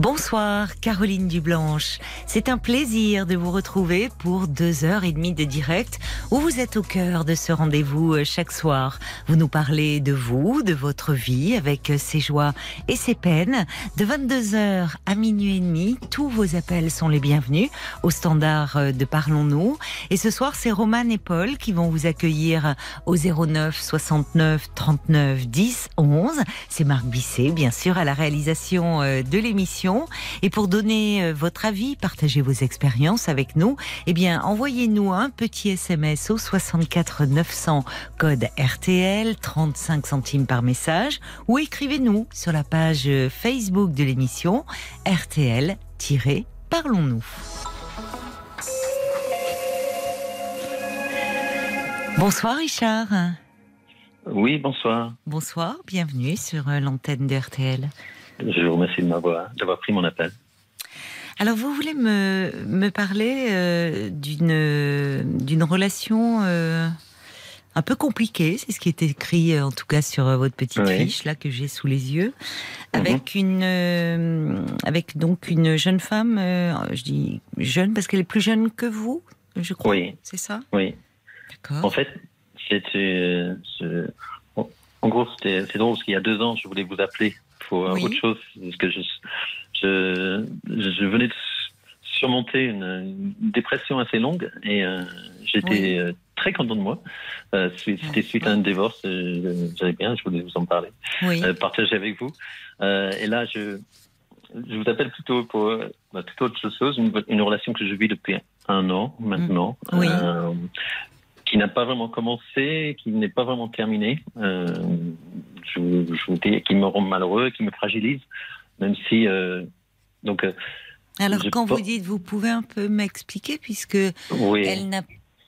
Bonsoir, Caroline Dublanche. C'est un plaisir de vous retrouver pour deux heures et demie de direct où vous êtes au cœur de ce rendez-vous euh, chaque soir. Vous nous parlez de vous, de votre vie avec euh, ses joies et ses peines. De 22h à minuit et demi, tous vos appels sont les bienvenus au standard euh, de Parlons-nous. Et ce soir, c'est Romane et Paul qui vont vous accueillir au 09 69 39 10 11. C'est Marc Bisset, bien sûr, à la réalisation de l'émission et pour donner euh, votre avis, partager vos expériences avec nous, eh bien, envoyez-nous un petit SMS au 64 900 code RTL, 35 centimes par message, ou écrivez-nous sur la page euh, Facebook de l'émission RTL-Parlons-nous. Bonsoir Richard. Oui, bonsoir. Bonsoir, bienvenue sur euh, l'antenne de RTL. Je vous remercie de m'avoir d'avoir pris mon appel. Alors, vous voulez me, me parler euh, d'une d'une relation euh, un peu compliquée, c'est ce qui est écrit euh, en tout cas sur votre petite fiche là que j'ai sous les yeux, avec mhm. une avec donc une jeune femme, je dis jeune parce qu'elle est plus jeune que vous, je crois. Oui. C'est ça? Oui. D'accord. En fait, c'était en gros c'est drôle parce qu'il y a deux ans, je voulais vous appeler pour autre chose. Parce que je, je, je venais de surmonter une, dépression assez longue et euh, j'étais euh, très content de moi. Euh, c'était suite à un divorce, j'avais bien, je voulais vous en parler, partager avec vous. et là, je, je vous appelle plutôt pour bah, toute autre chose, une, une, relation que je vis depuis un an maintenant. Oui qui n'a pas vraiment commencé, qui n'est pas vraiment terminé. Euh, je, je, vous dis, qui me rend malheureux, qui me fragilise, même si. Euh, donc. Euh, Alors, quand vous dites, vous pouvez un peu m'expliquer, puisque elle n'a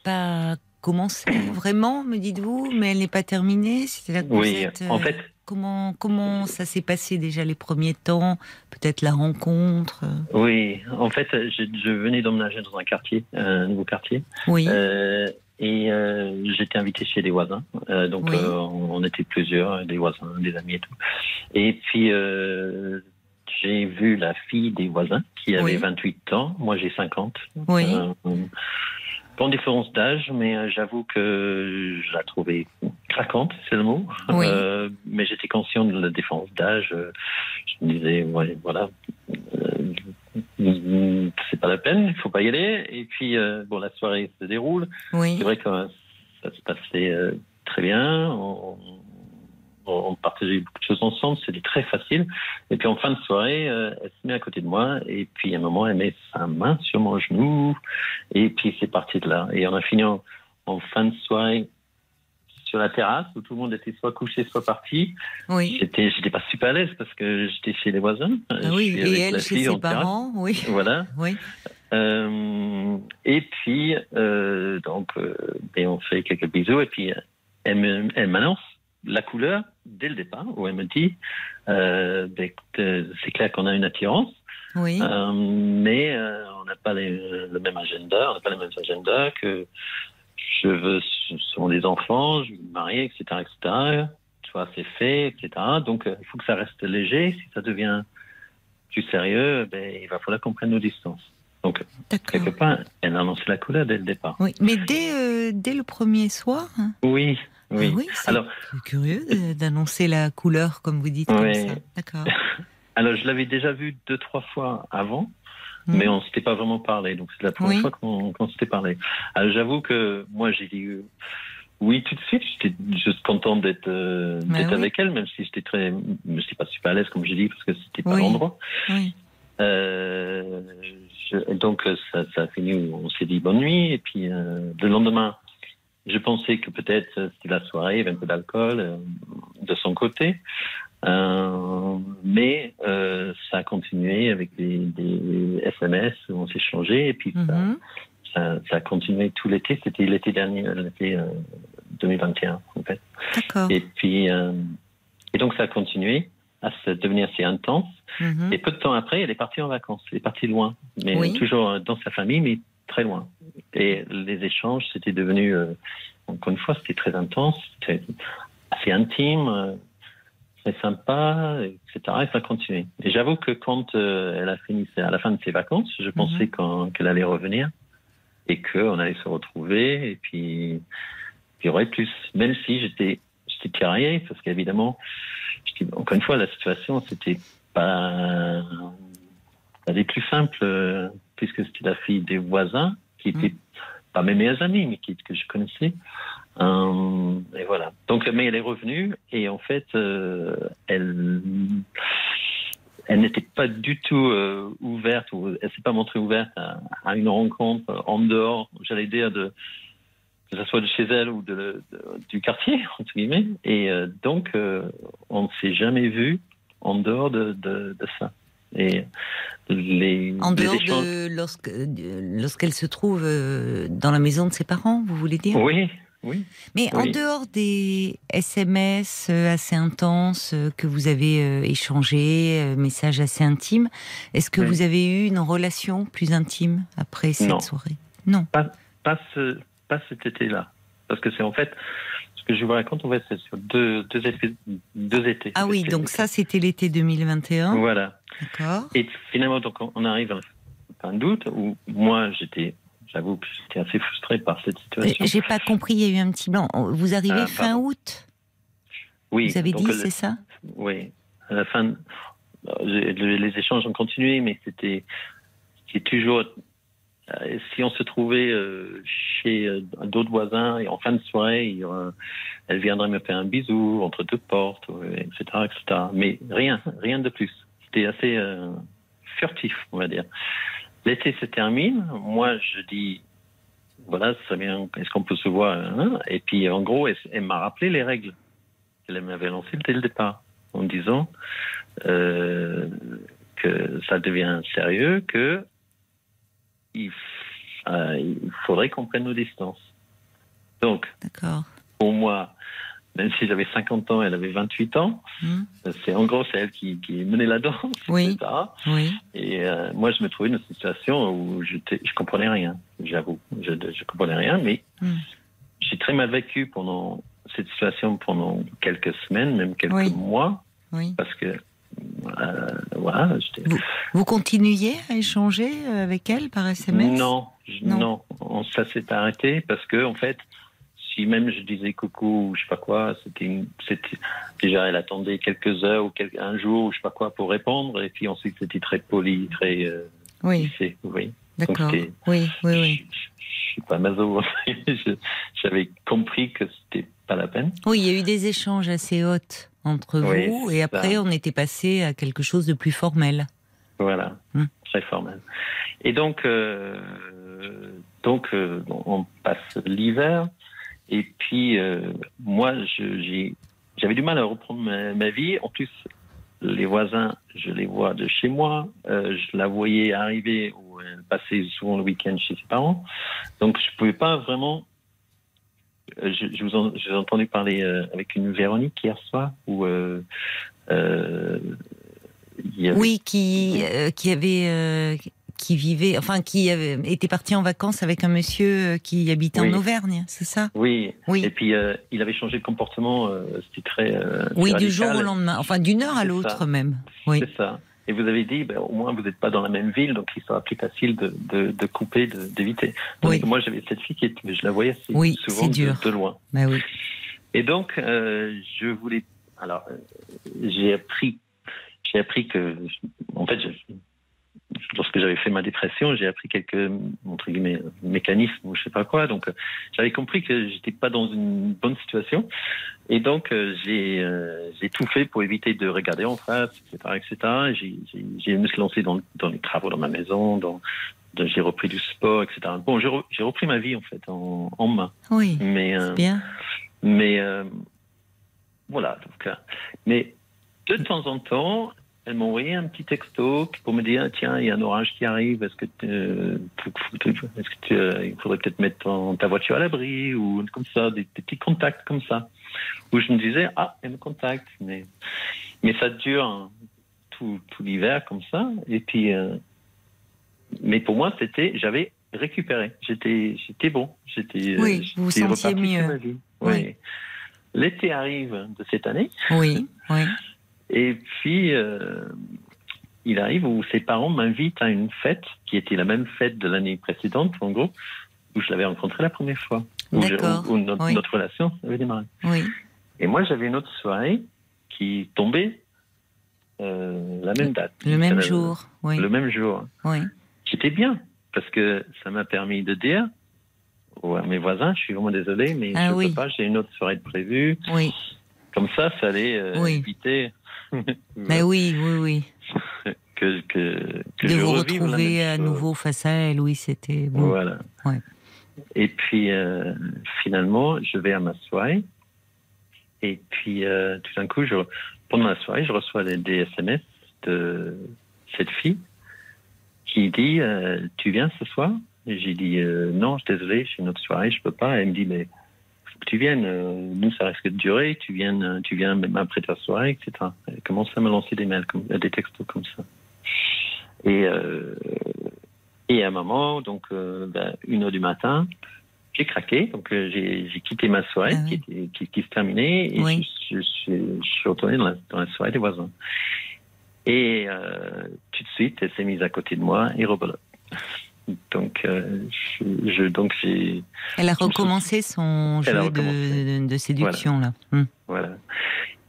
pas commencé vraiment, me dites-vous, mais elle n'est pas terminée. C'était là que oui, en fait. Comment, comment ça s'est passé déjà les premiers temps Peut-être la rencontre Oui, en fait, je, je venais d'emménager dans un quartier, un nouveau quartier. Oui. Et euh, j'étais invité chez des voisins. Euh, donc euh, on, était plusieurs, des voisins, des amis et tout. Et puis j'ai vu la fille des voisins qui avait 28 ans. Moi j'ai 50. Oui. Différence d'âge, mais j'avoue que je la trouvais craquante, c'est le mot. Oui. mais j'étais conscient de la différence d'âge. Je me disais, ouais, voilà, c'est pas la peine, il faut pas y aller. Et puis, euh, bon, la soirée se déroule. Oui. C'est vrai que ça se passait euh, très bien. On, on, partageait beaucoup de choses ensemble. C'était très facile. Et puis, en fin de soirée, euh, elle se met à côté de moi. Et puis, à un moment, elle met sa main sur mon genou. Et puis, c'est parti de là. Et on a fini en fin de soirée sur la terrasse où tout le monde était soit couché, soit parti. Oui. J'étais, j'étais pas super à l'aise parce que j'étais chez les voisins. Ah oui, et elle chez ses parents, oui. Voilà. Oui. Euh, et puis, euh, donc, euh, et on fait quelques bisous et puis elle, elle m'annonce la couleur dès le départ où elle me dit ben, c'est clair qu'on a une attirance. Oui. Mais on n'a pas les, le même agenda, on n'a pas les mêmes agendas que je veux sont des enfants, je veux me marier, etc., etc. Tu vois, c'est fait, etc. Donc, euh, il faut que ça reste léger. Si ça devient plus sérieux, ben, il va falloir qu'on prenne nos distances. Donc, quelque part, elle a annoncé la couleur dès le départ. Oui, mais dès, euh, dès le premier soir hein Oui, oui. oui c'est Alors, curieux d'annoncer la couleur, comme vous dites, ça. D'accord. Alors, je l'avais déjà vu deux, trois fois avant. Mm. mais on s'était pas vraiment parlé. Donc c'est la première fois qu'on s'était parlé. Alors j'avoue que moi j'ai dit euh, oui tout de suite. J'étais juste content d'être euh, avec elle, même si j'étais très, je suis pas super à l'aise comme j'ai dit parce que c'était pas l'endroit. Euh, donc ça, ça, a fini, on s'est dit bonne nuit et puis euh, le lendemain. Je pensais que peut-être c'était la soirée, il y avait un peu d'alcool euh, de son côté. Euh, mais euh, ça a continué avec des, des SMS où on s'est changé et puis mhm. ça, ça, a continué tout l'été. C'était l'été dernier, l'été 2021 euh, en fait. D'accord. Et puis Et donc ça a continué à se devenir assez intense. Mhm. Et peu de temps après, elle est partie en vacances. Elle est partie loin, mais toujours dans sa famille, mais très loin. Et les échanges, c'était devenu, euh, encore une fois, c'était très intense, c'était assez intime, très sympa, etc. Et ça a continué. Et j'avoue que quand euh, elle a fini à la fin de ses vacances, je pensais mhm. qu'elle allait revenir et qu'on allait se retrouver et puis il y aurait plus. Même si j'étais j'étais parce qu'évidemment, encore une fois, la situation c'était pas pas des plus simples puisque c'était la fille des voisins qui était mhm. pas mes meilleurs amis mais qui que je connaissais. Euh, et voilà. Donc, mais elle est revenue et en fait, euh, elle elle n'était pas du tout euh, ouverte, ou elle s'est pas montrée ouverte à, une rencontre en dehors, j'allais dire, de, que ce soit de chez elle ou de, du quartier, entre guillemets. Et donc, on ne s'est jamais vu en dehors de, de, ça. Et les, en dehors de lorsqu'elle se trouve dans la maison de ses parents, vous voulez dire? Oui, oui. Mais en dehors des SMS euh, assez intenses euh, que vous avez euh, échangés, messages assez intimes, est-ce que vous avez eu une relation plus intime après cette soirée? Non. Pas, pas, ce, pas cet été-là. Parce que c'est en fait, ce que je vous raconte, en fait, c'est sur deux, deux, étés, deux étés. Ah oui, donc ça, c'était l'été 2021. Voilà. D'accord. Et finalement, donc, on arrive à fin d'août, où moi, j'étais J'avoue que j'étais assez frustré par cette situation. J'ai pas compris, il y a eu un petit blanc. Vous arrivez ah, fin août? Oui. Vous avez dit, c'est ça? Oui. À la fin, les échanges ont continué, mais c'était toujours. Euh, si on se trouvait euh, chez euh, d'autres voisins et en fin de soirée, elle viendrait me faire un bisou entre deux portes, etc., etc. Mais rien, rien de plus. C'était assez furtif, on va dire. L'été se termine. Moi, je dis, voilà, ça bien, est-ce qu'on peut se voir hein? Et puis, en gros, elle, m'a rappelé les règles qu'elle m'avait lancées dès le départ, en disant euh, que ça devient sérieux, que il, euh, il faudrait qu'on prenne nos distances. Donc, pour moi, même si j'avais 50 ans, elle avait 28 ans. Hmm. C'est en gros c'est elle qui, qui menait la danse, oui. Oui. Et euh, moi, je me trouvais dans une situation où je je comprenais rien. J'avoue, je, je comprenais rien, mais hmm. j'ai très mal vécu pendant cette situation pendant quelques semaines, même quelques mois, parce que euh, voilà. Vous, vous, continuiez à échanger avec elle par SMS Non, non, non. ça s'est arrêté parce que en fait si même je disais coucou ou je sais pas quoi, c'était, déjà elle attendait quelques heures ou un jour ou je sais pas quoi pour répondre et puis ensuite c'était très poli, très euh, oui. oui. D'accord. Oui, oui, oui. Je, suis pas maso. J'avais compris que c'était pas la peine. Oui, il y a eu des échanges assez hauts entre vous et après on était passé à quelque chose de plus formel. Voilà, hum. très formel. Et donc, euh, donc euh, on passe l'hiver. Et puis, euh, moi, j'avais du mal à reprendre ma, vie. En plus, les voisins, je les vois de chez moi. Euh, je la voyais arriver ou elle passait souvent le week-end chez ses parents. Donc, je ne pouvais pas vraiment. Euh, je, vous, ai entendu parler avec une Véronique hier soir où. Oui, qui, qui avait qui vivait, enfin qui avait, était parti en vacances avec un monsieur euh, qui habitait en Auvergne, c'est ça? Oui. Oui. Et puis euh, il avait changé de comportement, euh, c'était très. oui, du jour au lendemain, enfin d'une heure à l'autre même. Oui. C'est ça. Et vous avez dit, ben, au moins vous n'êtes pas dans la même ville, donc il sera plus facile de, de, de couper, d'éviter. Oui. Moi j'avais cette fille qui, je la voyais oui, souvent dur. De, loin. Ben oui. Et donc je voulais, alors j'ai appris, j'ai appris que, en fait, je, lorsque j'avais fait ma dépression, j'ai appris quelques entre guillemets mécanismes ou je sais pas quoi. Donc j'avais compris que j'étais pas dans une bonne situation et donc euh, j'ai euh, j'ai tout fait pour éviter de regarder en face, etc., etc. J'ai j'ai me suis lancé dans, dans les travaux dans ma maison, dans j'ai repris du sport, etc. Bon, j'ai repris ma vie en fait en, en main. Oui. Mais euh, bien. Mais voilà. Donc, mais de temps en temps, elle m'a envoyé un petit texto pour me dire tiens, il y a un orage qui arrive, est-ce que, est-ce que tu, euh, il faudrait peut-être mettre ta voiture à l'abri ou comme ça, des, petits contacts comme ça. où je me disais, ah, elle me contacte. Mais, mais ça dure tout, tout l'hiver comme ça. Et puis, euh, mais pour moi, c'était, j'avais récupéré. J'étais, j'étais bon. J'étais, euh, oui, vous vous sentiez mieux. Oui. L'été arrive de cette année. Oui, oui. Et puis, euh, il arrive où ses parents m'invitent à une fête qui était la même fête de l'année précédente, en gros, où je l'avais rencontré la première fois. Où, où, notre, relation avait démarré. Oui. Et moi, j'avais une autre soirée qui tombait euh, la même date. Le même jour, oui. Le même jour. Oui. J'étais bien, parce que ça m'a permis de dire à mes voisins, je suis vraiment désolé, mais ah je ne peux pas, j'ai une autre soirée de prévue. Oui. Comme ça, ça allait euh, éviter. mais oui, oui, oui. que, que, que de vous retrouver à nouveau face à elle, oui, c'était bon. Voilà. Ouais. Et puis euh, finalement, je vais à ma soirée. Et puis euh, tout d'un coup, je, pendant la soirée, je reçois des, SMS de cette fille qui dit Tu viens ce soir? J'ai dit euh, non, je suis désolé, j'ai une autre soirée, je peux pas. elle me dit mais tu viennes, euh, nous ça risque de durer, tu viens, euh, tu viens même après ta soirée, etc. Elle commence à me lancer des mails, comme, des textos comme ça? Et et à un moment, donc ben, une heure du matin, j'ai craqué, donc j'ai quitté ma soirée ah qui, qui, se terminait et je, suis retourné dans la, soirée des voisins. Et tout de suite, elle s'est mise à côté de moi et rebelote. Donc, euh, je, donc j'ai. Elle a recommencé son jeu de, séduction là. Hmm. Voilà.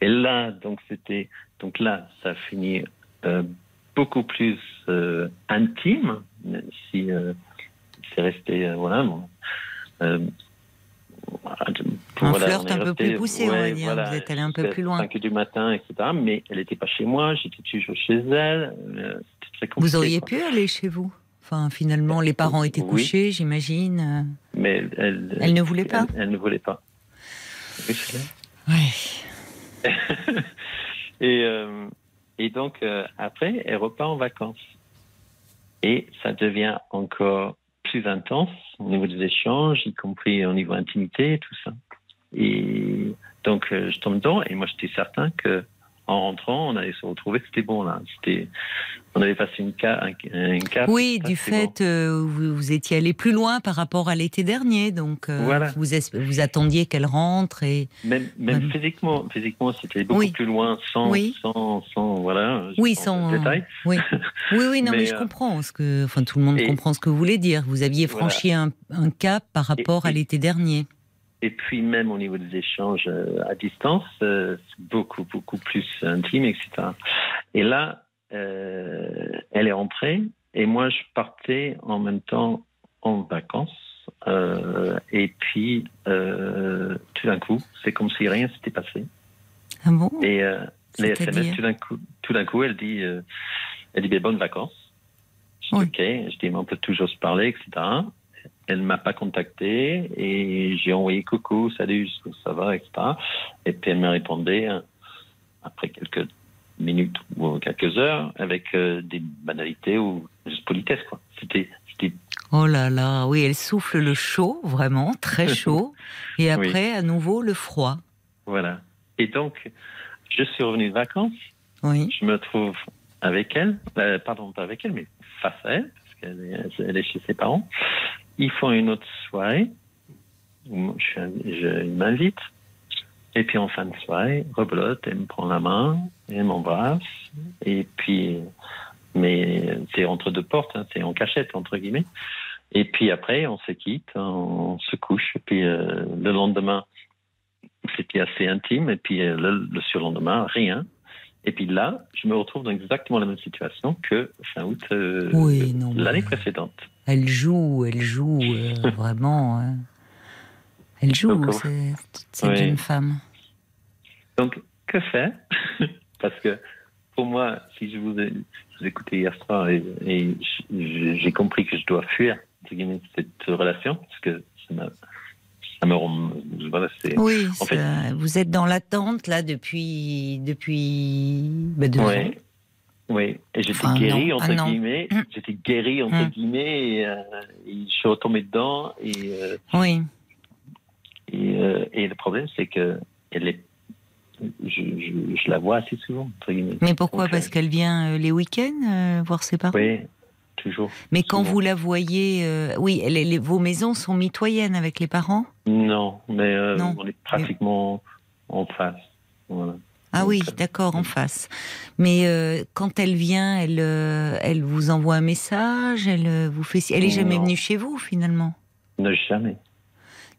Et là, donc c'était donc là, ça a fini euh, beaucoup plus euh, intime, même si c'est resté voilà. un flirt un peu plus poussé, on va dire. Vous êtes allé un peu plus loin. 5 du matin, etc. Mais elle n'était pas chez moi, j'étais toujours chez elle. Très vous auriez pu aller chez vous? Enfin, finalement, les parents étaient couchés, j'imagine. Mais elle, elle, ne voulait pas. Elle, ne voulait pas. Oui. et, euh, et donc, euh, après, elle repart en vacances. Et ça devient encore plus intense au niveau des échanges, y compris au niveau intimité et tout ça. Et donc, euh, je tombe dedans, et moi, j'étais certain que en rentrant, on allait se retrouver, c'était bon là. C'était, on avait passé une cap. Un, cap oui, du fait euh, vous, vous, étiez allé plus loin par rapport à l'été dernier, donc euh, voilà. vous, vous attendiez qu'elle rentre et même, même physiquement, physiquement, c'était beaucoup plus loin, sans, sans, sans, voilà. Oui, sans détail. Oui, oui, oui, non, mais, je euh, comprends ce que, enfin, tout le monde comprend ce que vous voulez dire. Vous aviez franchi un, un, cap par rapport à l'été dernier. Et puis même au niveau des échanges euh, à distance, euh, c'est beaucoup, beaucoup plus intime, etc. Et là, euh, elle est rentrée et moi je partais en même temps en vacances. et puis tout d'un coup, c'est comme si rien s'était passé. Ah bon? Et les SMS, tout d'un coup, tout d'un coup, elle dit, elle dit, ben, bonnes vacances. Je dis, ok, je dis, mais on peut toujours se parler, etc. Elle ne m'a pas contacté et j'ai envoyé coucou, salut, ça va, etc. Et puis elle me répondait euh, après quelques minutes ou quelques heures avec euh, des banalités ou juste politesse. Quoi. C'était, Oh là là, oui, elle souffle le chaud, vraiment, très chaud. et après, à nouveau, le froid. Voilà. Et donc, je suis revenu de vacances. Oui. Je me trouve avec elle, euh, pardon, pas avec elle, mais face à elle, parce qu'elle elle est chez ses parents. Ils font une autre soirée. Je, m'invite. Et puis en fin de soirée, rebelote, elle me prend la main, elle m'embrasse. Et puis, mais c'est entre deux portes, hein, c'est en cachette, entre guillemets. Et puis après, on se quitte, on se couche. Et puis euh, le lendemain, c'était assez intime. Et puis euh, le, surlendemain, rien. Et puis là, je me retrouve dans exactement la même situation que fin août euh, l'année précédente. Elle joue, elle joue euh, vraiment. Hein. Elle joue, cette jeune femme. Donc, que faire? Parce que pour moi, si je vous ai, écouté hier soir et, j'ai compris que je dois fuir cette relation, parce que ça me voilà, oui, en fait, vous êtes dans l'attente là depuis depuis bah, deux ans. Oui, et j'étais guéri, entre guillemets. Mm. J'étais guéri, entre mm. guillemets, euh, et, je suis retombé dedans. Et, euh, oui. Et, euh, et, le problème, c'est que elle est, je, la vois assez souvent. Mais pourquoi? Parce qu'elle vient les week-ends voir ses parents? Oui, toujours. Mais quand vous la voyez, oui, les, vos maisons sont mitoyennes avec les parents? Non, mais on est pratiquement en face. Voilà. Ah oui, d'accord, en face. Mais euh, quand elle vient, elle, euh, elle vous envoie un message, elle euh, vous fait. Elle est jamais venue chez vous finalement? Non, jamais.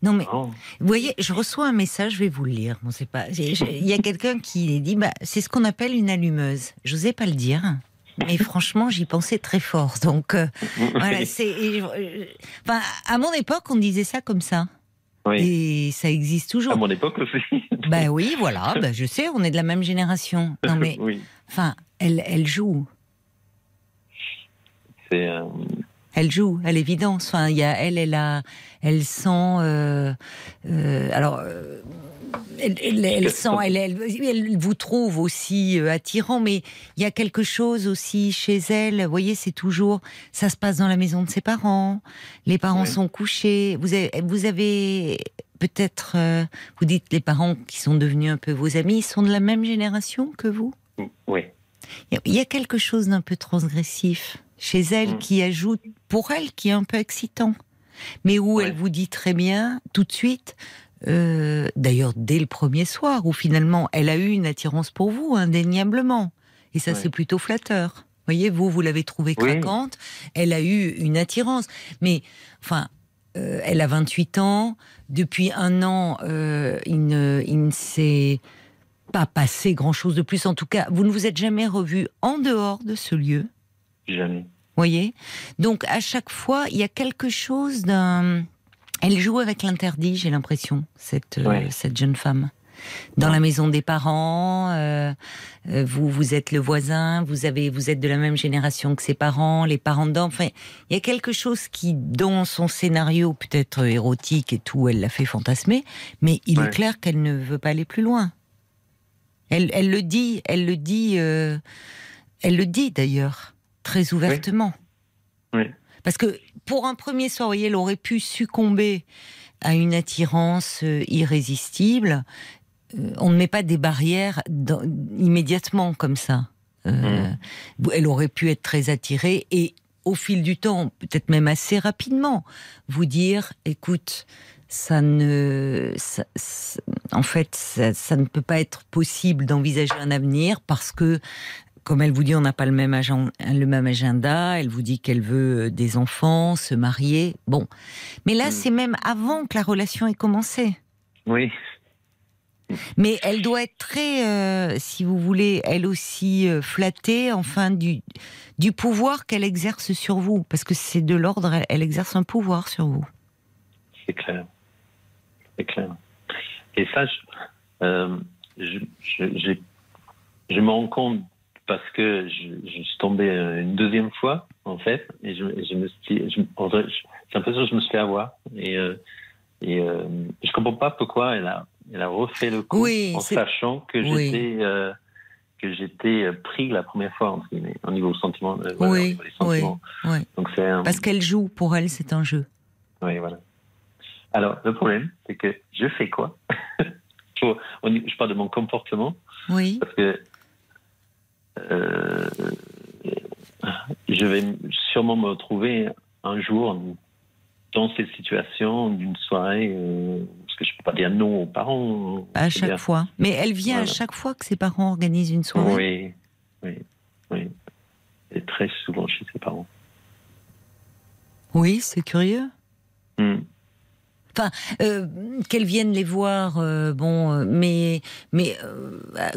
Non mais, vous voyez, je reçois un message, je vais vous le lire. Bon, c'est pas. Il y a quelqu'un qui dit, bah, c'est ce qu'on appelle une allumeuse. Je n'osais pas le dire. Mais franchement, j'y pensais très fort. Donc, voilà, c'est. Enfin, à mon époque, on disait ça comme ça. Et ça existe toujours. À mon époque aussi. ben oui, voilà, ben je sais, on est de la même génération. Non mais, enfin, elle, elle joue. C'est. Euh, elle joue, à l'évidence. Enfin, il y a elle, elle a, elle sent. Euh, euh, alors, elle, sent, elle, vous trouve aussi euh, attirant, mais il y a quelque chose aussi chez elle. Vous voyez, c'est toujours, ça se passe dans la maison de ses parents. Les parents sont couchés. Vous avez, vous avez peut-être, euh, vous dites les parents qui sont devenus un peu vos amis, ils sont de la même génération que vous? Oui. Il y a quelque chose d'un peu transgressif chez elle mm. qui ajoute, pour elle, qui est un peu excitant mais où elle vous dit très bien, tout de suite, euh, d'ailleurs dès le premier soir, où finalement elle a eu une attirance pour vous, indéniablement. Et ça, c'est plutôt flatteur. Voyez, vous, vous l'avez trouvée craquante, elle a eu une attirance. Mais, enfin, euh, elle a 28 ans, depuis un an, euh, il ne, il ne s'est pas passé grand-chose de plus. En tout cas, vous ne vous êtes jamais revu en dehors de ce lieu Jamais. Voyez Donc, à chaque fois, il y a quelque chose d'un elle joue avec l'interdit, j'ai l'impression, cette, euh, cette jeune femme. Dans la maison des parents, euh, euh, vous vous êtes le voisin, vous avez vous êtes de la même génération que ses parents, les parents. Enfin, il y a quelque chose qui, dans son scénario peut-être érotique et tout, elle l'a fait fantasmer, mais il est clair qu'elle ne veut pas aller plus loin. Elle, elle le dit, elle le dit, elle le dit d'ailleurs très ouvertement. Oui. Parce que pour un premier soir, elle aurait pu succomber à une attirance euh, irrésistible. Euh, on ne met pas des barrières immédiatement comme ça. Euh, mmh. Elle aurait pu être très attirée et au fil du temps, peut-être même assez rapidement, vous dire, écoute, ça ne, en fait, ça, ne peut pas être possible d'envisager un avenir parce que comme elle vous dit, on n'a pas le même, le même agenda. Elle vous dit qu'elle veut euh, des enfants, se marier. Bon. Mais là, mm. c'est même avant que la relation ait commencé. Oui. Mais elle doit être très, euh, si vous voulez, elle aussi euh, flattée, enfin, du, du pouvoir qu'elle exerce sur vous. Parce que c'est de l'ordre, elle, exerce un pouvoir sur vous. C'est clair. C'est clair. Et ça, je, je, je, je me rends compte parce que je, suis tombé une deuxième fois, en fait, et je, me suis, j'ai l'impression que je me suis fait avoir. Et, euh, et euh, je comprends pas pourquoi elle a, elle a refait le coup en sachant que j'étais, euh, que j'étais pris la première fois, au niveau sentiment. oui, oui, Donc c'est Parce qu'elle joue, pour elle, c'est un jeu. Oui, voilà. Alors, le problème, c'est que je fais quoi? Je parle de mon comportement. Oui. Parce que euh, je vais sûrement me retrouver un jour dans cette situation d'une soirée, euh, parce que je ne peux pas dire non aux parents. À chaque fois. Mais elle vient à chaque fois que ses parents organisent une soirée? Oui, oui, oui. Et très souvent chez ses parents. Oui, c'est curieux. Hmm. Enfin, euh, qu'elles viennent les voir, euh, bon, euh, mais mais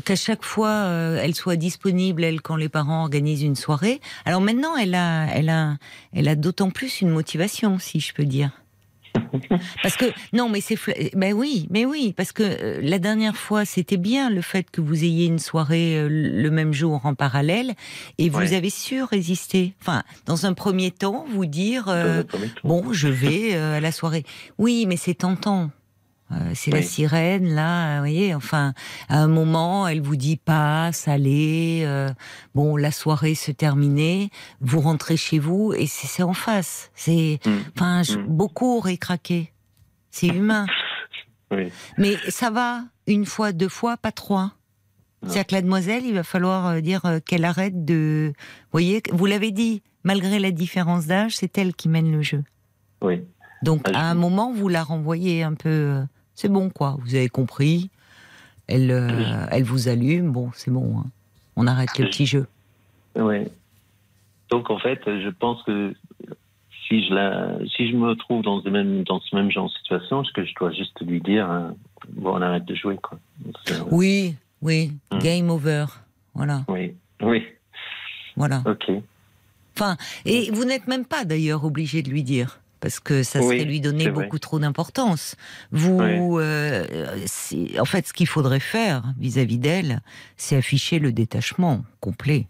qu'à chaque fois elle soit disponible, elle, quand les parents organisent une soirée. Alors maintenant, elle a, elle a, elle a d'autant plus une motivation, si je peux dire. Parce que non, mais c'est ben oui, mais oui, parce que euh, la dernière fois c'était bien le fait que vous ayez une soirée euh, le même jour en parallèle et vous avez su résister. Enfin, dans un premier temps, vous dire euh, bon, je vais à la soirée. Oui, mais c'est tentant. Euh, c'est la sirène là, vous voyez. Enfin, à un moment, elle vous dit passe, allez. Euh, bon, la soirée se terminait, vous rentrez chez vous et c'est en face. C'est, mm. enfin, mm. beaucoup auraient craqué. C'est humain. Oui. Mais ça va. une fois, deux fois, pas trois. C'est-à-dire que la demoiselle, il va falloir euh, dire qu'elle arrête de. Vous voyez, vous l'avez dit, malgré la différence d'âge, c'est elle qui mène le jeu. Oui. Donc, ah, à un moment, vous la renvoyez un peu. Euh, c'est bon, quoi. Vous avez compris. Elle, elle vous allume. Bon, c'est bon. Hein. On arrête le petit jeu. Oui. Donc, en fait, je pense que si je, la, si je me trouve dans, le même, dans ce même genre de situation, ce que je dois juste lui dire, hein, bon, on arrête de jouer. Quoi. Oui, oui, hmm. game over. Voilà. Oui, oui. Voilà. Ok. Enfin, et vous n'êtes même pas d'ailleurs obligé de lui dire parce que ça serait lui donner beaucoup trop d'importance. Vous, euh, en fait, ce qu'il faudrait faire vis-à-vis d'elle, c'est afficher le détachement complet.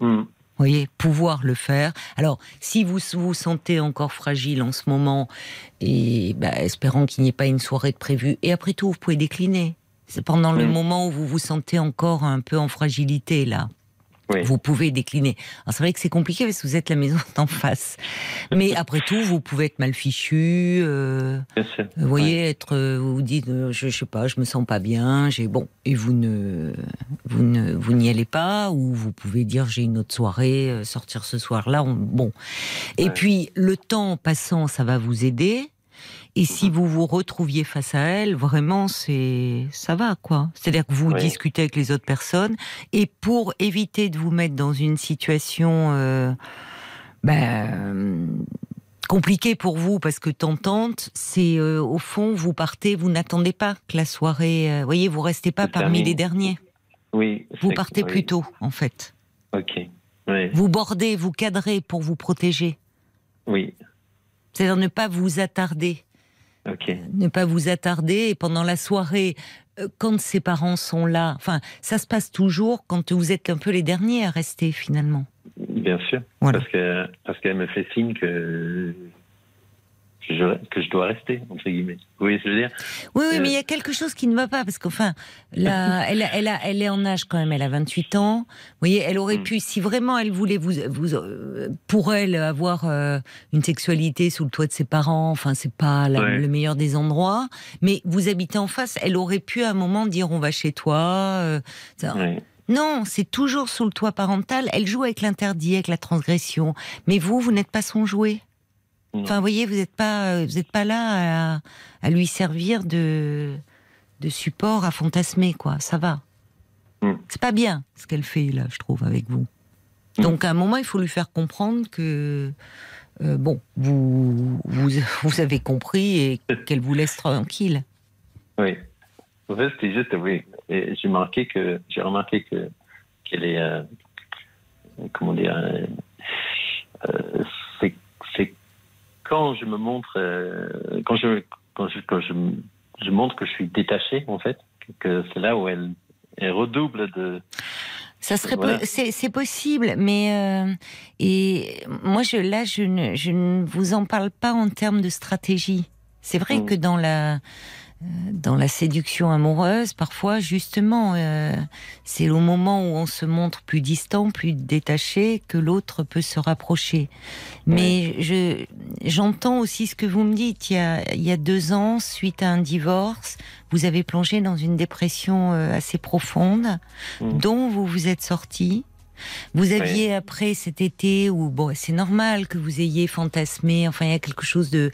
Hmm voyez, pouvoir le faire. Alors, si vous vous sentez encore fragile en ce moment, et bah, espérant qu'il n'y ait pas une soirée de prévue, et après tout, vous pouvez décliner. C'est pendant le moment où vous vous sentez encore un peu en fragilité, là. Vous pouvez décliner. C'est vrai que c'est compliqué parce que vous êtes la maison d'en face. Mais après tout, vous pouvez être mal fichu. Euh, vous voyez, être, euh, vous vous dites, euh, je, je sais pas, je me sens pas bien. J'ai bon, et vous ne, vous ne, vous n'y allez pas, ou vous pouvez dire j'ai une autre soirée, sortir ce soir-là. Bon. Et puis le temps passant, ça va vous aider. Et si vous vous retrouviez face à elle, vraiment, c'est ça va quoi. C'est-à-dire que vous discutez avec les autres personnes et pour éviter de vous mettre dans une situation euh, ben, compliquée pour vous parce que tentante, c'est euh, au fond vous partez, vous n'attendez pas que la soirée, euh, voyez, vous restez pas parmi les derniers. Oui. Vous partez plus tôt en fait. Ok. Vous bordez, vous cadrez pour vous protéger. Oui. C'est-à-dire ne pas vous attarder ne pas vous attarder. Et pendant la soirée, euh, quand ses parents sont là, enfin, ça se passe toujours quand vous êtes un peu les derniers à rester finalement. Bien sûr. Parce qu'elle parce qu'elle me fait signe que que je dois rester, entre guillemets. Vous voyez ce que je veux dire? Oui, oui, mais il y a quelque chose qui ne va pas, parce qu'enfin, là, elle, elle, a, elle est en âge quand même, elle a 28 ans. Vous voyez, elle aurait mm. pu, si vraiment elle voulait vous, vous euh, pour elle, avoir euh, une sexualité sous le toit de ses parents, enfin, c'est pas le meilleur des endroits, mais vous habitez en face, elle aurait pu à un moment dire on va chez toi. Euh, non, c'est toujours sous le toit parental. Elle joue avec l'interdit, avec la transgression. Mais vous, vous n'êtes pas son jouet. Enfin, vous voyez, vous n'êtes pas, euh, vous êtes pas là à, lui servir de, de support à fantasmer, quoi. Ça va. Mm. C'est pas bien ce qu'elle fait là, je trouve, avec vous. Mm. Donc, à un moment, il faut lui faire comprendre que euh, bon, vous, vous, vous avez compris et qu'elle vous laisse tranquille. Oui. En fait, c'était juste, oui. J'ai remarqué que j'ai remarqué que qu'elle est, euh, comment dire, quand je me montre, euh, quand je quand je quand je, je, montre que je suis détaché en fait, que c'est là où elle, elle redouble de. Ça serait c'est possible, mais euh, et moi je là je ne je ne vous en parle pas en termes de stratégie. C'est vrai mm. que dans la dans la séduction amoureuse, parfois, justement, euh, c'est au moment où on se montre plus distant, plus détaché, que l'autre peut se rapprocher. Mais je, j'entends aussi ce que vous me dites. Il y, a, il y a deux ans, suite à un divorce, vous avez plongé dans une dépression euh, assez profonde, mmh. dont vous vous êtes sorti. Vous aviez après cet été où bon, c'est normal que vous ayez fantasmé. Enfin, il y a quelque chose de,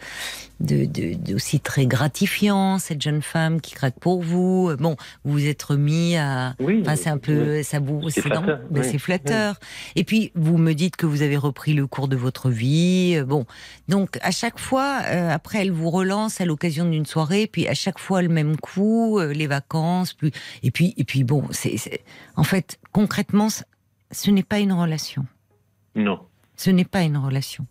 de, de, aussi très gratifiant. Cette jeune femme qui craque pour vous. Bon, vous vous êtes remis à. Oui, enfin, c'est un peu, ça vous, c'est flatteur. c'est flatteur. Et puis vous me dites que vous avez repris le cours de votre vie. Bon, donc à chaque fois, euh, après, elle vous relance à l'occasion d'une soirée. Puis à chaque fois le même coup, euh, les vacances. Plus et puis et puis bon, c'est en fait concrètement ce n'est pas une relation. Non. Ce n'est pas une relation.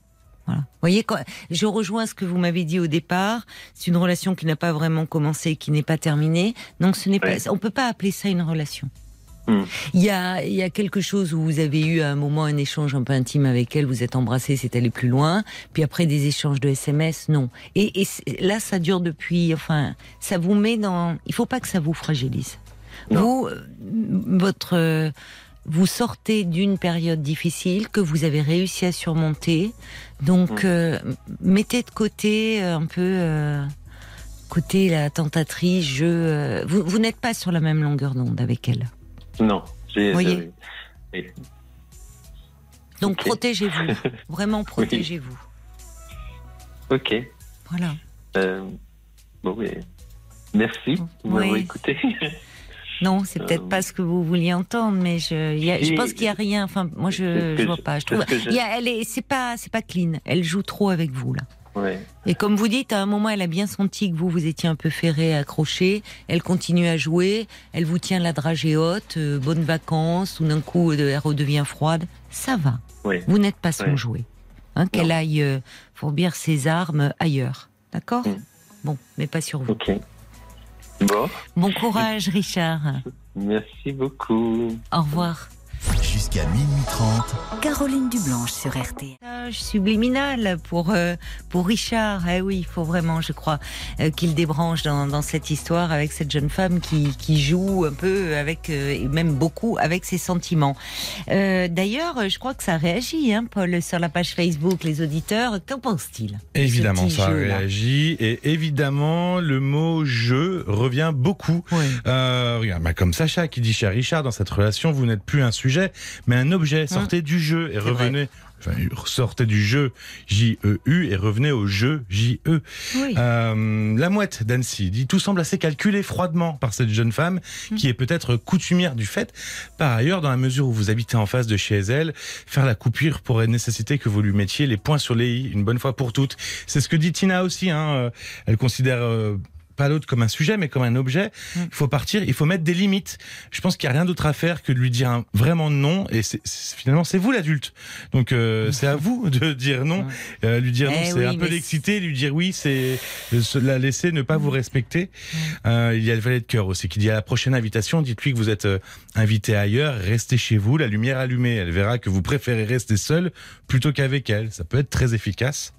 Voilà. Vous voyez, je rejoins ce que vous m'avez dit au départ. C'est une relation qui n'a pas vraiment commencé, qui n'est pas terminée. Donc, ce n'est pas, on peut pas appeler ça une relation. Hmm. Il, y a, il y a quelque chose où vous avez eu à un moment un échange un peu intime avec elle, vous êtes embrassé, c'est allé plus loin. Puis après des échanges de SMS, non. Et, et là, ça dure depuis. Enfin, ça vous met dans. Il faut pas que ça vous fragilise. Vous, euh, votre vous sortez d'une période difficile que vous avez réussi à surmonter. Donc, euh, mettez de côté euh, un peu, euh, côté la tentatrice, je. euh, vous vous n'êtes pas sur la même longueur d'onde avec elle. Non. j'ai- Voyez. Donc protégez-vous, vraiment protégez-vous. Ok. Voilà. Bon. Merci de Oui. m'avoir écouté. Non, c'est peut-être Euh, pas ce que vous vouliez entendre, mais je, il y a- je pense qu'il y a rien. Enfin, moi, je, je vois pas. Je trouve, il y a- elle est, c'est pas, c'est pas clean. Elle joue trop avec vous là. ouais. Et comme vous dites, à un moment, elle a bien senti que vous, vous étiez un peu ferré, accroché. Elle continue à jouer. Elle vous tient la dragée haute. euh, bonnes vacances. Tout d'un coup, euh, elle redevient froide. Ça va. Ouais. Vous n'êtes pas son Ouais. jouet. Hein, Qu'elle aille euh, fourbir ses armes ailleurs. D'accord? Mm. Bon, mais pas sur vous. Bon, Bon courage, Richard. merci beaucoup. Au revoir. Jusqu'à minuit 30, Caroline Dublanche sur. Message subliminal pour euh, pour Richard. Eh oui, il faut vraiment, je crois, euh, qu'il débranche dans, dans cette histoire avec cette jeune femme qui, qui joue un peu avec euh, et même beaucoup avec ses sentiments. Euh, D'ailleurs, je crois que ça réagit, hein, Paul, sur la page Facebook, les auditeurs. Qu'en pensent-ils Évidemment, ça réagit. Et évidemment, le mot jeu revient beaucoup. Oui. Euh, regarde, bah, comme Sacha qui dit chez Richard, dans cette relation, vous n'êtes plus un sujet, mais un objet. Sortez du jeu et revenez. Enfin, sortez du jeu J-E-U et revenez au jeu J-E. Oui. Euh, la mouette d'Annecy dit tout semble assez calculé froidement par cette jeune femme Mm. qui est peut-être coutumière du fait. Par ailleurs, dans la mesure où vous habitez en face de chez elle, faire la coupure pourrait nécessiter que vous lui mettiez les points sur les i une bonne fois pour toutes. C'est ce que dit Tina aussi. Hein. Euh, Elle considère euh, pas l'autre comme un sujet, mais comme un objet. Mm. Il faut partir, il faut mettre des limites. Je pense qu'il n'y a rien d'autre à faire que de lui dire un- vraiment non. Et c'est, c'est- finalement, c'est vous l'adulte. Donc, euh, c'est à vous de dire non. Euh, lui dire non, Eh c'est oui, un peu l'exciter. Lui dire oui, c'est se la laisser ne pas vous respecter. Euh, il y a le valet de cœur aussi qui dit à la prochaine invitation, dites-lui que vous êtes euh, invité ailleurs, restez chez vous, la lumière allumée. Elle verra que vous préférez rester seul plutôt qu'avec elle. Ça peut être très efficace.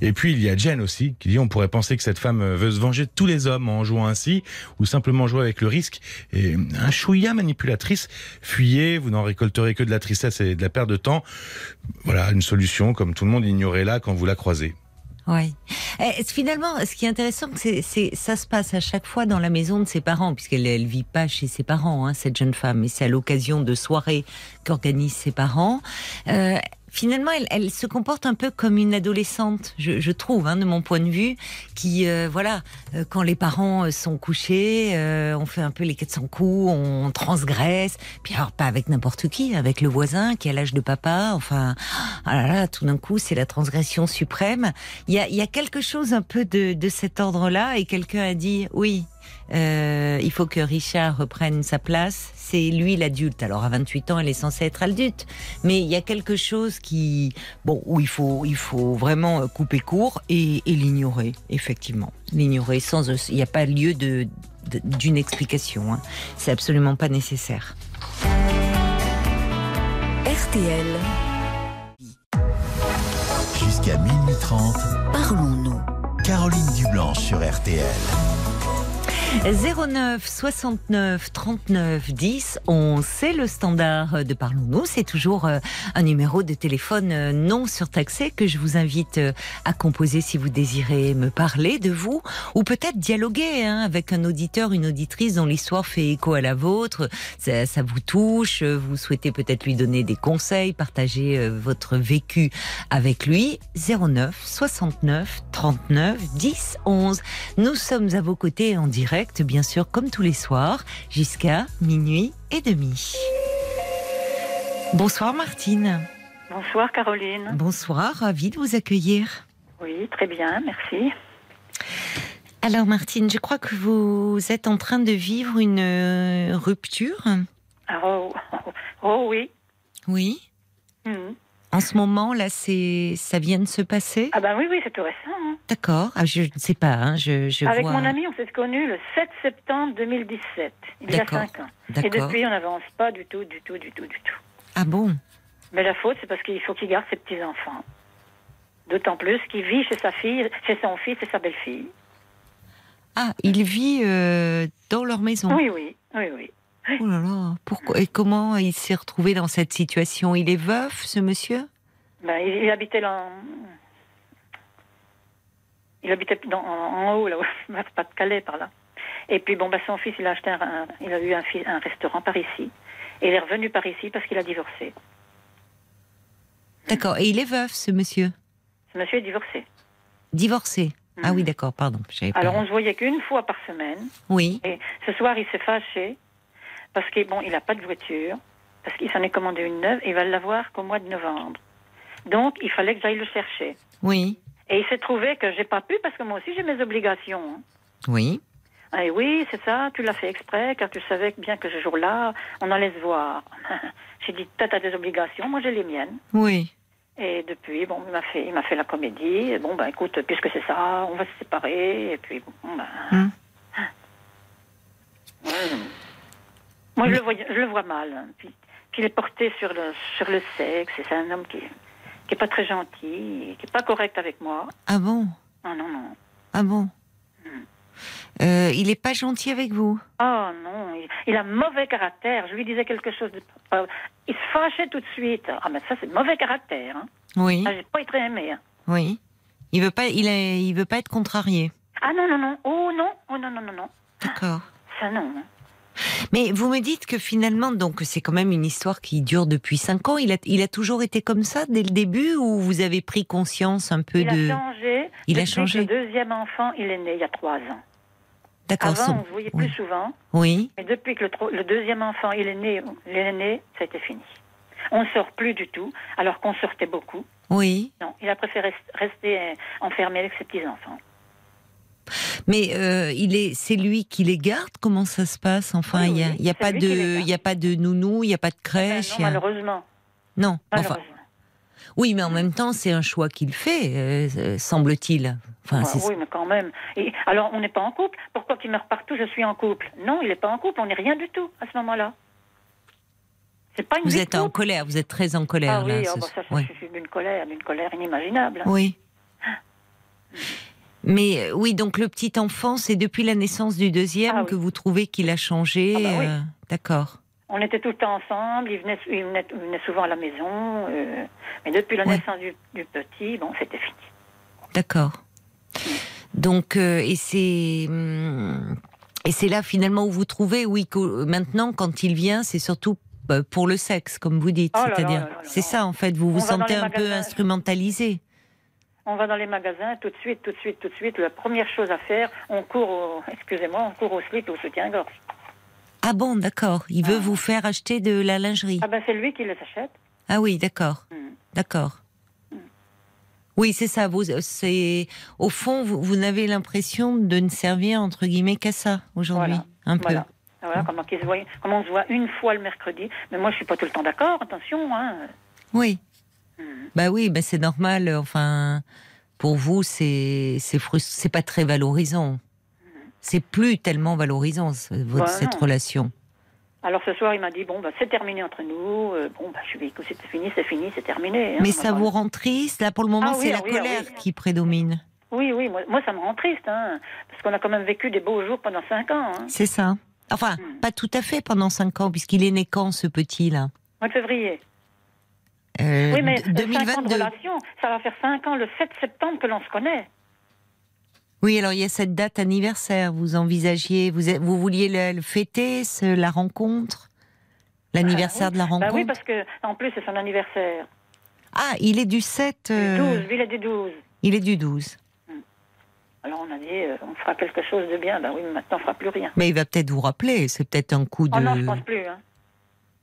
Et puis il y a Jen aussi qui dit on pourrait penser que cette femme euh, veut se venger de tous les hommes en jouant ainsi ou simplement jouer avec le risque. Et un chouïa manipulatrice, fuyez, vous n'en récolterez que de la tristesse et de la perte de temps. Voilà une solution comme tout le monde ignorez-la quand vous la croisez. Oui. Eh, finalement, ce qui est intéressant, c'est, c'est ça se passe à chaque fois dans la maison de ses parents, puisqu'elle elle vit pas chez ses parents, hein, cette jeune femme, et c'est à l'occasion de soirées qu'organisent ses parents. Euh, finalement, elle, elle se comporte un peu comme une adolescente, je, je trouve, hein, de mon point de vue, qui, euh, voilà, euh, quand les parents euh, sont couchés, euh, on fait un peu les 400 coups, on transgresse, puis alors pas avec n'importe qui, avec le voisin qui a l'âge de papa, enfin, ah là là, tout d'un coup, c'est la transgression suprême. Il y a, y a quelque chose un peu de, de cet ordre-là, et quelqu'un a dit, oui, euh, il faut que Richard reprenne sa place. C'est lui l'adulte. Alors à 28 ans, elle est censée être adulte, mais il y a quelque chose qui, bon, où il faut, il faut vraiment couper court et, et l'ignorer, effectivement, l'ignorer sans, il n'y a pas lieu de de- d'une explication. Hein. C'est absolument pas nécessaire. RTL, jusqu'à minuit 30, parlons-nous. Caroline Dublanche sur RTL. 09 69 39 10 11, c'est le standard de Parlons-nous. C'est toujours euh, un numéro de téléphone euh, non surtaxé que je vous invite euh, à composer si vous désirez me parler de vous ou peut-être dialoguer hein, avec un auditeur, une auditrice dont l'histoire fait écho à la vôtre. Ça, ça vous touche, vous souhaitez peut-être lui donner des conseils, partager votre vécu avec lui. 09 69 39 10 11. Nous sommes à vos côtés en direct, bien sûr, comme tous les soirs, jusqu'à minuit et demi. Bonsoir Martine. Bonsoir Caroline. Bonsoir, ravie de vous accueillir. Oui, très bien, merci. Alors Martine, je crois que vous êtes en train de vivre une euh, rupture. Ah, Oh, oh, oh oui. Oui. Mhm. En ce moment, là, c'est, ça vient de se passer? Ah ben oui, oui, c'est tout récent. hein. D'accord. Ah, je ne sais pas. hein, je, je Avec vois. mon ami, on s'est connus le 7 septembre 2017, il y a D'accord. 5 ans. Et depuis, on n'avance pas du tout, du tout, du tout, du tout. Ah bon? Mais la faute, c'est parce qu'il faut qu'il garde ses petits-enfants. D'autant plus qu'il vit chez sa fille, chez son fils et sa belle-fille. Ah, il vit euh, dans leur maison? Oui, oui, oui, oui. Oh là là. Pourquoi et comment il s'est retrouvé dans cette situation? Il est veuf, ce monsieur? Ben, il, il habitait là. Il habitait dans, en, haut, là, vers Pas-de-Calais, par là. Et puis, bon, bah, son fils, il a acheté un, il a eu un, un restaurant par ici. Et il est revenu par ici parce qu'il a divorcé. D'accord. Et il est veuf, ce monsieur? Ce monsieur est divorcé. Divorcé? Ah oui, Mhm. d'accord, pardon. pas- Alors, on se voyait qu'une fois par semaine. Oui, Et ce soir, il s'est fâché parce qu'il bon, il n'a pas de voiture, parce qu'il s'en est commandé une neuve et il va l'avoir qu'au mois de novembre. Donc, il fallait que j'aille le chercher. oui, Et il s'est trouvé que j'ai pas pu parce que moi aussi j'ai mes obligations. hein. oui. Ah, et oui, c'est ça, tu l'as fait exprès car tu savais bien que ce jour-là, on allait se voir. j'ai dit, toi, t'as des obligations, moi j'ai les miennes. Oui. Et depuis, bon, il m'a fait, il m'a fait la comédie. Et bon, ben écoute, puisque c'est ça, on va se séparer. Et puis, bon, ben. Ouais. Moi, je le, vois, je le vois mal. hein. Puis, puis il est porté sur le, sur le sexe. Et c'est un homme qui, qui est pas très gentil, qui est pas correct avec moi. Ah bon? Ah non, non. Ah bon? Euh, Il est pas gentil avec vous? Oh non, il, il a mauvais caractère. Je lui disais quelque chose de pas- Il se fâchait tout de suite. Ah, mais ça, c'est mauvais caractère. Hein. Oui, Ah, j'ai pas été aimé. Hein. oui. Il veut pas, il, est, il veut pas être contrarié. Ah non, non, non. Oh non, oh non, non, non, non. D'accord. Ça, non. hein. Mais vous me dites que finalement, donc c'est quand même une histoire qui dure depuis cinq ans. Il a, il a toujours été comme ça dès le début ou vous avez pris conscience un peu Il de. a changé. Il a changé. que Le deuxième enfant, il est né il y a trois ans. D'accord. Avant, son- on se voyait oui. plus souvent. Oui. Mais depuis que le, deuxième enfant, il est né, il est né, ça a été fini. On ne sort plus du tout, alors qu'on sortait beaucoup. Oui. Non, il a préféré rester enfermé avec ses petits-enfants. Mais euh, il est, c'est lui qui les garde? Comment ça se passe Enfin, il y a, oui, y a pas de, il y a pas de nounou, il y a pas de Ben crèche. non, il y a- malheureusement. non. Enfin, malheureusement. oui, mais en même temps, c'est un choix qu'il fait, euh, euh, semble-t-il. Enfin, c'est- oui, mais quand même. Et, alors, on n'est pas en couple? Pourquoi qu'il meurt partout, je suis en couple? Non, il n'est pas en couple. On n'est rien du tout à ce moment-là. C'est pas une Vous êtes en colère. Vous êtes très en colère Ah oui, là. ah bah ça, ça oui. suffit d'une colère, d'une colère inimaginable. Oui. Mais euh, oui, donc le petit enfant, c'est depuis la naissance du deuxième Ah oui. que vous trouvez qu'il a changé. Ah bah oui. euh, D'accord. On était tout le temps ensemble, il venait, il venait, il venait souvent à la maison, euh, mais depuis la Ouais. naissance du, du petit, bon, c'était fini. D'accord. Donc, euh, et c'est hum, et c'est là finalement où vous trouvez, oui, que maintenant quand il vient, c'est surtout pour le sexe, comme vous dites. Oh C'est-à-dire, là. c'est ça en fait. Vous vous On sentez un peu instrumentalisé. On va dans les magasins, tout de suite, tout de suite, tout de suite. La première chose à faire, on court au, excusez-moi, on court au slip au soutien-gorge. Ah bon, d'accord. Il veut vous faire acheter de la lingerie. Ah ben, c'est lui qui les achète. Ah oui, d'accord. Mm. D'accord. Oui, c'est ça. Vous, c'est au fond, vous, vous n'avez l'impression de ne servir entre guillemets qu'à ça aujourd'hui, Voilà. un peu. Voilà. Voilà, comment, qu'il se voit- comment on se voit une fois le mercredi. Mais moi, je suis pas tout le temps d'accord, attention. Hein. Oui. Mm. Bah oui, bah c'est normal. Enfin, pour vous, c'est c'est pas très valorisant. C'est plus tellement valorisant votre Bah, cette non. relation. Alors ce soir, il m'a dit bon, bah, c'est terminé entre nous. Euh, bon, bah, je lui ai dit c'est fini, c'est fini, c'est terminé. hein. Mais ça vous rend triste? Là, pour le moment, Ah c'est ah la oui, ah colère oui. qui prédomine. Oui, oui, moi, moi, ça me rend triste, hein, parce qu'on a quand même vécu des beaux jours pendant cinq ans. Hein. C'est ça. Enfin, Mm. pas tout à fait pendant cinq ans, puisqu'il est né quand ce petit là Mois de février. Euh, oui, mais d- euh, cinq ans de 2022. relation, ça va faire cinq ans le 7 septembre que l'on se connaît. Oui, alors il y a cette date anniversaire. Vous envisagiez, vous, vous vouliez le, le fêter, ce- la rencontre, l'anniversaire de la Bah rencontre. oui, parce que en plus c'est son anniversaire. Ah, il est du 7. Du euh, 12, lui il est du 12. Il est du 12. Alors on a dit, euh, on fera quelque chose de bien. Ben oui, mais maintenant on fera plus rien. Mais il va peut-être vous rappeler. C'est peut-être un coup de. Oh non, je pense plus. Hein.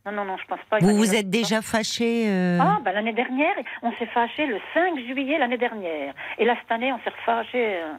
Non, non, non, je pense pas. Vous vous êtes déjà fâché. euh, Ah, ben l'année dernière, on s'est fâché le 5 juillet l'année dernière. Et là, cette année, on s'est refâché euh,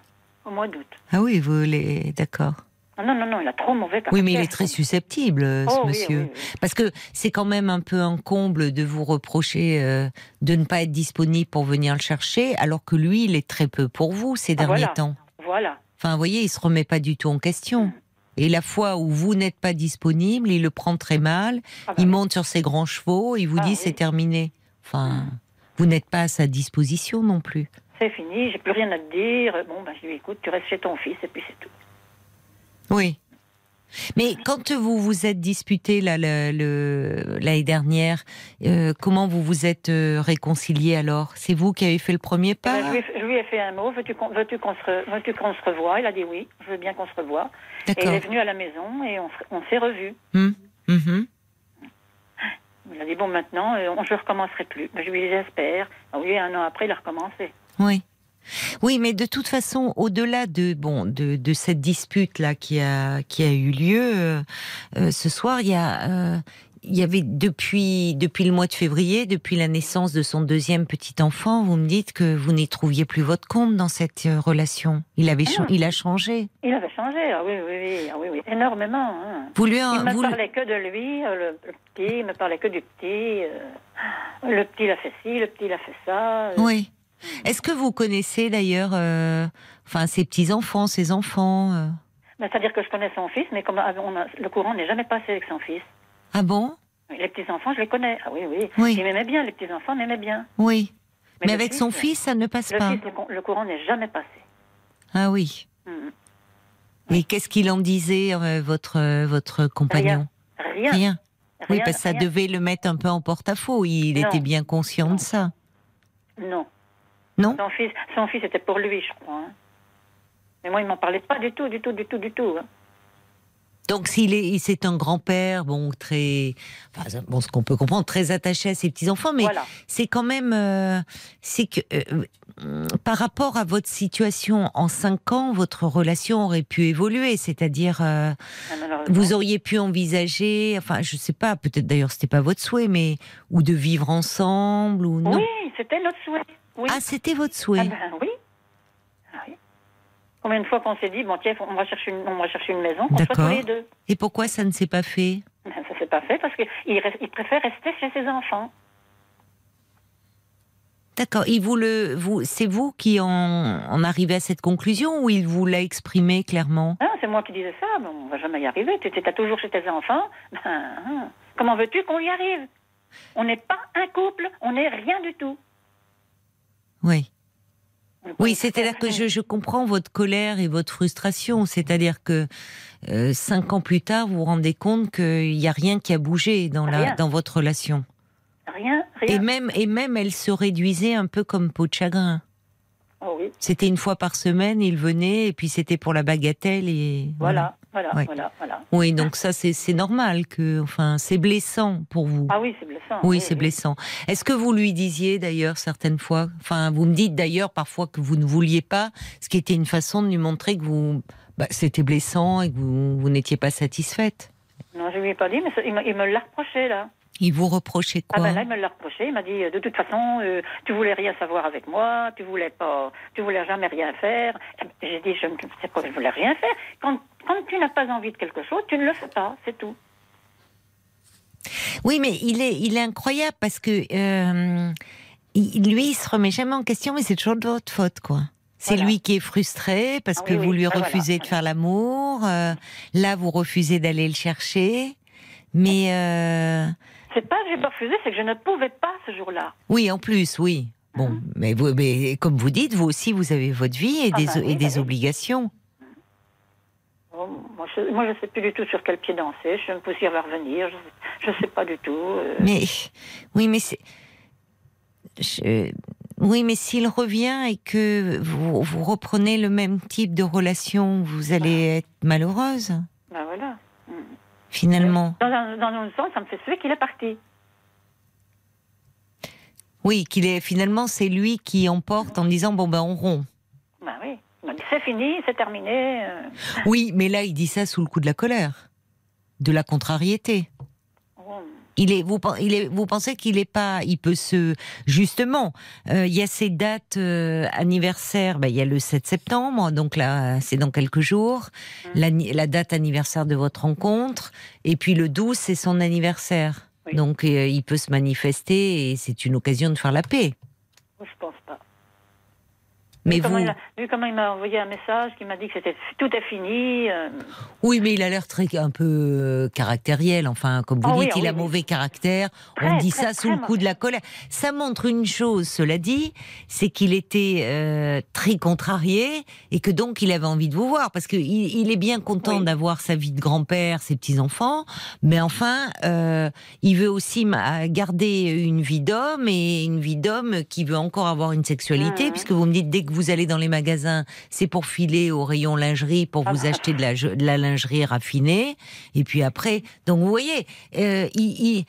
au mois d'août. Ah oui, vous les. D'accord. Ah, Non, non, non, il a trop mauvais caractère. Oui, mais il est très susceptible, euh, ce Oh, monsieur. oui, oui. Parce que c'est quand même un peu un comble de vous reprocher euh, de ne pas être disponible pour venir le chercher, alors que lui, il est très peu pour vous ces Ah, derniers voilà. temps. Voilà. Enfin, vous voyez, il se remet pas du tout en question. Mm. Et la fois où vous n'êtes pas disponible, il le prend très mal. Ah, bah, Il monte sur ses grands chevaux. Il vous Ah, dit oui. c'est terminé. Enfin, vous n'êtes pas à sa disposition non plus. C'est fini, j'ai plus rien à te dire. Bon, ben, je lui écoute, tu restes chez ton fils et puis c'est tout. Oui. Mais quand vous vous êtes disputé l'année dernière, euh, comment vous vous êtes euh, réconcilié alors? C'est vous qui avez fait le premier Eh pas? je, lui ai, je lui ai fait un mot. Veux-tu qu'on veux se, veux-tu qu'on se revoie? Il a dit oui. Je veux bien qu'on se revoie. Et il est venu à la maison et on, s'est revus. Hmm, mhm. Il a dit bon maintenant, euh, on, je ne recommencerai plus. Ben, je lui ai dit j'espère. Ah oui, un an après, il a recommencé. Oui. Oui, mais de toute façon, au-delà de bon de, de cette dispute là qui a qui a eu lieu euh, euh, ce soir, il y a euh, il y avait depuis depuis le mois de février, depuis la naissance de son deuxième petit enfant, vous me dites que vous n'y trouviez plus votre compte dans cette relation. Il avait Ah. il a changé. Il avait changé. Ah oui, oui, oui, ah oui, oui. énormément. hein. Vous lui Il me vous parlait que de lui, le, le petit, il me parlait que du petit. euh, le petit, il a fait ci, le petit, il a fait ça. Oui. Est-ce que vous connaissez d'ailleurs, euh, enfin, ses petits enfants, ses enfants euh Ben, C'est-à-dire que je connais son fils, mais comme on a- le courant n'est jamais passé avec son fils. Ah bon? Les petits-enfants, je les connais. Ah oui, oui. Oui. Il m'aimait bien, les petits-enfants m'aimaient bien. Oui. Mais, le avec son fils, ça ne passe Le pas. fils, le, courant n'est jamais passé. Ah oui. Mhm. Et qu'est-ce qu'il en disait, euh, votre euh, votre compagnon? Rien. Rien. Oui, rien, parce que ça rien. devait le mettre un peu en porte-à-faux. Il Non. était bien conscient Non. de ça. Non. Non Son fils, son fils était pour lui, je crois. hein. Mais moi, il m'en parlait pas du tout, du tout, du tout, du tout. hein. Donc s'il est, c'est un grand-père, bon, très, enfin, bon, ce qu'on peut comprendre, très attaché à ses petits-enfants, mais Voilà. c'est quand même, euh, c'est que euh, euh, par rapport à votre situation en cinq ans, votre relation aurait pu évoluer, c'est-à-dire euh, Ah, vous auriez pu envisager, enfin, je sais pas, peut-être d'ailleurs c'était pas votre souhait, mais ou de vivre ensemble ou non. Oui, c'était notre souhait. Oui. Ah, c'était votre souhait. Ah ben oui. Ah oui. Combien de fois qu'on s'est dit, bon tiens, on va chercher une, on va chercher une maison, qu'on soit tous les deux. Et pourquoi ça ne s'est pas fait? Ben, ça s'est pas fait parce qu'il il préfère rester chez ses enfants. D'accord. Il vous le, vous, c'est vous qui en, en arrivez à cette conclusion ou il vous l'a exprimé clairement? Hein, c'est moi qui disais ça, mais on va jamais y arriver. Tu étais toujours chez tes enfants. Ben, hein. comment veux-tu qu'on y arrive? On n'est pas un couple, on n'est rien du tout. Oui. Oui, c'est-à-dire que je, je comprends votre colère et votre frustration. C'est-à-dire que euh, cinq ans plus tard, vous vous rendez compte qu'il n'y a rien qui a bougé dans, la, Rien. dans votre relation. Rien, Et rien. même, et même, elle se réduisait un peu comme peau de chagrin. Oh oui, C'était une fois par semaine, il venait, et puis c'était pour la bagatelle. Et voilà, voilà, Ouais. voilà, voilà. Oui, donc ça, c'est c'est normal que, enfin, c'est blessant pour vous. Ah oui, c'est blessant. Oui, c'est blessant. Est-ce que vous lui disiez d'ailleurs certaines fois, enfin, vous me dites d'ailleurs parfois que vous ne vouliez pas, ce qui était une façon de lui montrer que vous, bah, c'était blessant et que vous, vous n'étiez pas satisfaite? Non, je lui ai pas dit, mais ça- il me, il me l'a reproché là. Il vous reprochait Ah quoi ben là, il me l'a reproché. Il m'a dit, euh, de toute façon, euh, tu voulais rien savoir avec moi, tu voulais pas, tu voulais jamais rien faire. J'ai dit, je ne sais pas, je voulais rien faire. Quand, quand tu n'as pas envie de quelque chose, tu ne le fais pas, c'est tout. Oui, mais il est, il est incroyable parce que euh, il- lui, il se remet jamais en question, mais c'est toujours de votre faute, quoi. C'est Voilà. lui qui est frustré parce Ah que vous oui. lui Ah, voilà. refusez de faire l'amour. euh, là, vous refusez d'aller le chercher. Mais euh, C'est pas que j'ai pas refusé, c'est que je ne pouvais pas ce jour-là. oui, en plus, oui. Bon, Mhm. mais, vous, mais comme vous dites, vous aussi, vous avez votre vie et Ah des, bah oui, et des bah oui. obligations. Bon, moi, je, je sais plus du tout sur quel pied danser. Je ne peux s'y revenir. Je, je sais pas du tout. euh. Mais oui, mais c'est. je- Oui, mais s'il revient et que vous, vous reprenez le même type de relation, vous allez être malheureuse, Ben voilà. Finalement. Dans un, dans un sens, ça me fait suer qu'il est parti. Oui, qu'il est finalement c'est lui qui emporte en disant bon ben on rompt. Ben oui. C'est fini, c'est terminé. euh. Oui, mais là il dit ça sous le coup de la colère, de la contrariété. Il est, vous, pen- il est, vous pensez qu'il est pas, il peut se, justement, euh, il y a ces dates euh, anniversaires, ben, il y a le 7 septembre, donc là, c'est dans quelques jours, la, la date anniversaire de votre rencontre, et puis le 12, c'est son anniversaire. Oui. Donc, euh, il peut se manifester et c'est une occasion de faire la paix. Je. Mais vu, vous... comment il a- vu comment il m'a envoyé un message qui m'a dit que c'était tout est fini. euh, Oui, mais il a l'air très un peu euh, caractériel. Enfin, comme vous Ah oui, dites, ah il oui, a oui. mauvais caractère. On dit très, ça sous le coup de la colère. Ça montre une chose, cela dit, c'est qu'il était euh, très contrarié et que donc il avait envie de vous voir parce que il, est bien content d'avoir sa vie de grand-père, ses petits enfants, mais enfin, euh, il veut aussi garder une vie d'homme et une vie d'homme qui veut encore avoir une sexualité, Mhm. puisque vous me dites dès que vous allez dans les magasins, c'est pour filer au rayon lingerie pour Ah vous bah. acheter de la, de la lingerie raffinée. Et puis après, donc vous voyez, euh, il, il-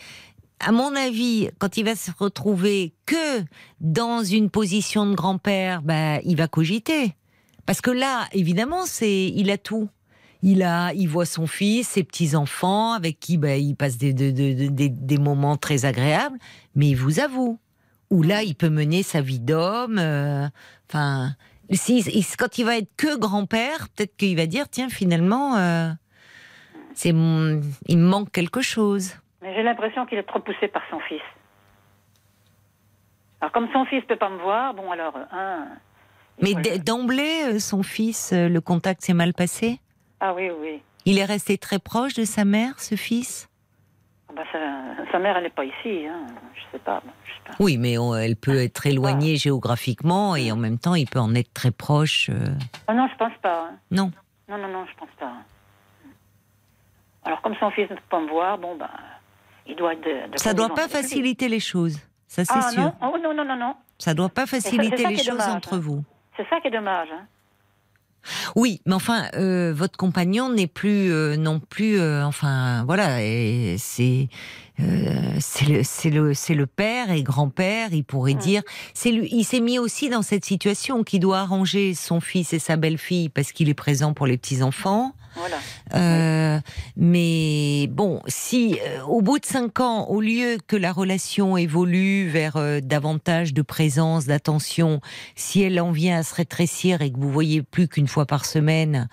à mon avis, quand il va se retrouver que dans une position de grand-père, bah, il va cogiter. Parce que là, évidemment, c'est, il a tout. Il a, il voit son fils, ses petits enfants, avec qui bah, il passe des, de- de- de- des, des moments très agréables. Mais il vous avoue, où là, il peut mener sa vie d'homme. euh, Enfin, si, quand il va être que grand-père, peut-être qu'il va dire, tiens, finalement, euh, c'est mon- il me manque quelque chose. Mais j'ai l'impression qu'il est trop poussé par son fils. Alors, comme son fils peut pas me voir, bon, alors, il Mais le- d'emblée, euh, son fils, le contact s'est mal passé? Ah oui, oui. Il est resté très proche de sa mère, ce fils? Ah bah, sa, sa mère, elle n'est pas ici. Hein. Je sais pas. je sais pas. Oui, mais on- elle peut être éloignée géographiquement et en même temps, il peut en être très proche. euh, Ah non, je pense pas. hein. Non. Non, non, non, je pense pas. Alors, comme son fils ne peut pas me voir, bon, ben, il doit être de. de Ça doit pas faciliter les choses. Ça, c'est Ah sûr. non, oh, non, non, non, non. Ça doit pas faciliter ça les choses dommage, entre hein. vous. C'est ça qui est dommage. Hein. Oui, mais enfin, euh, votre compagnon n'est plus euh, non plus, euh, enfin, voilà, et c'est euh, c'est le c'est le c'est le père et grand-père. Il pourrait dire, c'est lui. Il s'est mis aussi dans cette situation qui doit arranger son fils et sa belle-fille parce qu'il est présent pour les petits enfants. Voilà. Euh, mais bon, si euh, au bout de cinq ans, au lieu que la relation évolue vers euh, davantage de présence, d'attention, si elle en vient à se rétrécir et que vous voyez plus qu'une fois par semaine,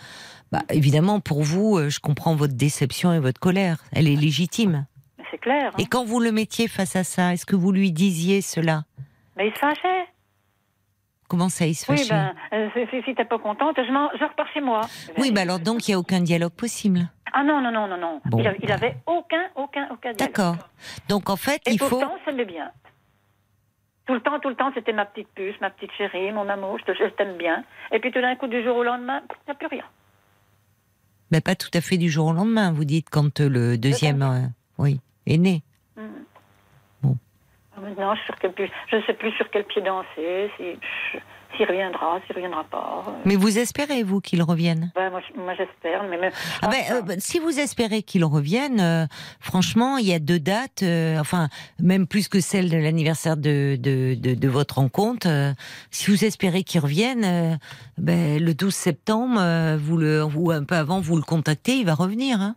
bah, évidemment pour vous, euh, je comprends votre déception et votre colère. Elle est légitime. C'est clair. Hein. Et quand vous le mettiez face à ça, est-ce que vous lui disiez cela? Mais il se fâchait. Comment ça, il se Oui, fâchait ben, euh, si, t'es pas contente, je, je repars chez moi. Oui, bah alors donc il n'y a aucun dialogue possible. Ah non, non, non, non, non. Bon. Il, il avait aucun, aucun, aucun dialogue. D'accord. Donc en fait, Et il faut. pourtant, ça m'est bien. Tout le temps, tout le temps, c'était ma petite puce, ma petite chérie, mon amour, je t'aime bien. Et puis tout d'un coup, du jour au lendemain, il n'y a plus rien. Mais pas tout à fait du jour au lendemain, vous dites, quand euh, le deuxième euh, oui, est né. Maintenant, je ne sais, plus- sur quel pied danser, si, s'il reviendra, s'il reviendra pas. Mais vous espérez, vous, qu'il revienne? Ben, moi, je- moi, j'espère, mais même. ah ben, euh, ben, Si vous espérez qu'il revienne, euh, franchement, il y a deux dates, euh, enfin, même plus que celle de l'anniversaire de, de, de, de votre rencontre. euh, si vous espérez qu'il revienne, euh, ben, le 12 septembre, euh, vous le, ou un peu avant, vous le contactez, il va revenir. Hein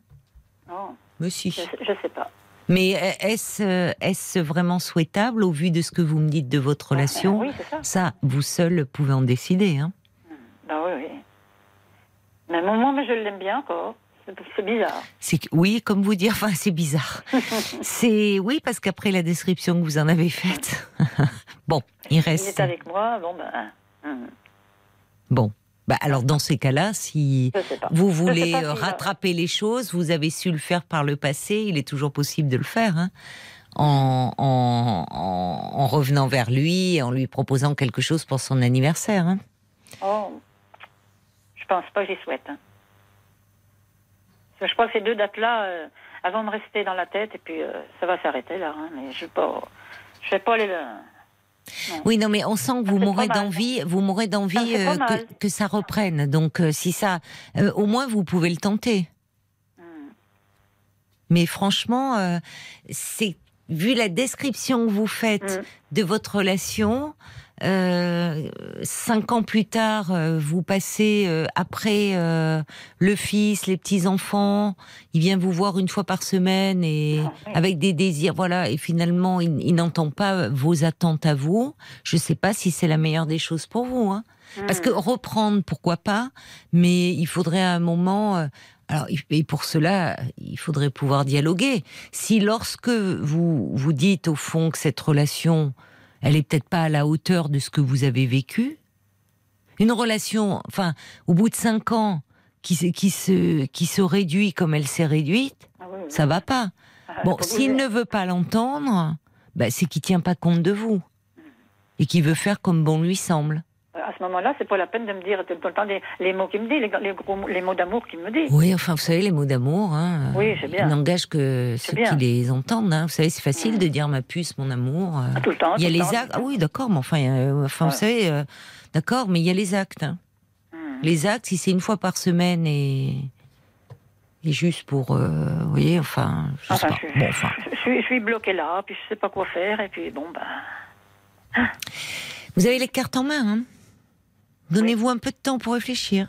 Non, Mais si. je, je sais pas. Mais euh, est-ce euh, est-ce vraiment souhaitable au vu de ce que vous me dites de votre relation? Ben oui, c'est ça. Ça, vous seul pouvez en décider. Hein. Ben oui, oui. Mais moi, mais je l'aime bien encore. C'est- bizarre. Oui, comme vous dire, enfin, c'est bizarre. c'est oui parce qu'après la description que vous en avez faite, bon, il Il reste est avec moi, bon, ben. hum, bon. Bah alors dans ces cas-là, si vous voulez euh, va- rattraper les choses, vous avez su le faire par le passé, il est toujours possible de le faire. Hein, en, en, en, en revenant vers lui, et en lui proposant quelque chose pour son anniversaire. Hein. Oh, je pense pas j'y souhaite. hein. Je crois que ces deux dates-là, euh, elles vont me rester dans la tête et puis euh, ça va s'arrêter là. hein, mais je vais pas, je vais pas aller là. Oui, non, mais on sent que vous mourrez d'envie, vous mourrez d'envie euh, que, que ça reprenne. Donc, euh, si ça, euh, au moins vous pouvez le tenter. Hum. Mais franchement, c'est vu la description que vous faites Mm. de votre relation. Euh, cinq ans plus tard, euh, vous passez euh, après le fils, les petits enfants. Il vient vous voir une fois par semaine et Ah, avec des désirs, voilà. Et finalement, il, il n'entend pas vos attentes à vous. Je ne sais pas si c'est la meilleure des choses pour vous. Hein. Parce que reprendre, pourquoi pas, mais il faudrait à un moment. alors, et pour cela, il faudrait pouvoir dialoguer. Si lorsque vous vous dites au fond que cette relation, elle est peut-être pas à la hauteur de ce que vous avez vécu, Une relation, enfin, au bout de cinq ans, qui, qui, se, qui se réduit comme elle s'est réduite, ah ça va pas. Ah, bon, s'il ne veut pas l'entendre, bah, c'est qu'il tient pas compte de vous et qu'il veut faire comme bon lui semble. Ce moment-là, c'est pas la peine de me dire tout le temps les, mots qu'il me dit, les, gros, les mots d'amour qu'il me dit. Oui, enfin, vous savez, les mots d'amour, hein, oui, n'engagent que ceux qui les entendent. Hein. Vous savez, c'est facile mm. de dire ma puce, mon amour. Euh. Ah, tout le temps. Il y a les actes. Ah oui, d'accord, mais enfin, enfin vous savez, euh, d'accord, mais il y a les actes. Hein. Mm. Les actes, si c'est une fois par semaine et et juste pour, euh, vous voyez, enfin, je, enfin, je, bon, enfin. Je, suis, je, suis, bloquée là, puis je sais pas quoi faire, et puis bon, ben. Vous avez les cartes en main, hein Donnez-vous un peu de temps pour réfléchir.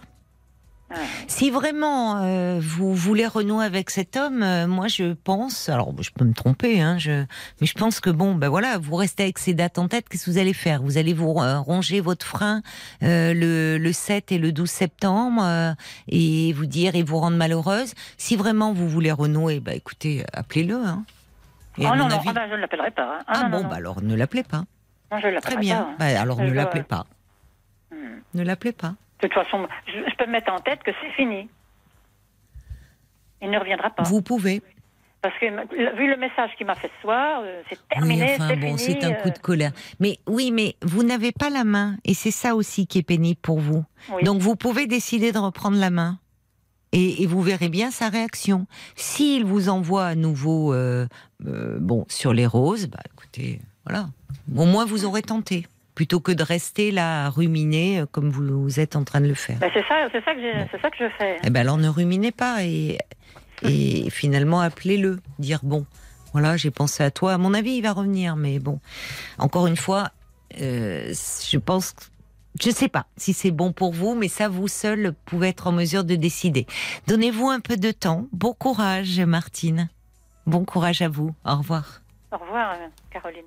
Si vraiment euh, vous voulez renouer avec cet homme, euh, moi je pense, alors je peux me tromper, hein, je, mais je pense que bon, ben voilà, vous restez avec ces dates en tête, qu'est-ce que vous allez faire? Vous allez vous euh, ronger votre frein le, le 7 et le 12 septembre et vous dire et vous rendre malheureuse. Si vraiment vous voulez renouer, bah écoutez, appelez-le. Hein. oh non, non, ah bah, je ne l'appellerai pas. Hein. Ah, ah bon, bah alors ne l'appelez pas. Non, je Très bien, pas, bah, alors ne l'appelez pas. Hmm. Ne l'appelez pas. De toute façon, je, peux me mettre en tête que c'est fini. Il ne reviendra pas. Vous pouvez. Parce que vu le message qu'il m'a fait ce soir, euh, c'est terminé, oui, bon, C'est un coup de euh. colère. Mais oui, mais vous n'avez pas la main, et c'est ça aussi qui est pénible pour vous. Donc vous pouvez décider de reprendre la main. Et, vous verrez bien sa réaction. S'il vous envoie à nouveau, euh, bon, sur les roses, bah écoutez, voilà. Au moins vous aurez tenté plutôt que de rester là à ruminer euh, comme vous, êtes en train de le faire. Bah, c'est ça, c'est ça, ça, que je fais. Eh ben alors ne ruminez pas et, et finalement appelez-le, dire bon, voilà, j'ai pensé à toi. À mon avis, il va revenir, mais bon, encore une fois, euh, je pense. Je ne sais pas si c'est bon pour vous, mais ça, vous seul pouvez être en mesure de décider. Donnez-vous un peu de temps. Bon courage, Martine. Bon courage à vous. Au revoir. Au revoir, Caroline.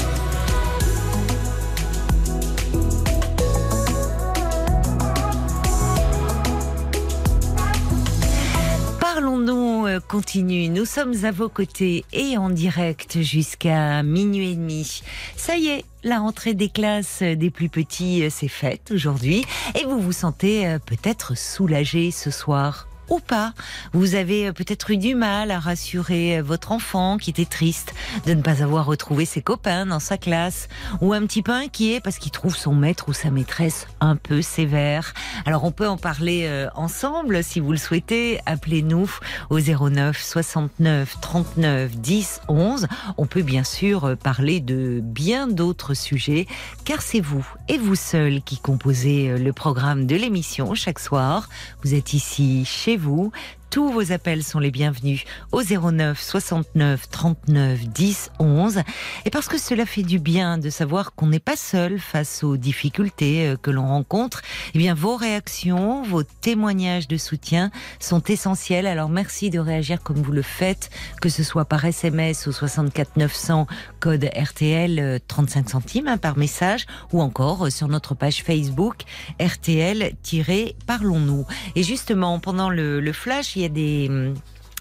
Parlons-nous euh, continue. Nous sommes à vos côtés et en direct jusqu'à minuit et demi. Ça y est, la rentrée des classes des plus petits s'est faite aujourd'hui et vous vous sentez euh, peut-être soulagé ce soir? Ou pas. Vous avez euh, peut-être eu du mal à rassurer euh, votre enfant qui était triste de ne pas avoir retrouvé ses copains dans sa classe ou un petit peu inquiet parce qu'il trouve son maître ou sa maîtresse un peu sévère. Alors on peut en parler euh, ensemble si vous le souhaitez. Appelez-nous au 09 69 39 10 11. On peut bien sûr parler de bien d'autres sujets car c'est vous et vous seul qui composez le programme de l'émission chaque soir. Vous êtes ici chez vous vous. Tous vos appels sont les bienvenus au 09 69 39 10 11. Et parce que cela fait du bien de savoir qu'on n'est pas seul face aux difficultés euh, que l'on rencontre, eh bien vos réactions, vos témoignages de soutien sont essentiels. Alors merci de réagir comme vous le faites, que ce soit par SMS au 64 900 code RTL 35 euh, centimes hein, par message ou encore euh, sur notre page Facebook RTL-Parlons-nous. Et justement, pendant le, flash, y a des hum,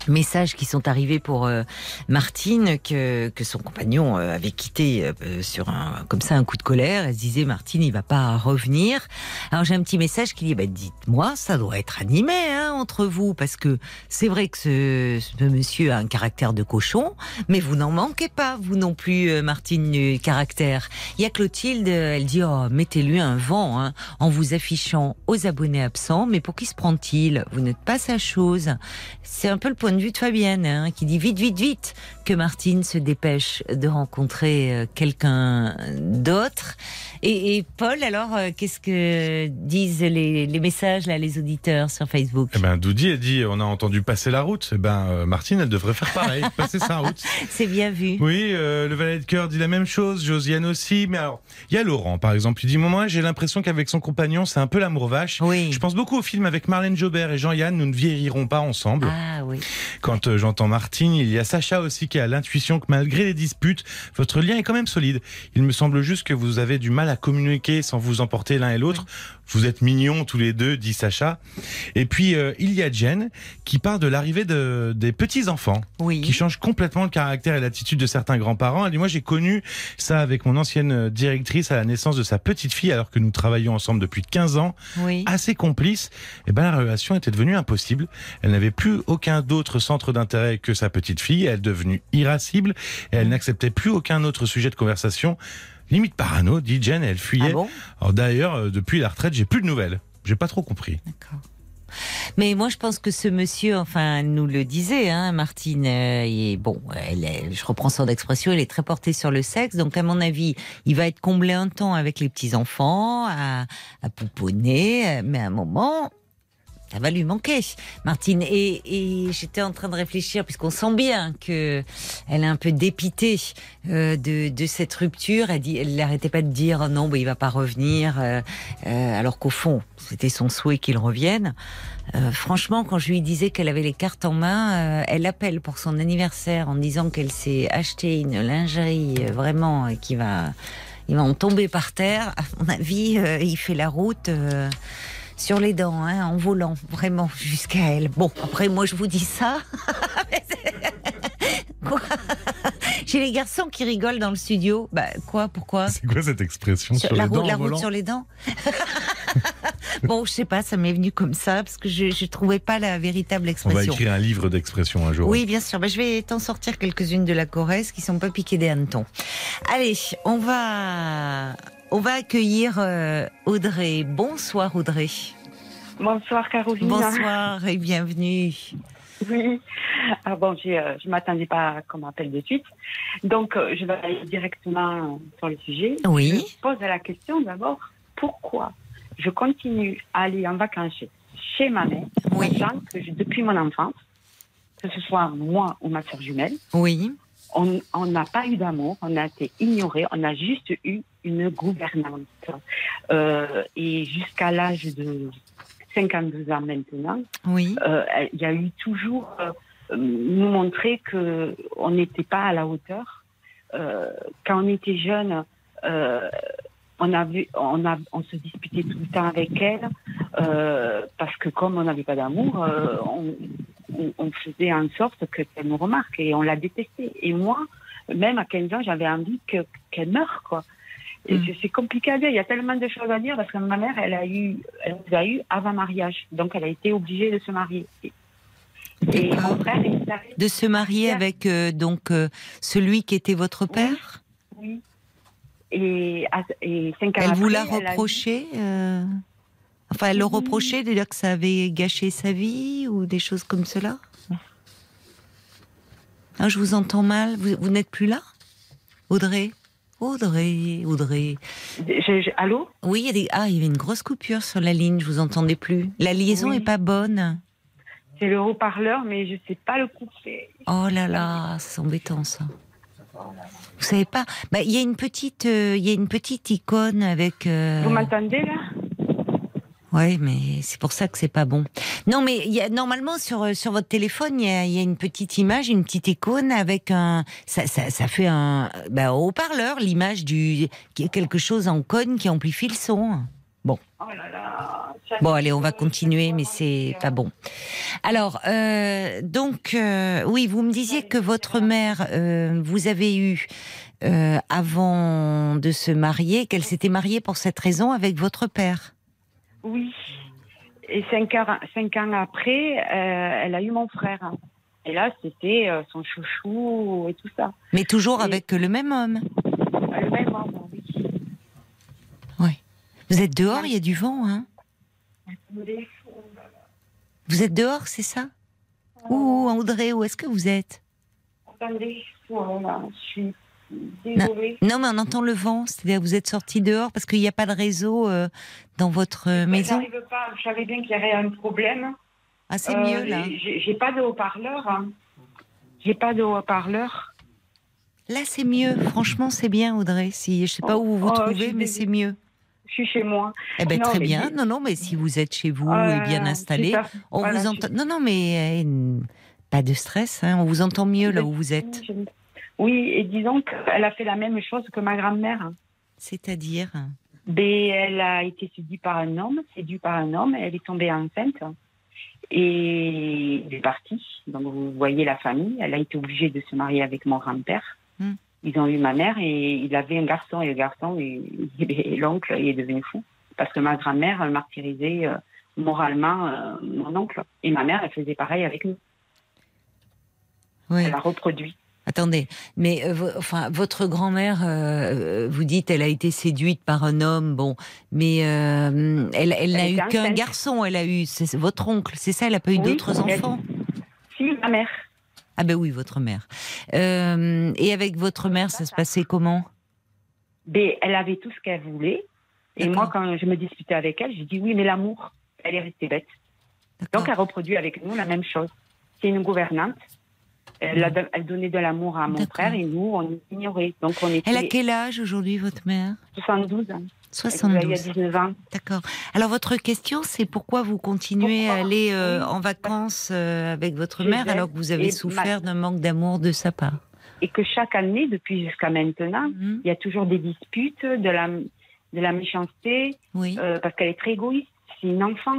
messages qui sont arrivés pour euh, Martine que, que son compagnon euh, avait quitté euh, sur un comme ça un coup de colère. Elle se disait Martine il va pas revenir. Alors j'ai un petit message qui dit bah, dites-moi ça doit être animé hein, entre vous parce que c'est vrai que ce, ce, monsieur a un caractère de cochon, mais vous n'en manquez pas vous non plus Martine du caractère. Il y a Clotilde elle dit oh mettez-lui un vent hein, en vous affichant aux abonnés absents mais pour qui se prend-il? Vous n'êtes pas sa chose. C'est un peu le point de vue de Fabienne, hein, qui dit vite, vite, vite que Martine se dépêche de rencontrer euh, quelqu'un d'autre. Et, Paul, alors, euh, qu'est-ce que disent les, messages, là, les auditeurs sur Facebook? Eh ben, Doudi a dit, on a entendu passer la route. Eh ben, euh, Martine, elle devrait faire pareil, passer sa route. C'est bien vu. Oui, le valet de cœur dit la même chose, Josiane aussi. Mais alors, il y a Laurent, par exemple, il dit, moi, j'ai l'impression qu'avec son compagnon, c'est un peu l'amour vache. Oui. Je pense beaucoup au film avec Marlène Jobert et Jean-Yann, nous ne vieillirons pas ensemble. Ah oui. Quand euh, j'entends Martine, il y a Sacha aussi qui a l'intuition que malgré les disputes, votre lien est quand même solide. Il me semble juste que vous avez du mal à communiquer sans vous emporter l'un et l'autre. Vous êtes mignons tous les deux, dit Sacha. Et puis euh, il y a Jen qui parle de l'arrivée de, des petits enfants, Oui. qui changent complètement le caractère et l'attitude de certains grands-parents. Elle dit moi j'ai connu ça avec mon ancienne directrice à la naissance de sa petite fille alors que nous travaillions ensemble depuis 15 ans, Oui. assez complices. Et ben la relation était devenue impossible. Elle n'avait plus aucun d'autre centre d'intérêt que sa petite fille. Elle est devenue irascible et elle n'acceptait plus aucun autre sujet de conversation. Limite parano, dit Jen, elle fuyait. Ah bon? D'ailleurs, euh, depuis la retraite, j'ai plus de nouvelles. J'ai pas trop compris. D'accord. Mais moi, je pense que ce monsieur, enfin, nous le disait, hein, Martine, euh, et bon, elle est, je reprends son expression, elle est très portée sur le sexe, donc à mon avis, il va être comblé un temps avec les petits enfants, à, à pouponner, euh, mais à un moment, ça va lui manquer, Martine. Et, et j'étais en train de réfléchir, puisqu'on sent bien que elle est un peu dépitée euh, de, de cette rupture. Elle dit, elle n'arrêtait pas de dire non, bah, il va pas revenir, euh, euh, alors qu'au fond, c'était son souhait qu'il revienne. Euh, franchement, quand je lui disais qu'elle avait les cartes en main, euh, elle appelle pour son anniversaire en disant qu'elle s'est acheté une lingerie euh, vraiment qui va, il va en tomber par terre. À mon avis, il fait la route. Sur les dents, hein, en volant, vraiment, jusqu'à elle. Bon, après, moi, je vous dis ça. Quoi J'ai les garçons qui rigolent dans le studio. Bah, quoi Pourquoi C'est quoi cette expression sur, la les route, dents la route sur les dents Bon, je sais pas, ça m'est venu comme ça, parce que je ne trouvais pas la véritable On va expression. écrire un livre d'expressions un jour. Oui, bien sûr. Bah, je vais t'en sortir quelques-unes de la Corrèze qui sont pas piquées des hannetons. Allez, on va, on va accueillir euh, Audrey. Bonsoir Audrey. Bonsoir Caroline. Bonsoir et bienvenue. Oui. Ah bon, euh, je m'attendais pas qu'on m'appelle de suite. Donc, euh, je vais aller directement sur le sujet. Oui. Je pose la question d'abord, pourquoi je continue à aller en vacances chez, chez ma mère, Oui. que je- depuis mon enfance, que ce soit moi ou ma soeur jumelle, Oui. On n'a pas eu d'amour, on a été ignorés, on a juste eu une gouvernante. Euh, et jusqu'à l'âge de 52 ans maintenant, Oui. euh, il y a eu toujours euh, nous montrer que on n'était pas à la hauteur. Quand on était jeune, on avait, on a, on se disputait tout le temps avec elle parce que comme on n'avait pas d'amour, on, on, on faisait en sorte que qu'elle nous remarque et on la détestait. Et moi, même à 15 ans, j'avais envie que qu'elle meure quoi. Et Mm. c'est- compliqué à dire. Il y a tellement de choses à dire parce que ma mère, elle a eu, elle nous a eu avant mariage, donc elle a été obligée de se marier. Et, mon frère, il De se marier avec euh, donc euh, celui qui était votre père? Oui. Et, à- et cinq ans Elle vous l'a reproché. euh, Enfin, elle le Oui. reprochait de dire que ça avait gâché sa vie ou des choses comme cela. Ah, je vous entends mal. Vous, vous n'êtes plus là, Audrey. Audrey, Audrey. Je- je- allô? Oui, il y, a des... ah, il y avait une grosse coupure sur la ligne. Je vous entendais plus. La liaison Oui. est pas bonne. C'est le haut-parleur, mais je sais pas le couper. Oh là là, c'est embêtant ça. Vous savez pas? Bah, il y a une petite, euh, y a une petite icône avec. euh, Vous m'entendez là? Ouais, mais c'est pour ça que c'est pas bon. Non, mais y a normalement sur euh, sur votre téléphone, il y a, y a une petite image, une petite icône avec un. Ça, ça, ça fait un bah, haut-parleur, l'image du quelque chose en cône qui amplifie le son. Oh là. ça- Bon, allez, on va continuer, mais c'est pas bon. Alors, euh, donc, euh, oui, vous me disiez que votre mère, euh, vous avez eu euh, avant de se marier, qu'elle s'était mariée pour cette raison avec votre père. Oui. Et cinq ans, cinq ans après, euh, elle a eu mon frère. Et là, c'était euh, son chouchou et tout ça. Mais toujours Et- avec le même homme. Le même homme, oui. Vous êtes dehors, il y a du vent, hein Vous êtes dehors, c'est ça? Ouh, Audrey, où est-ce que vous êtes? Attendez, voilà, je suis désolée. Non, mais on entend le vent, c'est-à-dire que vous êtes sorti dehors parce qu'il n'y a pas de réseau euh, dans votre euh, Mais maison. J'arrive pas, je savais bien qu'il y avait un problème. Ah, c'est Euh, mieux là. J'ai pas de haut-parleur. hein. J'ai pas de haut-parleur. Là, c'est mieux. Franchement, c'est bien, Audrey. Si je sais pas où vous vous Oh, je trouvez, mais c'est mieux. Je suis chez moi. Eh ben Non, très bien. Non, non, mais si vous êtes chez vous Euh, et bien installé, on Voilà, vous je- entend. Non, non, mais euh, pas de stress. Hein. On vous entend mieux là où vous êtes. Oui, et disons qu'elle a fait la même chose que ma grand-mère. C'est-à-dire. ben, Elle a été séduite par un homme, séduite par un homme, elle est tombée enceinte et elle est partie. Donc vous voyez la famille, elle a été obligée de se marier avec mon grand-père. Hmm. Ils ont eu ma mère et il avait un garçon et le garçon et, et l'oncle est devenu fou parce que ma grand-mère martyrisait euh, moralement euh, mon oncle et ma mère elle faisait pareil avec nous. Elle a reproduit. Attendez, mais euh, enfin, votre grand-mère, euh, vous dites, elle a été séduite par un homme, bon, mais euh, elle, elle n'a eu qu'un garçon, elle a eu, c'est votre oncle, c'est ça, elle n'a pas eu Oui, d'autres enfants Si, ma mère. Ah ben oui, votre mère. Euh, et avec votre mère, ça se passait comment? Ben, elle avait tout ce qu'elle voulait. Et moi, quand je me disputais avec elle, j'ai dit oui, mais l'amour, elle est restée bête. Donc, elle reproduit avec nous la même chose. C'est une gouvernante. Elle, a don- elle donnait de l'amour à mon frère et nous, on ignorait. Donc, on était Elle a quel âge aujourd'hui, votre mère? 72 ans. Il y 72. a 19 ans. D'accord. Alors votre question, c'est pourquoi vous continuez à aller euh, en vacances euh, avec votre mère alors que vous avez souffert d'un manque d'amour de sa part? Et que chaque année, depuis jusqu'à maintenant, Mhm. il y a toujours des disputes, de la, de la méchanceté, Oui. euh, parce qu'elle est très égoïste. C'est une enfant.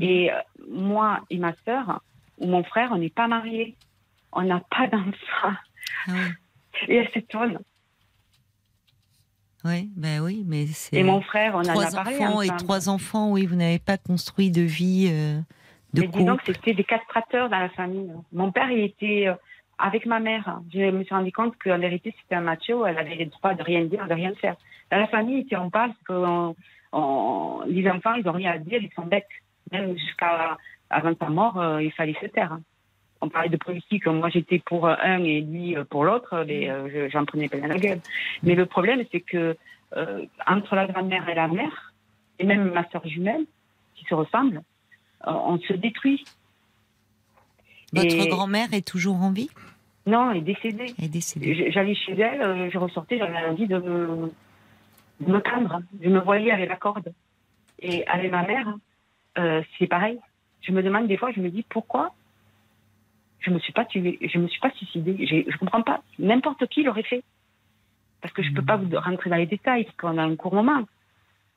Et moi et ma sœur, ou mon frère, on n'est pas mariés. On n'a pas d'enfant. Ah. Et elle s'étonne. Oui, ben oui, mais c'est Et mon frère, on en a parlé enfants et ensemble. trois enfants. Oui, vous n'avez pas construit de vie euh, de Mais dis donc, c'était des castrateurs dans la famille. Mon père, il était euh, avec ma mère. Je me suis rendu compte qu'en vérité, c'était un macho. Elle avait le droit de rien dire, de rien faire. Dans la famille, si on parle, que on- on- les enfants, ils n'ont rien à dire, ils sont bêtes. Même jusqu'à avant sa mort, euh, il fallait se taire. On parlait de politique. Moi, j'étais pour un et lui euh, pour l'autre. Mais euh, je- j'en prenais plein la gueule. Mais le problème, c'est que euh, entre la grand-mère et la mère, et même ma soeur jumelle, qui se ressemblent, euh, on se détruit. Votre Et- grand-mère est toujours en vie? Non, elle est décédée. Elle est décédée. J'allais chez elle, euh, je ressortais, j'avais envie de me, de me tendre. Je me voyais avec la corde. Et avec ma mère, euh, c'est pareil. Je me demande des fois, je me dis pourquoi je me suis pas tuée, je me suis pas suicidée. Je comprends pas. N'importe qui l'aurait fait. Parce que je peux pas vous rentrer dans les détails, parce qu'on a un court moment.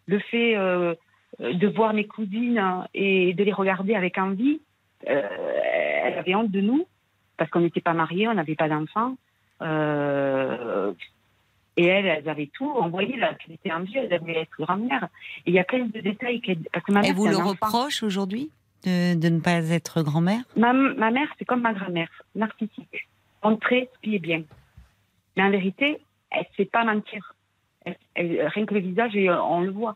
Le fait euh, de voir mes cousines et de les regarder avec envie, euh, elle avait honte de nous parce qu'on n'était pas mariés, on n'avait pas d'enfants. Euh, et elles, elles avaient tout. On voyait là qu'elle était en vie, elle devait être grand-mère. Et il y a plein de détails. qu'elle- Parce que ma Et vous le enfant. reproche aujourd'hui? De, de ne pas être grand-mère Ma, ma mère, c'est comme ma grand-mère, narcissique. Montrer ce qui est bien. Mais en vérité, elle ne sait pas mentir. Elle- elle- rien que le visage, on le voit.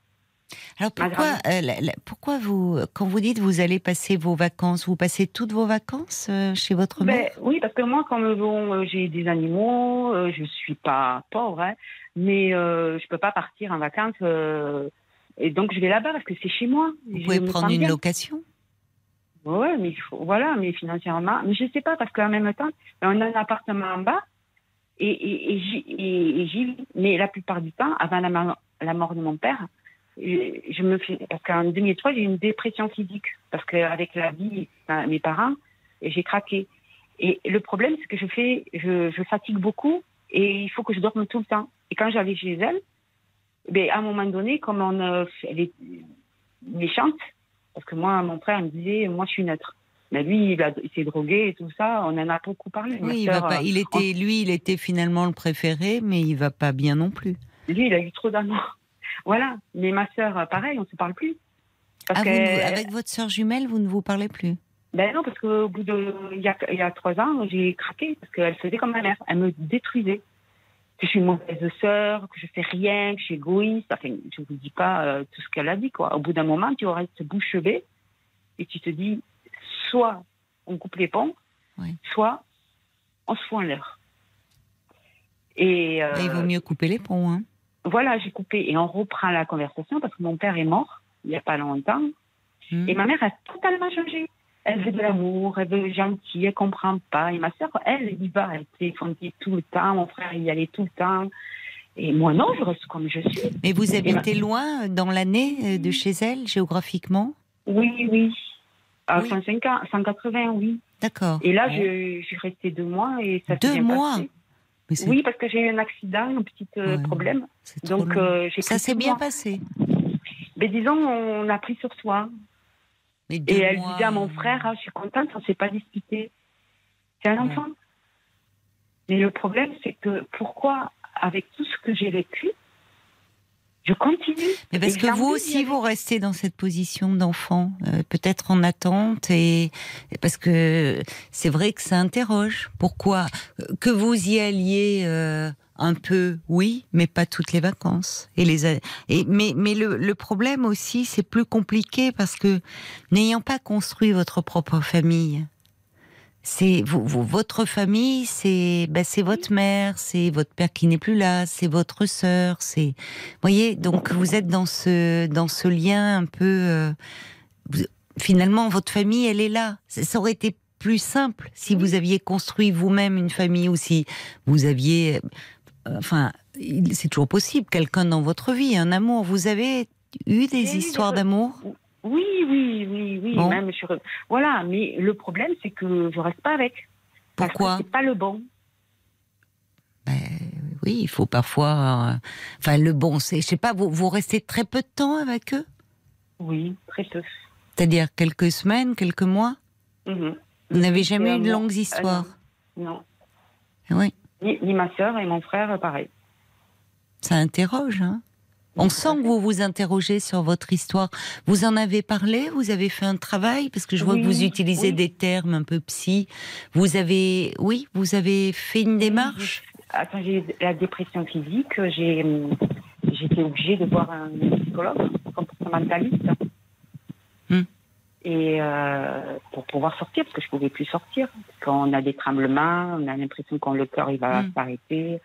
Alors pourquoi, euh, la- la- pourquoi vous, quand vous dites vous allez passer vos vacances, vous passez toutes vos vacances euh, chez votre Ben, mère? oui, parce que moi, comme bon, euh, j'ai des animaux, euh, je suis pas pauvre, hein, mais je peux pas partir en vacances. et donc, je vais là-bas parce que c'est chez moi. Vous Je pouvez prendre une bien. location? Ouais, mais voilà, mais financièrement, mais je sais pas parce qu'en même temps, on a un appartement en bas et, et, j'y. Mais la plupart du temps, avant la, la mort de mon père, je, me fais parce qu'en 2003 j'ai eu une dépression physique parce qu'avec la vie, mes parents, j'ai craqué. Et le problème, c'est que je fais, je, fatigue beaucoup et il faut que je dorme tout le temps. Et quand j'allais chez elle, ben, à un moment donné, comme on, euh, elle est méchante, parce que moi, mon frère me disait, moi, je suis neutre. Mais lui, il, s'est drogué et tout ça. On en a beaucoup parlé. Oui, il, va pas, euh, il était, lui, il était finalement le préféré, mais il va pas bien non plus. Lui, il a eu trop d'amour. Voilà. Mais ma sœur, euh, pareil, on se parle plus. Parce Ah, vous ne- que, avec votre sœur jumelle, vous ne vous parlez plus? Ben non, parce qu'au bout de, il y a, il y a trois ans, j'ai craqué parce qu'elle faisait comme ma mère. Elle me détruisait. Que je suis une mauvaise sœur, que je fais rien, que je suis égoïste. Enfin, je vous dis pas euh, tout ce qu'elle a dit, quoi. Au bout d'un moment, tu restes bouche bée et tu te dis, soit on coupe les ponts, Oui. soit on se fout en l'air. Et, euh, Il vaut mieux couper les ponts. Hein. voilà, j'ai coupé et on reprend la conversation parce que mon père est mort il n'y a pas longtemps Hmm. et ma mère a totalement changé. Elle veut de l'amour, elle veut gentil, elle comprend pas. Et ma sœur, elle, y va, elle téléphonait tout le temps, mon frère y allait tout le temps. Et moi, non, je reste comme je suis. Mais vous habitez loin euh, dans l'année euh, de chez elle, géographiquement? Oui, oui. À Oui. 105 ans, 180, oui. D'accord. Et là, Bon. je, je suis restée deux mois et ça Deux mois passé. Oui, parce que j'ai eu un accident, un petit euh, problème. Donc, euh, Ça s'est bien passé. Mais disons, on a pris sur soi. Et elle disait à mon frère, ah, je suis contente, on ne s'est pas disputé. C'est un enfant. Mais le problème, c'est que pourquoi, avec tout ce que j'ai vécu, je continue. Mais parce que vous aussi, vous restez dans cette position d'enfant, euh, peut-être en attente, et parce que c'est vrai que ça interroge. Pourquoi que vous y alliez euh, un peu, oui, mais pas toutes les vacances. Et les et mais mais le, le problème aussi, c'est plus compliqué parce que n'ayant pas construit votre propre famille, c'est vous, votre famille, c'est bah, c'est votre mère, c'est votre père qui n'est plus là, c'est votre sœur, c'est voyez donc vous êtes dans ce dans ce lien un peu euh, finalement votre famille elle est là. Ça aurait été plus simple si vous aviez construit vous-même une famille ou si vous aviez enfin c'est toujours possible quelqu'un dans votre vie, un amour. Vous avez eu des histoires d'amour? Oui, oui, oui, oui. Même sur... Voilà, mais le problème, c'est que je reste pas avec. Pourquoi? C'est pas le bon. Ben, oui, il faut parfois. Euh, enfin, le bon, c'est, je sais pas, vous, vous restez très peu de temps avec eux? Oui, très peu. C'est-à-dire quelques semaines, quelques mois? Mhm. Vous n'avez jamais eu de longues histoires? Non. Oui. Ni, ni ma sœur et mon frère, pareil. Ça interroge, hein on sent que vous vous interrogez sur votre histoire. Vous en avez parlé? Vous avez fait un travail? Parce que je vois que vous utilisez des termes un peu psy. Vous avez, oui, vous avez fait une démarche? Attends, j'ai la dépression physique. J'ai, été obligée de voir un psychologue comportementaliste. Hmm. Et euh, pour pouvoir sortir, parce que je pouvais plus sortir. Quand on a des tremblements, on a l'impression que le cœur il va hmm. s'arrêter.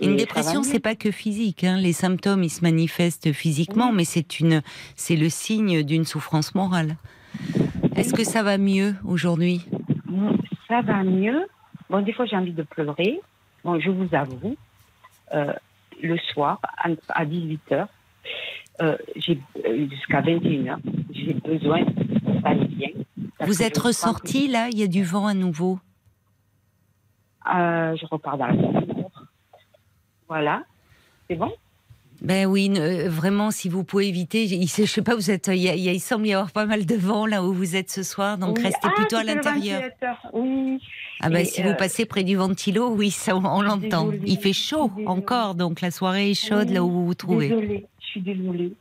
Une dépression, c'est pas que physique. Hein. Les symptômes, ils se manifestent physiquement, mais c'est une, c'est le signe d'une souffrance morale. Est-ce que ça va mieux aujourd'hui? Ça va mieux. Bon, des fois, j'ai envie de pleurer. Bon, je vous avoue, euh, le soir, à 18 h euh, j'ai euh, jusqu'à 21 h j'ai besoin d'aller bien. Vous êtes ressorti là? Il y a du vent à nouveau? je repars dans la voilà. C'est bon? Ben oui, euh, vraiment, si vous pouvez éviter, je, je sais pas, vous êtes, il, y il, semble y avoir pas mal de vent là où vous êtes ce soir, donc restez ah, plutôt à l'intérieur. Oui. Ah ben si vous euh, passez près du ventilo, oui, ça on, l'entend. Il fait chaud encore, donc la soirée est chaude là où vous vous trouvez. Désolée, suis désolée.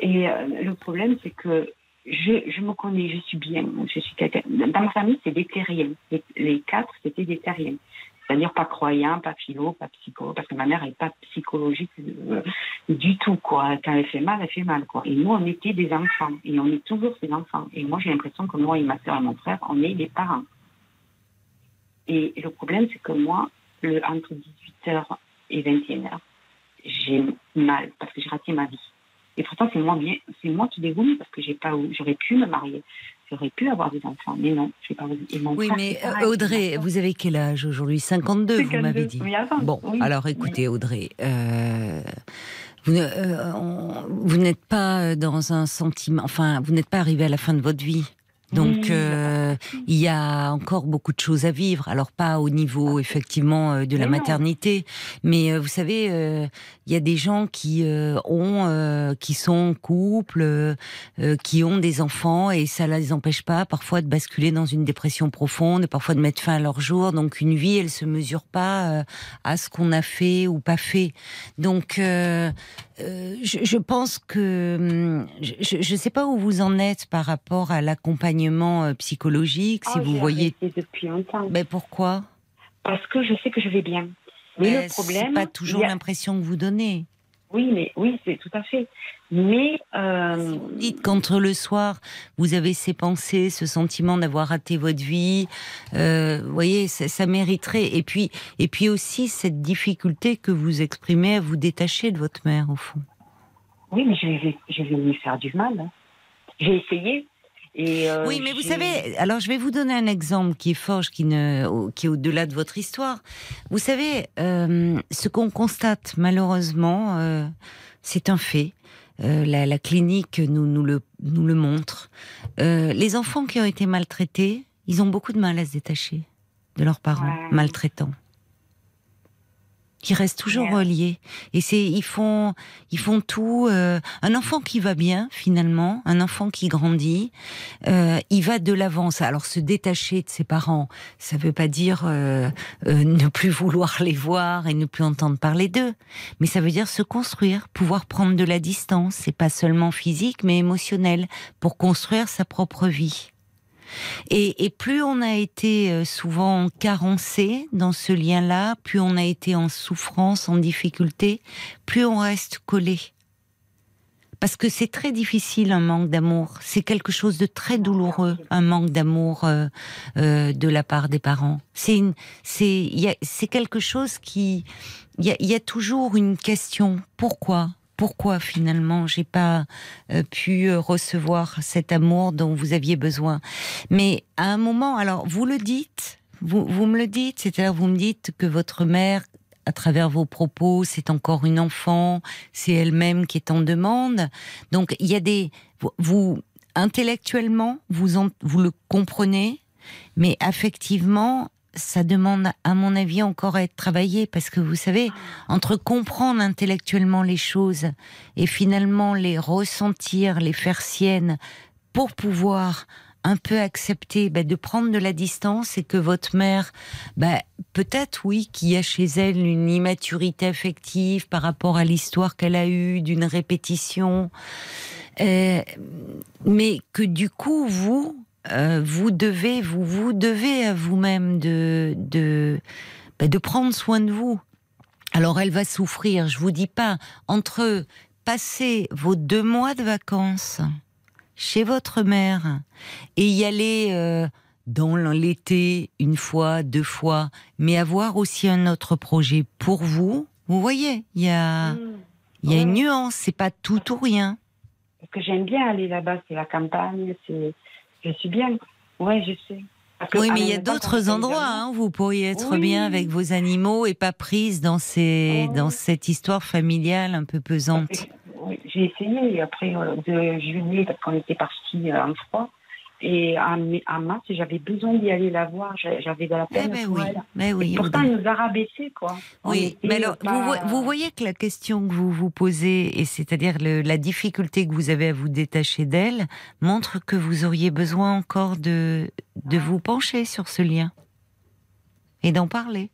Et euh, le problème, c'est que je, me connais, je suis bien. Je suis Dans ma famille, c'est des terriens. Les, quatre, c'était des terriens. C'est-à-dire pas croyant, pas philo, pas psycho, parce que ma mère n'est pas psychologique euh, du tout, quoi. Quand elle fait mal, elle fait mal, quoi. Et nous, on était des enfants, et on est toujours des enfants. Et moi, j'ai l'impression que moi et ma soeur et mon frère, on est des parents. Et le problème, c'est que moi, le, entre 18h et 21h, j'ai mal, parce que j'ai raté ma vie. Et pourtant, c'est moi bien, c'est moi qui dégoûte parce que j'ai pas, j'aurais pu me marier, j'aurais pu avoir des enfants, mais non, je pas. Oui, mais euh, Audrey, vous avez quel âge aujourd'hui? 52, vous m'avez dit. bon, alors écoutez, Audrey. Euh, euh, vous n'êtes pas dans un sentiment, enfin, vous n'êtes pas arrivé à la fin de votre vie. Donc euh, il y a encore beaucoup de choses à vivre. Alors pas au niveau effectivement euh, de la maternité, mais euh, vous savez, il y a des gens qui ont, qui sont en couple, qui ont des enfants et ça les empêche pas parfois de basculer dans une dépression profonde, parfois de mettre fin à leur jour. Donc une vie, elle se mesure pas à ce qu'on a fait ou pas fait. Donc euh, je, pense que hum, je ne sais pas où vous en êtes par rapport à l'accompagnement euh, psychologique, si oh, vous voyez. depuis longtemps. Mais pourquoi? Parce que je sais que je vais bien. Mais, le problème, pas toujours l'impression que vous donnez. Oui, mais oui, c'est tout à fait. Mais euh... vous dites qu'entre le soir, vous avez ces pensées, ce sentiment d'avoir raté votre vie, euh, voyez, ça, mériterait. Et puis, et puis aussi cette difficulté que vous exprimez à vous détacher de votre mère, au fond. Oui, mais je vais, je vais lui faire du mal. Hein. J'ai essayé. Euh, oui, mais vous savez, alors je vais vous donner un exemple qui est fort, qui, ne, qui est au-delà de votre histoire. Vous savez, euh, ce qu'on constate malheureusement, euh, c'est un fait. La, clinique nous, nous, le, nous le montre. les enfants qui ont été maltraités, ils ont beaucoup de mal à se détacher de leurs parents maltraitants. Qui restent toujours reliés. Et c'est ils font ils font tout. Euh, un enfant qui va bien finalement, un enfant qui grandit, euh, il va de l'avant. Alors se détacher de ses parents, ça veut pas dire euh, ne plus vouloir les voir et ne plus entendre parler d'eux, mais ça veut dire se construire, pouvoir prendre de la distance. C'est pas seulement physique mais émotionnel pour construire sa propre vie. Et, plus on a été euh, souvent carencé dans ce lien-là, plus on a été en souffrance, en difficulté, plus on reste collé. Parce que c'est très difficile un manque d'amour. C'est quelque chose de très douloureux, un manque d'amour euh, euh, de la part des parents. C'est c'est quelque chose qui, il y a toujours une question. Pourquoi? Pourquoi finalement j'ai pas euh, pu euh, recevoir cet amour dont vous aviez besoin. Mais à un moment, alors vous le dites, vous, vous me le dites, c'est-à-dire vous me dites que votre mère, à travers vos propos, c'est encore une enfant, c'est elle-même qui est en demande. Donc il y a des, vous intellectuellement, vous en, vous le comprenez, mais affectivement, ça demande, à mon avis, encore à être travaillé parce que vous savez, entre comprendre intellectuellement les choses et finalement les ressentir, les faire siennes pour pouvoir un peu accepter bah, de prendre de la distance et que votre mère, bah, peut-être oui, qu'il y a chez elle une immaturité affective par rapport à l'histoire qu'elle a eue, d'une répétition, euh, mais que du coup, vous, euh, vous devez, vous vous devez à vous-même de de bah, de prendre soin de vous. Alors elle va souffrir, je vous dis pas. Entre passer vos deux mois de vacances chez votre mère et y aller euh, dans l'été une fois, deux fois, mais avoir aussi un autre projet pour vous. Vous voyez, il y a mmh. il y a une nuance, c'est pas tout ou rien. Ce que j'aime bien aller là-bas, c'est la campagne, c'est je suis bien. Oui, je sais. oui, mais il y a d'autres endroits hein, où vous pourriez être bien avec vos animaux et pas prise dans, ces, dans cette histoire familiale un peu pesante. Oui, j'ai essayé après euh, de juillet parce qu'on était parti euh, en froid. Et à, mars, j'avais besoin d'y aller la voir. J'avais de la peine. Eh ben oui, mais oui. pourtant, il nous a rabaissé, quoi. Oui, mais alors, vous, voyez que la question que vous vous posez, et c'est-à-dire la difficulté que vous avez à vous détacher d'elle, montre que vous auriez besoin encore de, de vous pencher sur ce lien et d'en parler.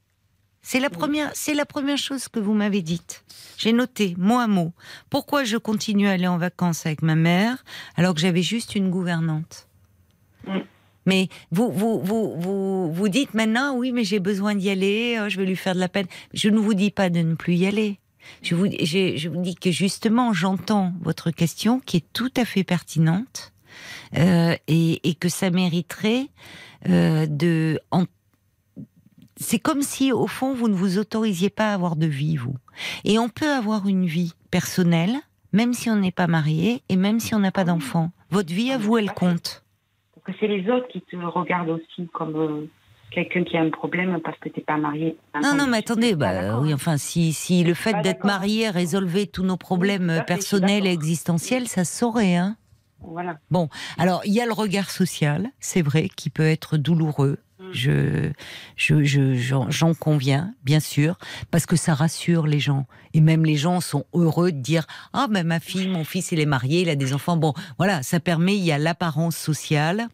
C'est la première, c'est la première chose que vous m'avez dite. J'ai noté mot à mot. Pourquoi je continue à aller en vacances avec ma mère alors que j'avais juste une gouvernante Mm. Mais vous, vous, vous, vous, vous dites maintenant, oui, mais j'ai besoin d'y aller, oh, je vais lui faire de la peine. Je ne vous dis pas de ne plus y aller. Je vous, je, vous dis que justement, j'entends votre question qui est tout à fait pertinente euh, et, et, que ça mériterait euh, de. C'est comme si, au fond, vous ne vous autorisiez pas à avoir de vie, vous. Et on peut avoir une vie personnelle, même si on n'est pas marié et même si on n'a pas d'enfant. Votre vie à vous, elle compte que c'est les autres qui te regardent aussi comme euh, quelqu'un qui a un problème parce que tu n'es pas marié. Non, non, mais attendez, bah, oui, enfin, si, si le fait d'être marié résolvait tous nos problèmes personnels et existentiels, ça se saurait, hein. Voilà. Bon, alors il y a le regard social, c'est vrai, qui peut être douloureux. Mm. Je, je, j'en conviens, bien sûr, parce que ça rassure les gens. Et même les gens sont heureux de dire Ah, ben ma fille, mon fils, il est marié, il a des enfants. Bon, voilà, ça permet, il y a l'apparence sociale,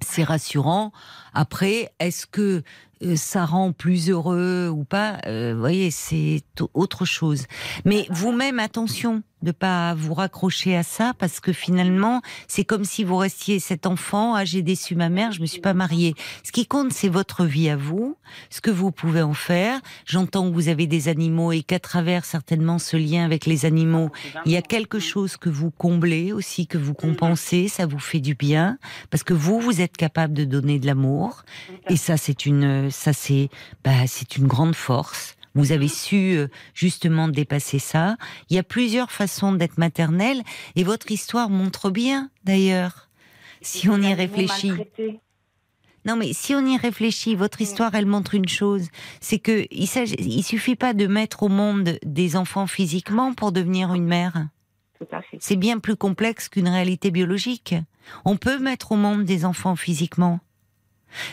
c'est rassurant. Après, est-ce que euh, ça rend plus heureux ou pas? Euh, Vous voyez, c'est autre chose. Mais vous-même, attention de pas vous raccrocher à ça parce que finalement, c'est comme si vous restiez cet enfant, ah j'ai déçu ma mère, je me suis pas mariée. Ce qui compte, c'est votre vie à vous, ce que vous pouvez en faire. J'entends que vous avez des animaux et qu'à travers certainement ce lien avec les animaux, il y a quelque chose que vous comblez aussi, que vous compensez, ça vous fait du bien parce que vous, vous êtes capable de donner de l'amour et ça, c'est une ça c'est bah, c'est une grande force. Vous avez su euh, justement dépasser ça. Il y a plusieurs façons d'être maternelle et votre histoire montre bien d'ailleurs. Si on y réfléchit. Non, mais si on y réfléchit, votre histoire, elle montre une chose, c'est que il, il suffit pas de mettre au monde des enfants physiquement pour devenir une mère. C'est bien plus complexe qu'une réalité biologique. On peut mettre au monde des enfants physiquement.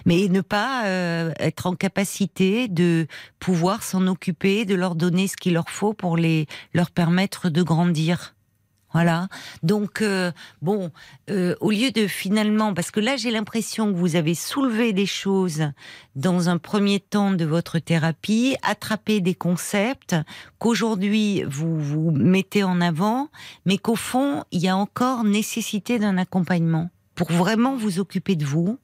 Mais ne pas euh, être en capacité de pouvoir s'en occuper, de leur donner ce qu'il leur faut pour les leur permettre de grandir. Voilà. Donc euh, bon, euh, au lieu de finalement, parce que là j'ai l'impression que vous avez soulevé des choses dans un premier temps de votre thérapie, attrapé des concepts qu'aujourd'hui vous vous mettez en avant, mais qu'au fond il y a encore nécessité d'un accompagnement pour vraiment vous occuper de vous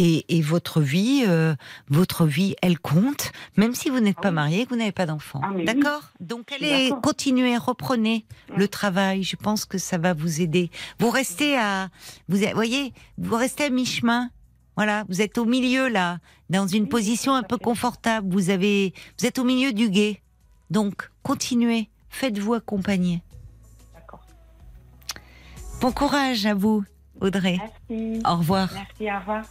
et, votre vie, euh, votre vie, elle compte, même si vous n'êtes pas marié, que vous n'avez pas d'enfant. Ah, d'accord? Donc allez, continuez, reprenez le travail. Je pense que ça va vous aider. Vous restez à, vous voyez, vous restez à mi-chemin. Voilà, vous êtes au milieu là, dans une position un peu confortable. Vous avez, vous êtes au milieu du guet. Donc continuez, faites-vous accompagner. Bon courage à vous, Audrey. Merci. Au revoir. Merci, au revoir.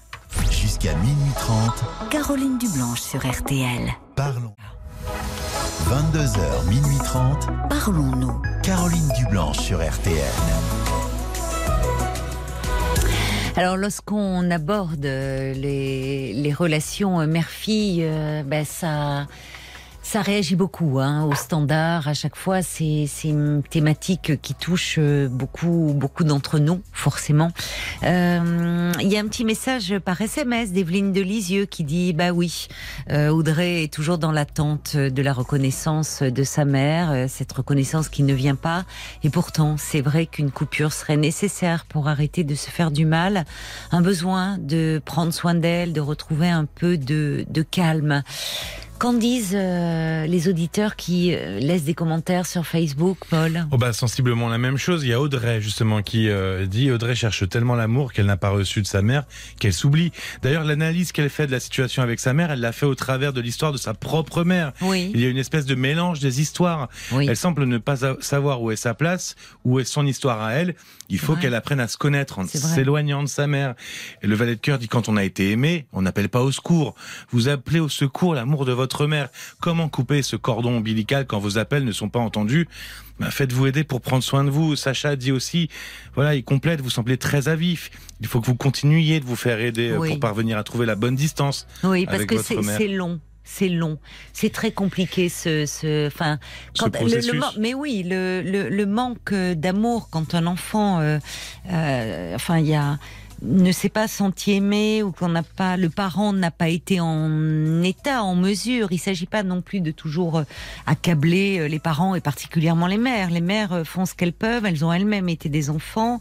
Jusqu'à minuit 30. Caroline Dublanche sur RTL. Parlons. 22h, minuit 30. Parlons-nous. Caroline Dublanche sur RTL. Alors, lorsqu'on aborde les, les relations mère-fille, euh, ben ça ça réagit beaucoup hein, au standard. À chaque fois, c'est une thématique qui touche euh, beaucoup, beaucoup d'entre nous, forcément. Euh, il y a un petit message par SMS d'Evelyne de Lisieux qui dit bah oui, euh, Audrey est toujours dans l'attente de la reconnaissance de sa mère, cette reconnaissance qui ne vient pas. Et pourtant, c'est vrai qu'une coupure serait nécessaire pour arrêter de se faire du mal, un besoin de prendre soin d'elle, de retrouver un peu de, de calme. Qu'en disent euh, les auditeurs qui euh, laissent des commentaires sur Facebook, Paul? Oh bah sensiblement la même chose. Il y a Audrey justement qui euh, dit Audrey cherche tellement l'amour qu'elle n'a pas reçu de sa mère qu'elle s'oublie. D'ailleurs l'analyse qu'elle fait de la situation avec sa mère, elle l'a fait au travers de l'histoire de sa propre mère. Oui. Il y a une espèce de mélange des histoires. Oui. Elle semble ne pas savoir où est sa place, où est son histoire à elle. Il faut qu'elle apprenne à se connaître en s'éloignant de sa mère. Et le valet de cœur dit quand on a été aimé, on n'appelle pas au secours. Vous appelez au secours l'amour de votre mère. Comment couper ce cordon ombilical quand vos appels ne sont pas entendus? Bah, Faites-vous aider pour prendre soin de vous. Sacha dit aussi, voilà, il complète, vous semblez très avif. Il faut que vous continuiez de vous faire aider euh, pour parvenir à trouver la bonne distance. Oui, parce que c'est long c'est long, c'est très compliqué ce, ce, enfin, quand, le, mais oui, le, le, manque d'amour quand un enfant, euh, euh, enfin, il y a ne s'est pas senti aimé ou qu'on n'a pas le parent n'a pas été en état en mesure. Il s'agit pas non plus de toujours euh, accabler euh, les parents et particulièrement les mères. Les mères euh, font ce qu'elles peuvent. Elles ont elles-mêmes été des enfants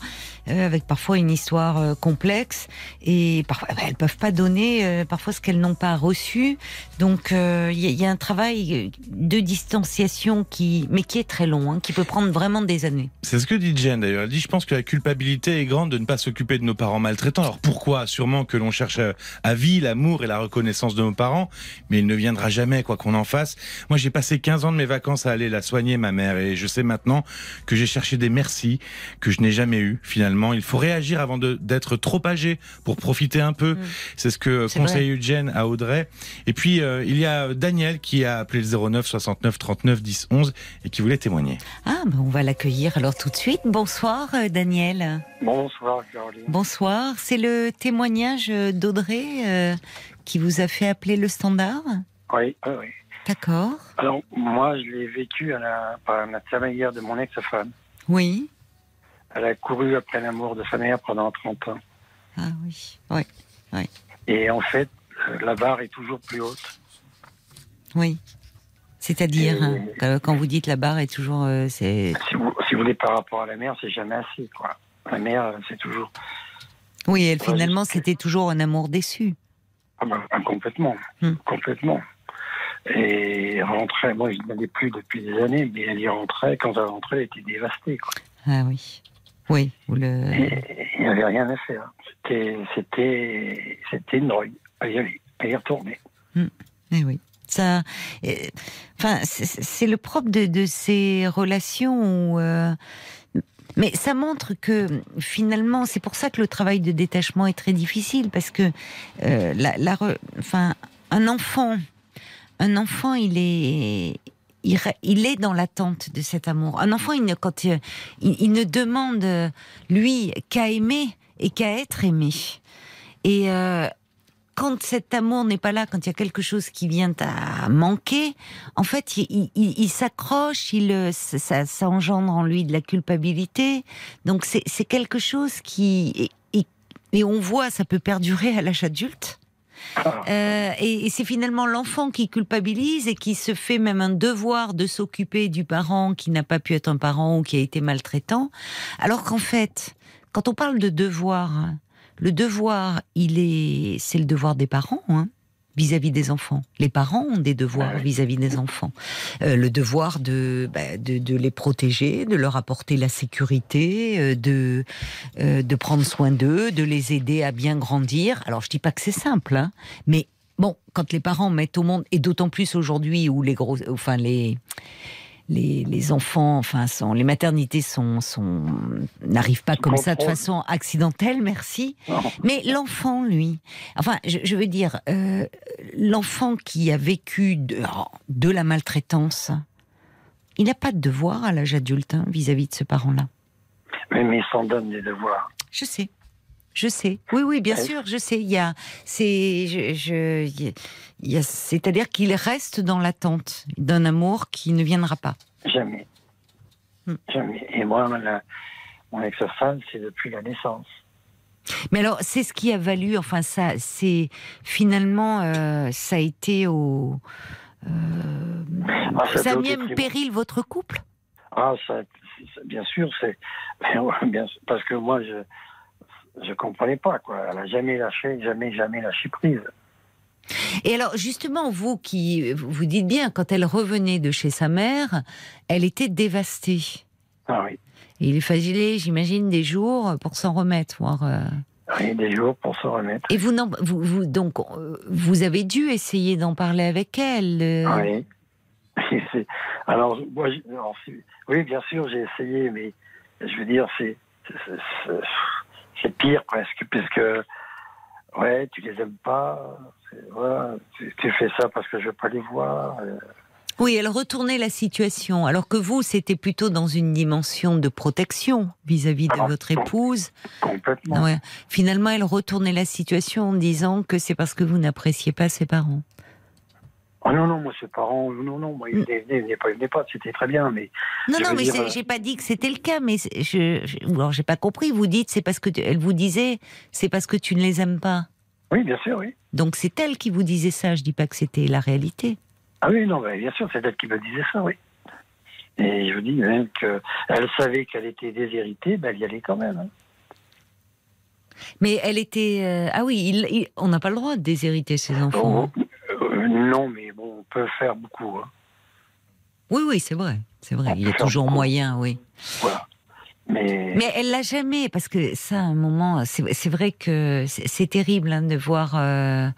avec parfois une histoire complexe. Et parfois bah, elles peuvent pas donner parfois ce qu'elles n'ont pas reçu. Donc il y, a un travail de distanciation qui mais qui est très long hein, qui peut prendre vraiment des années. C'est ce que dit Jen d'ailleurs. Elle dit je pense que la culpabilité est grande de ne pas s'occuper de nos parents maltraitant. Alors pourquoi? Sûrement que l'on cherche à vie l'amour et la reconnaissance de nos parents, mais il ne viendra jamais quoi qu'on en fasse. Moi j'ai passé 15 ans de mes vacances à aller la soigner ma mère et je sais maintenant que j'ai cherché des merci que je n'ai jamais eu finalement. Il faut réagir avant d'être trop âgé pour profiter un peu. Mm. C'est ce que conseille Eugène à Audrey. Et puis euh, il y a Daniel qui a appelé le 09 69 39 10 11 et qui voulait témoigner. Ah ben on va l'accueillir alors tout de suite. Bonsoir euh, Daniel. Bonsoir Caroline. Bonsoir. C'est le témoignage d'Audrey euh, qui vous a fait appeler le standard Oui, oui, oui. D'accord. Alors, moi, je l'ai vécu à la, par de mon ex-femme. Oui. Elle a couru après l'amour de sa mère pendant 30 ans. Ah oui, oui, oui. Et en fait, euh, la barre est toujours plus haute. Oui. C'est-à-dire, hein, quand vous dites la barre est toujours. Euh, si, vous, si vous voulez, par rapport à la mère, c'est jamais assez. Quoi. La mère, c'est toujours. Oui, elle, finalement, c'était toujours un amour déçu. Ah ben, ah, complètement, hmm. complètement. Et rentrait, moi je n'allais plus depuis des années, mais elle y rentrait, quand elle rentrait, elle était dévastée. Quoi. Ah oui. Oui, le... Il n'y avait rien à faire. C'était, c'était, c'était une drogue. À y aller, à y retourner. Hmm. Eh oui. Ça, enfin, c'est le propre de, de ces relations où euh, mais ça montre que finalement, c'est pour ça que le travail de détachement est très difficile parce que euh, la, enfin, un enfant, un enfant, il est il, est dans l'attente de cet amour. Un enfant, il ne, quand il, il, ne demande, lui, qu'à aimer et qu'à être aimé. Et euh, quand cet amour n'est pas là, quand il y a quelque chose qui vient à manquer, en fait, il, s'accroche, il, ça, ça, engendre en lui de la culpabilité. Donc c'est quelque chose qui et, et on voit, ça peut perdurer à l'âge adulte. Euh, et, c'est finalement l'enfant qui culpabilise et qui se fait même un devoir de s'occuper du parent qui n'a pas pu être un parent ou qui a été maltraitant. Alors qu'en fait, quand on parle de devoir, le devoir, il est, c'est le devoir des parents. Hein vis-à-vis des enfants. Les parents ont des devoirs vis-à-vis des enfants. Euh, le devoir de, bah, de, de, les protéger, de leur apporter la sécurité, euh, de, euh, de prendre soin d'eux, de les aider à bien grandir. Alors je dis pas que c'est simple, hein, mais bon, quand les parents mettent au monde, et d'autant plus aujourd'hui où les gros, enfin les les, enfants, enfin, sont, les maternités sont, sont n'arrivent pas comme ça de façon accidentelle, merci. Mais l'enfant, lui, enfin, je, veux dire, euh, l'enfant qui a vécu de, de la maltraitance, il n'a pas de devoir à l'âge adulte hein, vis-à-vis de ce parent-là. Mais, mais il s'en donne des devoirs. Je sais. Je sais. Oui, oui, bien sûr, je sais. Il y a, c'est, je, c'est-à-dire qu'il reste dans l'attente d'un amour qui ne viendra pas. Jamais. Hmm. Jamais. Et moi, mon ex-femme, c'est depuis la naissance. Mais alors, c'est ce qui a valu, enfin, ça, c'est finalement, euh, ça a été au. Euh, ah, ça, a mis en péril votre couple? Ah, ça, bien sûr, c'est. Parce que moi, je je comprenais pas, quoi. Elle a jamais lâché, jamais, jamais lâché prise. Et alors, justement, vous qui vous dites bien, quand elle revenait de chez sa mère, elle était dévastée. Ah oui. il fallait, j'imagine, des jours pour s'en remettre, voire. Euh, oui, des jours pour s'en remettre. Et vous, vous, vous, donc, euh, vous avez dû essayer d'en parler avec elle. Euh. Oui. alors, moi, oui, bien sûr, j'ai essayé, mais je veux dire, c'est c'est pire presque, puisque ouais, tu les aimes pas, tu, fais ça parce que je veux pas les voir. Euh. Oui, elle retournait la situation, alors que vous, c'était plutôt dans une dimension de protection vis-à-vis de ah, votre épouse. Complètement. Finalement, elle retournait la situation en disant que c'est parce que vous n'appréciez pas ses parents. Ah non, non, moi, ses parents, non, non, moi, ils venaient, pas, pas, c'était très bien, mais. Non, non, mais euh, j'ai pas dit que c'était le cas, mais je, je alors j'ai pas compris. Vous dites, c'est parce que, elle vous disait, c'est parce que tu ne les aimes pas. Oui, bien sûr, oui. Donc c'est elle qui vous disait ça, je dis pas que c'était la réalité. Ah oui, non, bien sûr, c'est elle qui me disait ça, oui. Et je vous dis même qu'elle savait qu'elle était déshéritée, ben, elle y allait quand même. Hein. Mais elle était. Euh, ah oui, on n'a pas le droit de déshériter ses enfants. Oh, euh, non, mais bon, on peut faire beaucoup. Hein. Oui, oui, c'est vrai. C'est vrai. Il y a toujours moyen, oui. Voilà. Mais... Elle l'a jamais, parce que ça, à un moment, c'est vrai que c'est terrible hein, de voir. Euh,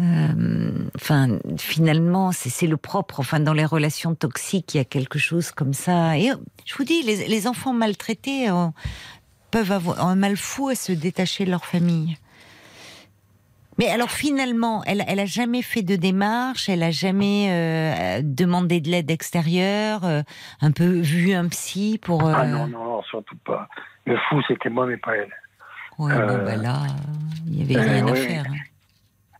euh, enfin, finalement, c'est le propre. Enfin, dans les relations toxiques, il y a quelque chose comme ça. Et je vous dis, les, les enfants maltraités peuvent avoir un mal fou à se détacher de leur famille. Mais alors finalement, elle, elle a jamais fait de démarche, elle a jamais euh, demandé de l'aide extérieure, euh, un peu vu un psy pour. Ah euh, non, non, surtout pas. Le fou, c'était moi, mais pas elle. Ouais, bon, ben là, il n'y avait rien à faire. Hein.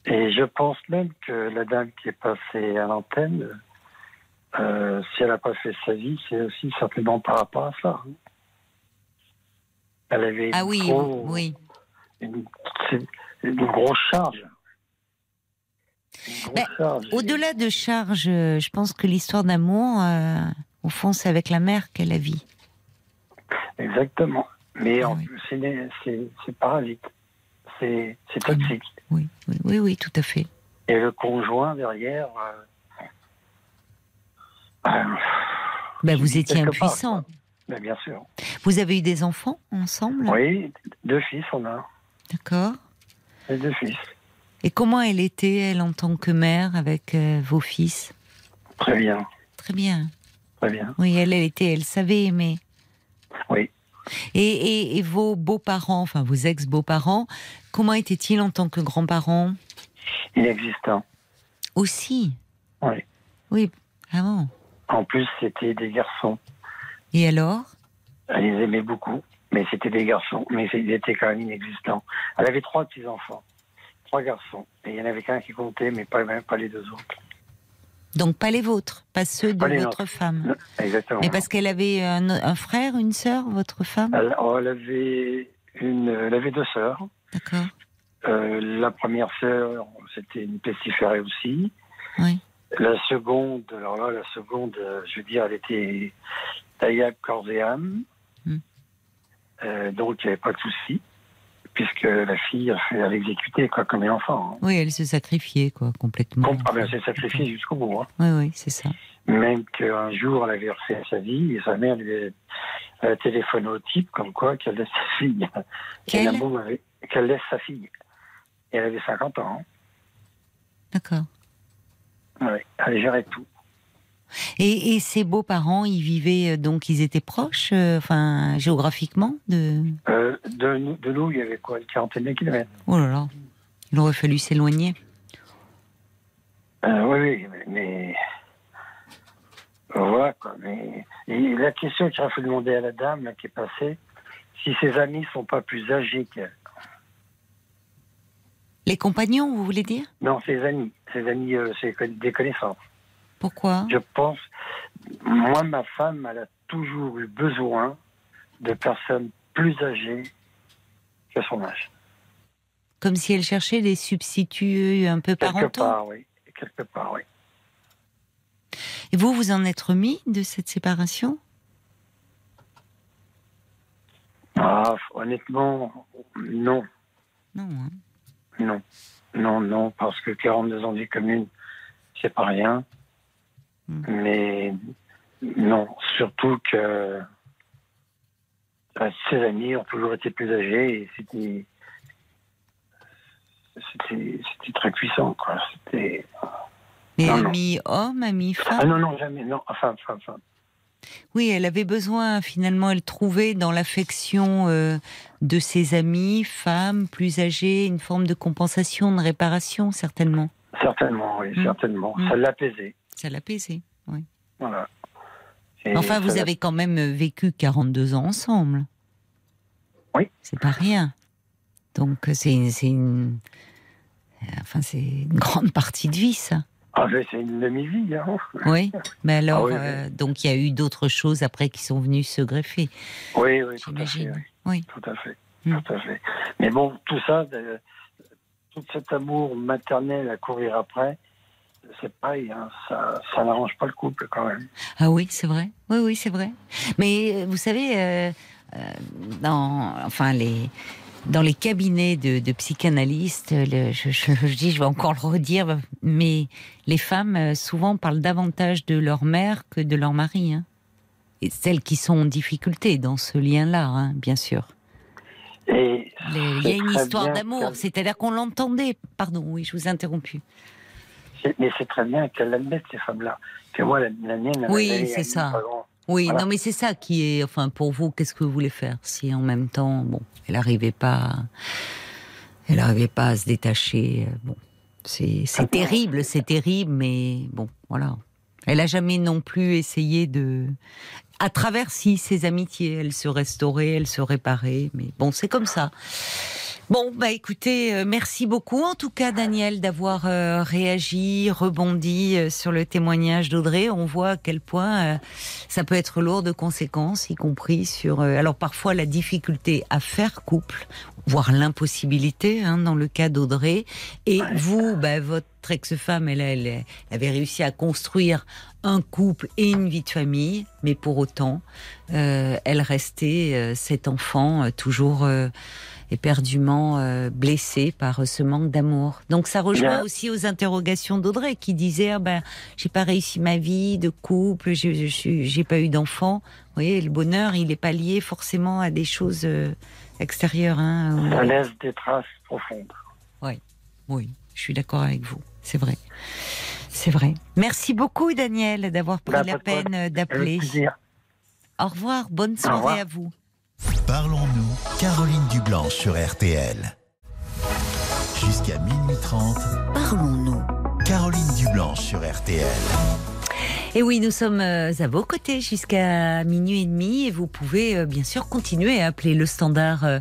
Et je pense même que la dame qui est passée à l'antenne, si elle n'a pas fait sa vie, c'est aussi certainement par rapport à ça. Hein. Elle avait ah oui, oui une grosse charge. Au-delà de charge, je pense que l'histoire d'amour, euh, au fond, c'est avec la mère qu'elle a vie. Exactement. Mais ah c'est parasite. C'est toxique. Oui, oui, oui, tout à fait. Et le conjoint derrière. Euh, ben, vous étiez impuissant. Ben, bien sûr. Vous avez eu des enfants ensemble? Oui, deux fils, on a. D'accord. Et deux fils. Et comment elle était, elle, en tant que mère, avec euh, vos fils? Très bien. Très bien. Très bien. Oui, elle, elle était, elle savait aimer. Oui. Et, et, vos beaux-parents, enfin vos ex-beaux-parents, comment étaient-ils en tant que grands-parents? Inexistants. Aussi? Oui. Oui, ah En plus, c'était des garçons. Et alors? Elle les aimait beaucoup mais c'était des garçons, mais ils étaient quand même inexistants. Elle avait trois petits-enfants. trois garçons. Et il y en avait qu'un qui comptait, mais pas, pas les deux autres. Donc pas les vôtres, pas ceux de votre femme. exactement. Mais parce qu'elle avait un, frère, une sœur, votre femme? Elle, oh, elle, avait une, elle avait deux sœurs. D'accord. Euh, la première sœur, c'était une pestiférée aussi. Oui. La seconde, alors là, la seconde, euh, je veux dire, elle était taillable corps et âme. Euh, donc, il n'y avait pas de souci, puisque la fille, elle a exécuté, quoi, comme un enfant. Hein. Oui, elle se sacrifiait, quoi, complètement. Ah, ben, elle s'est sacrifiée jusqu'au bout. Hein. Oui, oui, c'est ça. Même qu'un jour, elle avait refait sa vie, et sa mère lui a téléphoné au type, comme quoi, qu'elle laisse sa fille. Qu'elle laisse sa fille. Et elle avait 50 ans. Hein. D'accord. Oui, elle gérait tout. Et, ses beaux-parents, ils vivaient euh, donc, ils étaient proches, euh, enfin géographiquement de... Euh, de, de nous, il y avait quoi, une quarantaine de kilomètres. Oh là là, il aurait fallu s'éloigner. oui, oui, mais, voilà quoi. Mais la question qu'il fallu demander à la dame qui est passée, si ses amis sont pas plus âgés qu'elle. Les compagnons, vous voulez dire? Non, ses amis. Ses amis, euh, c'est des connaissances. Pourquoi Je pense. Moi, ma femme, elle a toujours eu besoin de personnes plus âgées que son âge. Comme si elle cherchait des substituts un peu parentaux Quelque part, oui. Quelque part, oui. Et vous, vous en êtes remis de cette séparation? Ah, honnêtement, non. Non. Hein. Non, non, non, parce que 42 ans de vie commune, c'est pas rien. Hmm. Mais non, surtout que ses amis ont toujours été plus âgés et c'était c'était très puissant quoi. C'était. Mais amis homme, amis femme. Ah non non jamais non enfin enfin enfin. Oui, elle avait besoin, finalement, elle trouvait dans l'affection euh, de ses amis, femmes, plus âgées, une forme de compensation, de réparation, certainement. Certainement, oui, mm. certainement. Mm. Ça l'apaisait. Ça oui. Voilà. enfin, vous avez quand même vécu 42 ans ensemble. Oui. C'est pas rien. Donc, c'est une... Enfin, c'est une grande partie de vie, ça. Ah, c'est une demi-vie. Hein. Oui, mais alors, ah euh, donc il y a eu d'autres choses après qui sont venues se greffer. Oui, oui, tout à fait. Oui. Tout à fait. Hmm. Tout à fait. Mais bon, tout ça, tout cet amour maternel à courir après, c'est pareil, hein, ça, ça n'arrange pas le couple quand même. Ah oui, c'est vrai. Oui, oui, c'est vrai. Mais euh, vous savez, euh, dans, enfin les dans les cabinets de, psychanalystes, je, dis, je vais encore le redire, mais les femmes euh, souvent parlent davantage de leur mère que de leur mari. Hein. Et celles qui sont en difficulté dans ce lien-là, hein, bien sûr. Et il y a une histoire d'amour, c'est-à-dire qu'on l'entendait. Pardon, oui, je vous ai interrompu. Mais c'est très bien qu'elles l'admettent, ces femmes-là. Que moi, la, mienne, oui, c'est ça. Oui, non, mais c'est ça qui est, enfin, pour vous, qu'est-ce que vous voulez faire si en même temps, bon, elle n'arrivait pas, elle n'arrivait pas à se détacher. Euh, bon, c'est terrible, c'est terrible, mais bon, voilà. Elle a jamais non plus essayé de, à travers si ses amitiés, elle se restaurait, elle se réparait, mais bon, c'est comme ça. Bon, bah écoutez, euh, merci beaucoup en tout cas Daniel d'avoir euh, réagi, rebondi euh, sur le témoignage d'Audrey. On voit à quel point ça peut être lourd de conséquences, y compris sur alors parfois la difficulté à faire couple, voire l'impossibilité hein, dans le cas d'Audrey. Et vous, bah, votre ex-femme, elle, elle, avait réussi à construire un couple et une vie de famille, mais pour autant, elle restait cet enfant toujours éperdument euh, blessé par euh, ce manque d'amour. Donc ça rejoint aussi aux interrogations d'Audrey qui disait ah ben j'ai pas réussi ma vie de couple, j'ai pas eu d'enfant. Vous voyez, le bonheur, il est pas lié forcément à des choses euh, extérieures. Hein, ça laisse des traces profondes. Oui, oui, je suis d'accord avec vous. C'est vrai. C'est vrai. Merci beaucoup, Daniel, d'avoir pris bah, la peine d'appeler. Au revoir. Bonne soirée à vous. Parlons-nous, Caroline Dublanche sur RTL. Jusqu'à minuit 30. Parlons-nous. Caroline Dublanche sur RTL. Et oui, nous sommes euh, à vos côtés jusqu'à minuit et demi et vous pouvez euh, bien sûr continuer à appeler le standard euh,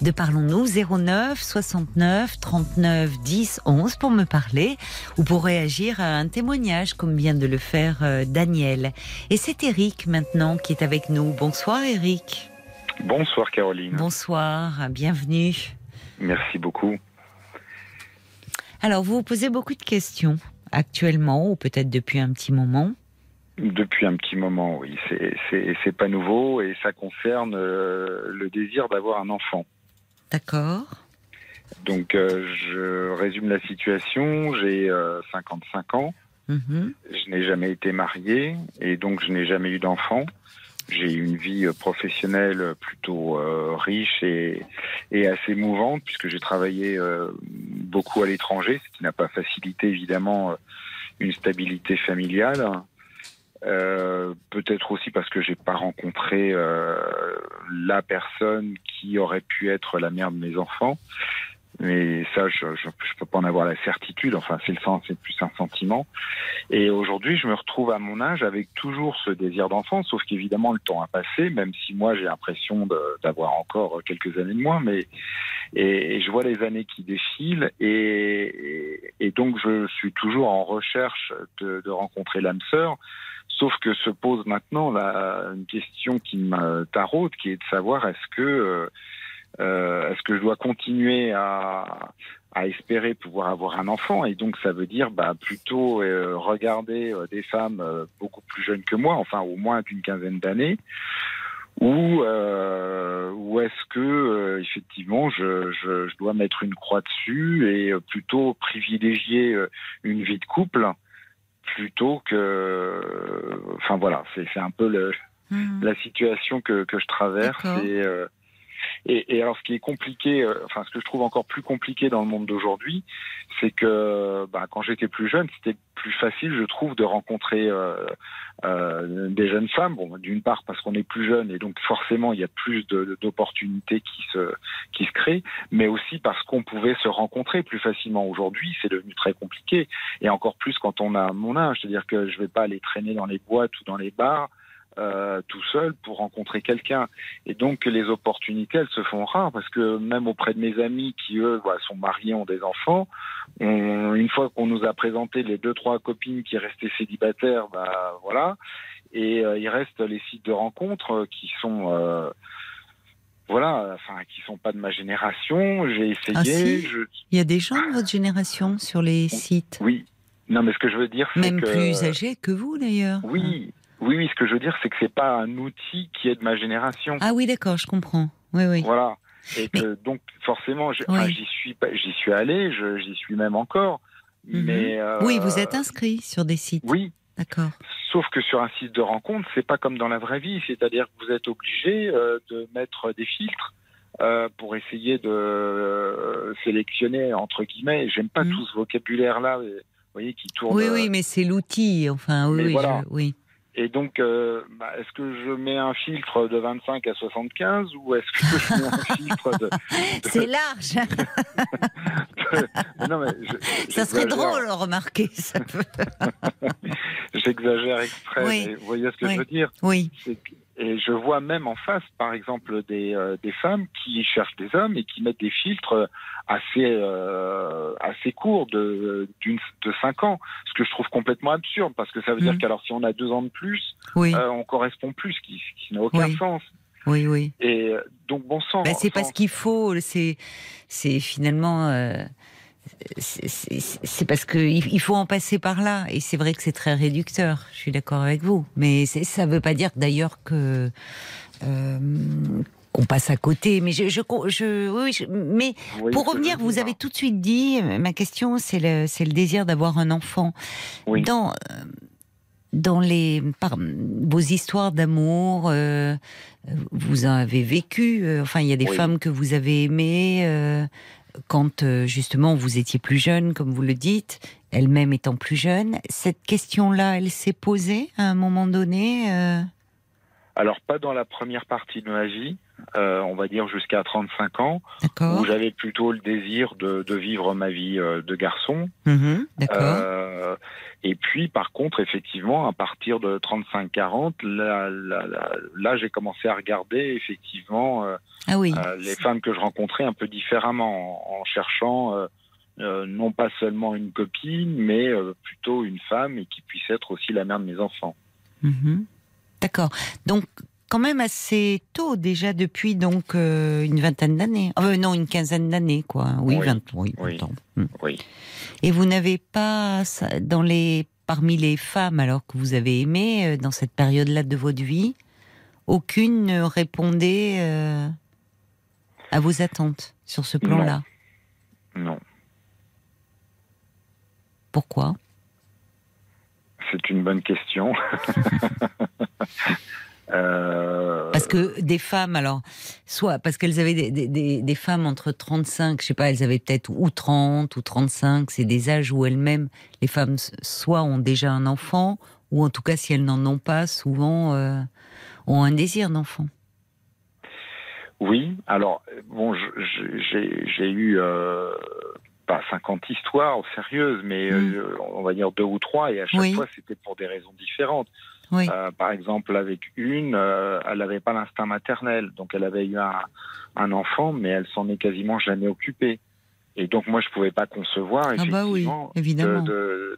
de Parlons-nous 09 69 39 10 11 pour me parler ou pour réagir à un témoignage comme vient de le faire Daniel. Et c'est Eric maintenant qui est avec nous. Bonsoir Eric. Bonsoir Caroline. Bonsoir, bienvenue. Merci beaucoup. Alors vous vous posez beaucoup de questions actuellement ou peut-être depuis un petit moment depuis un petit moment, oui. C'est pas nouveau et ça concerne euh, le désir d'avoir un enfant. D'accord. Donc, euh, je résume la situation. J'ai 55 euh, ans. Mhm. Je n'ai jamais été marié et donc je n'ai jamais eu d'enfant. J'ai eu une vie professionnelle plutôt riche et, assez mouvante puisque j'ai travaillé beaucoup à l'étranger, ce qui n'a pas facilité évidemment une stabilité familiale. Euh, peut-être aussi parce que j'ai pas rencontré euh, la personne qui aurait pu être la mère de mes enfants. Mais ça, je, je, peux pas en avoir la certitude. Enfin, c'est le sens, c'est plus un sentiment. Et aujourd'hui, je me retrouve à mon âge avec toujours ce désir d'enfant, sauf qu'évidemment, le temps a passé, même si moi, j'ai l'impression d'avoir encore quelques années de moins. Mais et, je vois les années qui défilent, et, et, donc je suis toujours en recherche de, de rencontrer l'âme sœur. Sauf que se pose maintenant la, une question qui me taraude, qui est de savoir est-ce que euh, euh, est-ce que je dois continuer à, à, espérer pouvoir avoir un enfant? Et donc ça veut dire bah, plutôt euh, regarder des femmes beaucoup plus jeunes que moi, enfin au moins d'une quinzaine d'années, ou ou est-ce que effectivement je, je, je, dois mettre une croix dessus et plutôt privilégier une vie de couple plutôt que. Enfin voilà, c'est un peu le, hmm. la situation que, que je traverse. Et, euh, et, et, alors, ce qui est compliqué, euh, enfin, ce que je trouve encore plus compliqué dans le monde d'aujourd'hui, c'est que bah, quand j'étais plus jeune, c'était plus facile, je trouve, de rencontrer euh, euh, des jeunes femmes. Bon, d'une part parce qu'on est plus jeune et donc forcément il y a plus d'opportunités qui se qui se créent, mais aussi parce qu'on pouvait se rencontrer plus facilement. Aujourd'hui, c'est devenu très compliqué et encore plus quand on a mon âge, c'est-à-dire que je vais pas aller traîner dans les boîtes ou dans les bars. Euh, tout seul pour rencontrer quelqu'un. Et donc les opportunités, elles se font rares parce que même auprès de mes amis qui eux voilà, sont mariés, ont des enfants, on, une fois qu'on nous a présenté les deux trois copines qui restaient célibataires, bah voilà. Et euh, il reste les sites de rencontres qui sont euh, voilà, enfin, qui sont pas de ma génération. J'ai essayé. Ah, il y a des gens de votre génération sur les sites. Oui. Non, mais ce que je veux dire, c'est même plus âgés que vous d'ailleurs. Oui, oui, oui, ce que je veux dire, c'est que c'est pas un outil qui est de ma génération. Ah oui, d'accord, je comprends. Oui, oui. Voilà. Et que, donc, forcément, j'y suis, j'y suis allé, j'y suis même encore. Mhm. Mais euh, oui, vous êtes inscrit sur des sites. Oui. D'accord. Sauf que sur un site de rencontre, c'est pas comme dans la vraie vie. C'est-à-dire que vous êtes obligé euh, de mettre des filtres. Euh, pour essayer de sélectionner entre guillemets. J'aime pas mhm. tout ce vocabulaire-là, vous voyez, qui tourne. Oui, oui, mais c'est l'outil. Enfin, oui, oui. Et donc, euh, bah, est-ce que je mets un filtre de 25 à 75 ou est-ce que je mets un filtre de... C'est large. Non, mais Ça serait drôle, remarquer. Ça J'exagère exprès, vous voyez ce que je veux dire. Oui. Et je vois même en face, par exemple, des, euh, des femmes qui cherchent des hommes et qui mettent des filtres assez euh, assez courts de d'une de cinq ans, ce que je trouve complètement absurde parce que ça veut dire mmh. qu'alors si on a deux ans de plus, euh, on correspond plus, ce qui, qui n'a aucun sens. Oui, oui. Et donc bon sang. Ben, c'est parce qu'il faut, c'est c'est finalement c'est parce qu'il faut en passer par là. Et c'est vrai que c'est très réducteur. Je suis d'accord avec vous. Mais ça ne veut pas dire d'ailleurs que euh, qu'on passe à côté. Mais je, je, oui, mais pour revenir, vous avez tout de suite dit. Ma question, c'est le, le désir d'avoir un enfant. Dans dans les par, vos histoires d'amour, euh, vous avez vécu. Euh, enfin, il y a des femmes que vous avez aimées quand euh, justement vous étiez plus jeune, comme vous le dites, elle-même étant plus jeune, cette question-là, elle s'est posée à un moment donné euh? Alors pas dans la première partie de ma vie, euh, on va dire jusqu'à 35 ans, où j'avais plutôt le désir de, vivre ma vie de garçon. Mmh d'accord. Et puis par contre, effectivement, à partir de 35-40, là, là, là, j'ai commencé à regarder effectivement euh, ah oui. euh, les femmes que je rencontrais un peu différemment, en, cherchant euh, non pas seulement une copine, mais plutôt une femme et qui puisse être aussi la mère de mes enfants. Mhm. D'accord. Donc, quand même assez tôt, déjà depuis donc une vingtaine d'années. non, une quinzaine d'années, quoi. Oui, oui. 20, oui, ans. Oui. Et vous n'avez pas, dans les, parmi les femmes alors que vous avez aimé euh, dans cette période-là de votre vie, aucune ne répondait euh, à vos attentes sur ce plan-là? Non. Pourquoi? C'est une bonne question. Euh, parce que des femmes, alors, soit parce qu'elles avaient des, des, femmes entre 35, je sais pas, elles avaient peut-être ou 30 ou 35, c'est des âges où elles-mêmes, les femmes, soit ont déjà un enfant, ou en tout cas, si elles n'en ont pas, souvent euh, ont un désir d'enfant. Oui, alors, bon, j'ai eu. Euh, pas 50 histoires sérieuses, mais mm. on va dire deux ou trois, et à chaque fois c'était pour des raisons différentes. Euh, par exemple, avec une, euh, elle n'avait pas l'instinct maternel, donc elle avait eu un, enfant, mais elle s'en est quasiment jamais occupée. Et donc moi, je pouvais pas concevoir ah bah effectivement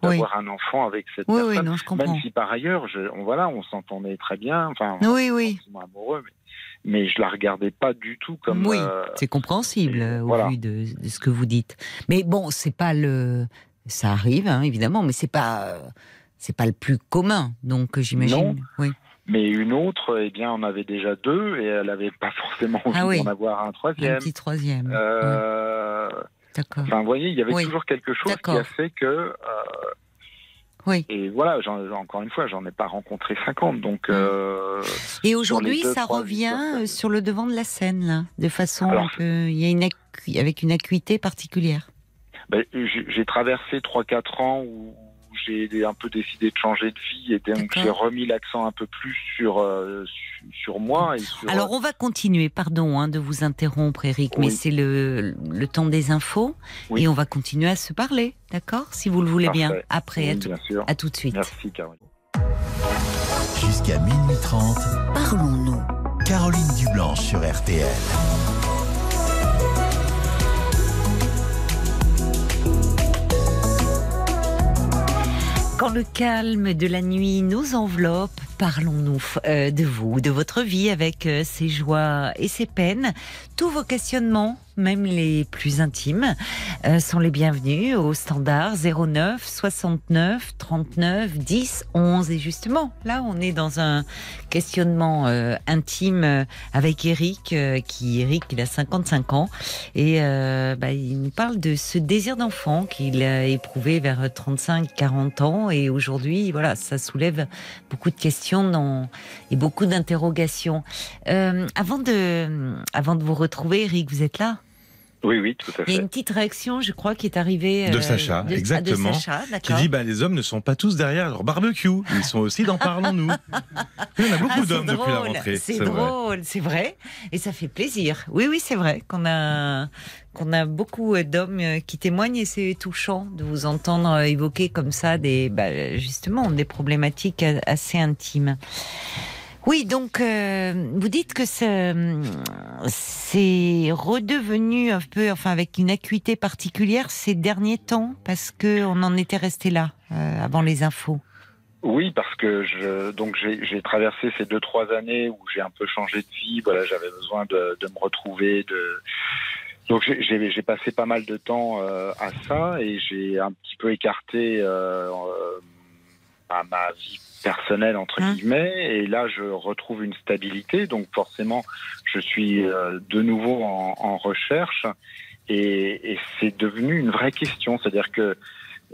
d'avoir un enfant avec cette personne, même si par ailleurs, je, on, voilà, on s'entendait très bien, enfin, oui, oui. amoureux, mais, je la regardais pas du tout comme. Oui, euh, c'est compréhensible au vu de, ce que vous dites. Mais bon, c'est pas le, ça arrive hein, évidemment, mais c'est pas c'est pas le plus commun, donc j'imagine. Oui. Mais une autre, eh bien, on avait déjà deux et elle n'avait pas forcément envie ah d'en avoir un troisième. Un petit troisième. Euh... D'accord. Enfin, vous voyez, il y avait toujours quelque chose qui a fait que. Euh... Oui. Et voilà, encore une fois, j'en ai pas rencontré 50, donc. Euh, et aujourd'hui, ça revient sur le devant de la scène, là, de façon il y a une avec une acuité particulière. Ben, j'ai traversé 3-4 ans où j'ai un peu décidé de changer de vie et donc j'ai remis l'accent un peu plus sur euh, sur moi. Alors on va continuer, pardon hein, de vous interrompre Eric, mais c'est le, le temps des infos et on va continuer à se parler, d'accord? Si vous le voulez bien, après, à, tout, à tout de suite. Merci Caroline. Jusqu'à minuit 30, parlons-nous. Caroline Dublanche sur RTL. Quand le calme de la nuit nous enveloppe, parlons-nous euh, de vous, de votre vie avec euh, ses joies et ses peines, tous vos questionnements même les plus intimes, euh, sont les bienvenus au standard 09 69 39 10 11. Et justement, là, on est dans un questionnement euh, intime euh, avec Eric, qui Eric, il a 55 ans, et bah, il nous parle de ce désir d'enfant qu'il a éprouvé vers 35-40 ans, et aujourd'hui, voilà, ça soulève beaucoup de questions dans, et beaucoup d'interrogations. avant de, avant de vous retrouver, Eric, vous êtes là? Oui, oui, tout à fait. Il y a une petite réaction, je crois, qui est arrivée. de euh, Sacha, exactement. qui dit bah, les hommes ne sont pas tous derrière leur barbecue, ils sont aussi dans Parlons-nous. Il y en a beaucoup ah, d'hommes depuis la rentrée. C'est drôle, c'est vrai. Et ça fait plaisir. Oui, oui, c'est vrai qu'on a, qu'on a beaucoup d'hommes euh, qui témoignent et c'est touchant de vous entendre évoquer comme ça des, bah, justement, des problématiques assez intimes. Oui, donc euh, vous dites que c'est redevenu un peu, enfin avec une acuité particulière ces derniers temps, parce que on en était resté là euh, avant les infos. Oui, parce que donc j'ai traversé ces deux trois années où j'ai un peu changé de vie. Voilà, j'avais besoin de, me retrouver, donc j'ai passé pas mal de temps euh, à ça et j'ai un petit peu écarté à ma vie personnelle entre hein. guillemets et là je retrouve une stabilité donc forcément je suis euh, de nouveau en, recherche et, et c'est devenu une vraie question c'est-à-dire que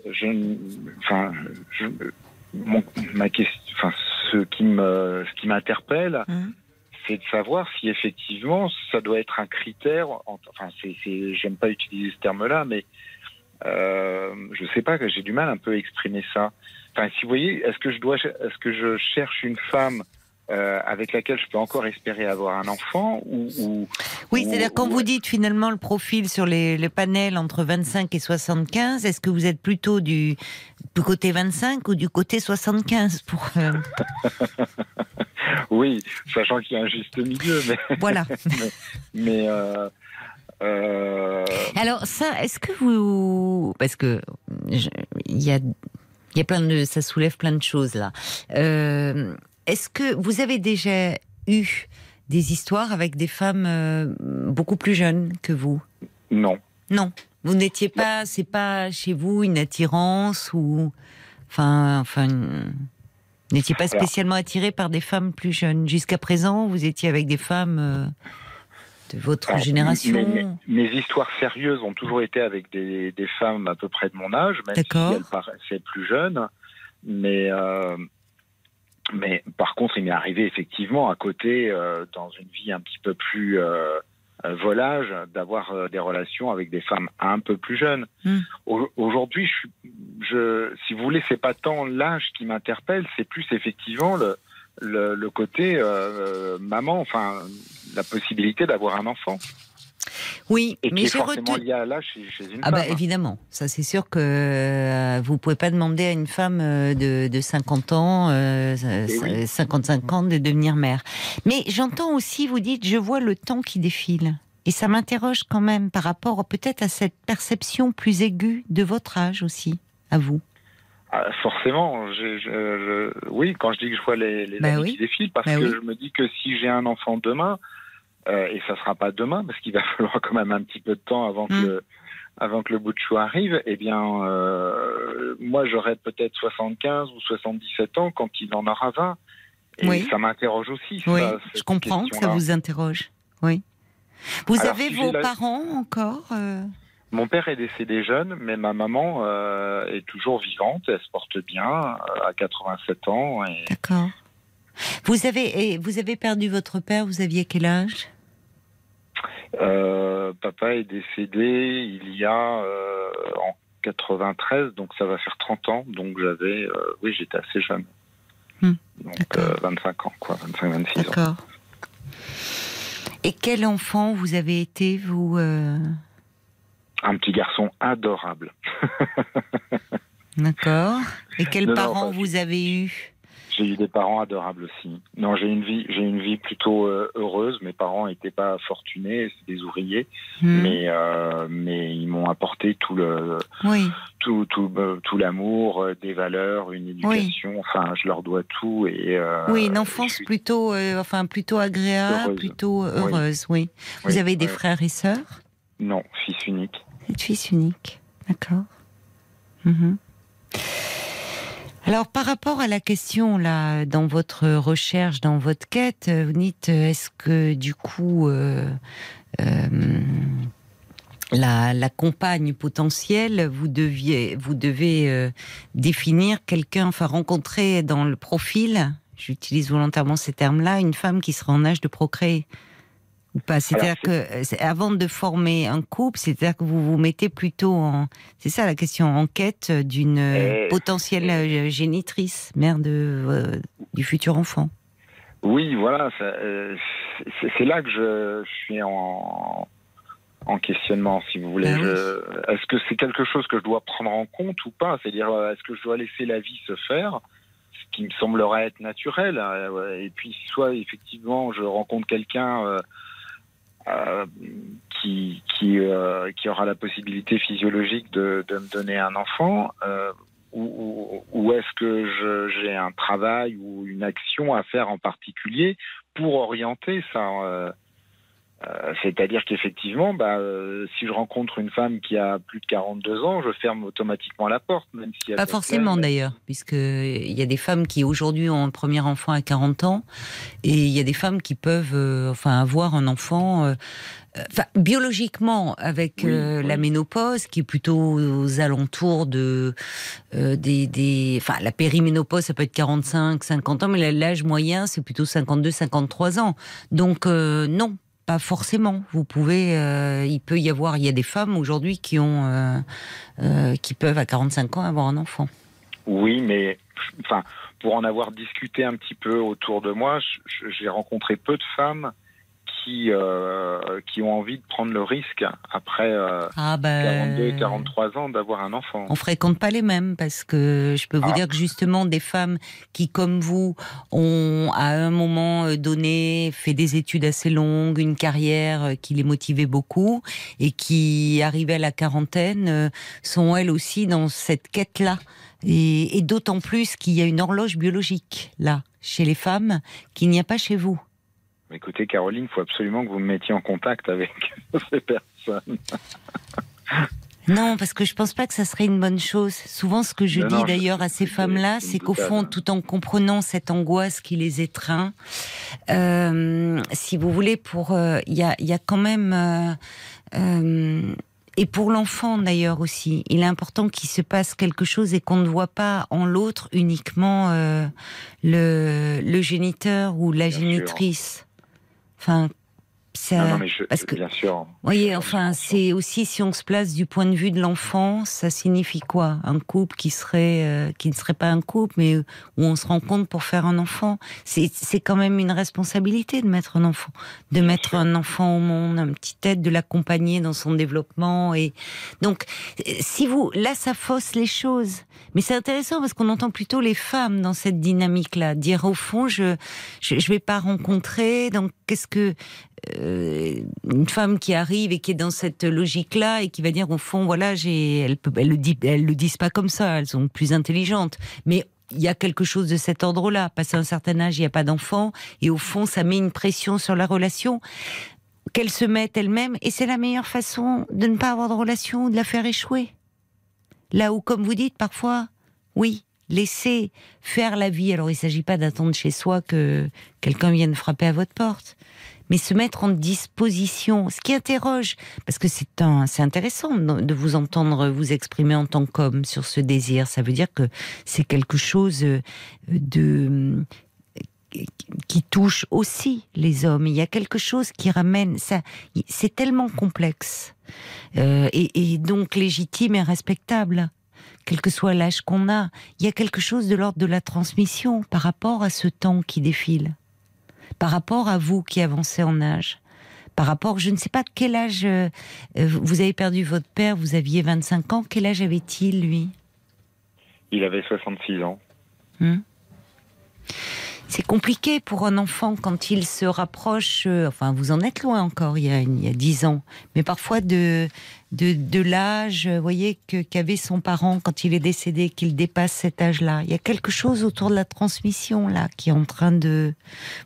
je enfin je, mon, ma question enfin ce qui me ce qui m'interpelle hein. c'est de savoir si effectivement ça doit être un critère enfin c'est j'aime pas utiliser ce terme là mais euh, je sais pas que j'ai du mal un peu à exprimer ça Enfin, si vous voyez, est-ce que je dois, est-ce que je cherche une femme euh, avec laquelle je peux encore espérer avoir un enfant ou, Oui, c'est-à-dire quand vous dites finalement le profil sur les, le panel entre 25 et 75, est-ce que vous êtes plutôt du, du côté 25 ou du côté 75 pour euh, Oui, sachant qu'il y a un juste milieu, mais voilà. mais, euh, alors ça, est-ce que vous, parce que il y a il y a plein de, ça soulève plein de choses là. Euh, est-ce que vous avez déjà eu des histoires avec des femmes euh, beaucoup plus jeunes que vous? Non. Non. Vous n'étiez pas, c'est pas chez vous une attirance ou, enfin, enfin, n'étiez pas spécialement attiré par des femmes plus jeunes. Jusqu'à présent, vous étiez avec des femmes euh, de votre génération. Mes, histoires sérieuses ont toujours été avec des, femmes à peu près de mon âge, même si elles paraissaient plus jeunes. Mais euh, mais par contre, il m'est arrivé effectivement à côté, euh, dans une vie un petit peu plus euh, euh, volage, d'avoir des relations avec des femmes un peu plus jeunes. Hmm. Aujourd'hui, je, je, si vous voulez, c'est pas tant l'âge qui m'interpelle, c'est plus effectivement le, le, le côté maman, enfin la possibilité d'avoir un enfant. Oui, et mais qui est forcément lié à l'âge chez, une ah bah évidemment, ça c'est sûr que euh, vous pouvez pas demander à une femme euh, de, de 50 ans, euh, 55 eh ans de devenir mère. Mais j'entends aussi, vous dites, je vois le temps qui défile. Et ça m'interroge quand même par rapport peut-être à cette perception plus aiguë de votre âge aussi, à vous. Ah, forcément, je, oui, quand je dis que je vois les, les bah années qui défilent, parce bah que je me dis que si j'ai un enfant demain, euh, et ça sera pas demain parce qu'il va falloir quand même un petit peu de temps avant que mm. le, avant que le bout de chou arrive. Eh bien, euh, moi j'aurai peut-être 75 ou 77 ans quand il en aura 20. Et oui. ça m'interroge aussi. Oui, je comprends que ça vous interroge. Oui. Vous avez vos parents encore euh Mon père est décédé jeune, mais ma maman euh, est toujours vivante. Elle se porte bien à 87 ans. Et... D'accord. Vous avez, et vous avez perdu votre père, vous aviez quel âge? Euh, papa est décédé il y a euh, en 93, donc ça va faire 30 ans. Donc j'avais, euh, oui, j'étais assez jeune. Hmm. Donc 25 ans, quoi, 25-26 ans. D'accord. Et quel enfant vous avez été, vous Un petit garçon adorable. D'accord. Et quels parents vous avez eu j'ai eu des parents adorables aussi. Non, j'ai une vie, j'ai une vie plutôt euh, heureuse. Mes parents n'étaient pas fortunés, c'est des ouvriers, hmm. mais euh, mais ils m'ont apporté tout le tout tout euh, tout l'amour, des valeurs, une éducation. Enfin, je leur dois tout et oui, une enfance plutôt enfin plutôt agréable, plutôt heureuse. Oui. Vous avez des frères et sœurs? Non, fils unique. Fils unique, d'accord? Mhm. Alors par rapport à la question là, dans votre recherche, dans votre quête, vous dites est-ce que du coup euh, euh, la, compagne potentielle, vous deviez, vous devez euh, définir quelqu'un, enfin rencontrer dans le profil, j'utilise volontairement ces termes-là, une femme qui sera en âge de procréer? Pas C'est-à-dire que euh, avant de former un couple, c'est-à-dire que vous vous mettez plutôt en, c'est ça la question, en quête d'une euh, potentielle euh, génitrice, mère de du futur enfant. Oui, voilà, c'est là que je, suis en, en questionnement, si vous voulez. Ah est-ce que c'est quelque chose que je dois prendre en compte ou pas? C'est-à-dire, est-ce que je dois laisser la vie se faire? Ce qui me semblerait être naturel. Et puis, soit effectivement, je rencontre quelqu'un euh, qui qui, euh, qui aura la possibilité physiologique de, de me donner un enfant euh, ou, ou est-ce que j'ai un travail ou une action à faire en particulier pour orienter ça euh, c'est-à-dire qu'effectivement, bah, euh, si je rencontre une femme qui a plus de 42 ans, je ferme automatiquement la porte, même si pas forcément d'ailleurs, puisque il y a des femmes qui aujourd'hui ont un premier enfant à 40 ans, et il y a des femmes qui peuvent, euh, enfin, avoir un enfant. Enfin, biologiquement, avec la ménopause, qui est plutôt aux alentours de des, des, enfin, la périménopause, ça peut être 45, 50 ans, mais l'âge moyen, c'est plutôt 52, 53 ans. Donc non, pas forcément. Vous pouvez, euh, il peut y avoir, il y a des femmes aujourd'hui qui ont, euh, euh, qui peuvent à 45 ans avoir un enfant. Oui, mais enfin, pour en avoir discuté un petit peu autour de moi, j'ai rencontré peu de femmes qui, euh, qui ont envie de prendre le risque après euh, ah ben... 42, 43 ans d'avoir un enfant. On fréquente pas les mêmes parce que je peux vous ah. dire que justement des femmes qui, comme vous, ont à un moment euh, donné fait des études assez longues, une carrière euh, qui les motivait beaucoup et qui arrivaient à la quarantaine sont elles aussi dans cette quête-là. Et, et d'autant plus qu'il y a une horloge biologique là chez les femmes qu'il n'y a pas chez vous. Écoutez, Caroline, il faut absolument que vous me mettiez en contact avec ces personnes. Non, parce que je pense pas que ça serait une bonne chose. Souvent, ce que je dis d'ailleurs à ces femmes-là, c'est qu'au fond, tout en comprenant cette angoisse qui les étreint, euh, si vous voulez, pour euh, il y, a, y, a, quand même euh, et pour l'enfant d'ailleurs aussi, il est important qu'il se passe quelque chose et qu'on ne voit pas en l'autre uniquement le, le géniteur ou la génitrice. Enfin, ça, non, je, parce que, bien sûr. Voyez, enfin, c'est aussi si on se place du point de vue de l'enfant, ça signifie quoi? Un couple qui serait, euh, qui ne serait pas un couple, mais où on se rencontre pour faire un enfant? C'est, c'est quand même une responsabilité de mettre un enfant, de mettre un enfant au monde, un petit tête, de l'accompagner dans son développement. Et donc, si vous, là, ça fausse les choses. Mais c'est intéressant parce qu'on entend plutôt les femmes dans cette dynamique-là, dire au fond, je, je, je vais pas rencontrer, donc qu'est-ce que euh, une femme qui arrive et qui est dans cette logique-là et qui va dire au fond, voilà, j'ai, elle, le dit, elles le disent pas comme ça, elles sont plus intelligentes, mais il y a quelque chose de cet ordre-là. Passé un certain âge, il n'y a pas d'enfant, et au fond, ça met une pression sur la relation qu'elle se mette elle-même, et c'est la meilleure façon de ne pas avoir de relation ou de la faire échouer. Là où, comme vous dites, parfois, oui, laisser faire la vie. Alors, il ne s'agit pas d'attendre chez soi que quelqu'un vienne frapper à votre porte mais se mettre en disposition, ce qui interroge, parce que c'est intéressant de vous entendre vous exprimer en tant qu'homme sur ce désir. Ça veut dire que c'est quelque chose euh, de qui touche aussi les hommes. Il y a quelque chose qui ramène ça. C'est tellement complexe euh, et donc légitime et respectable quel que soit l'âge qu'on a, il y a quelque chose de l'ordre de la transmission par rapport à ce temps qui défile par rapport à vous qui avancez en âge par rapport, je ne sais pas quel âge euh, vous avez perdu votre père, vous aviez 25 ans, quel âge avait-il lui? Il avait 66 ans. Hmm? C'est compliqué pour un enfant quand il se rapproche, euh, enfin vous en êtes loin encore il y a, il y a 10 ans, mais parfois de, de, l'âge, voyez, que qu'avait son parent quand il est décédé, qu'il dépasse cet âge-là. Il y a quelque chose autour de la transmission là qui est en train de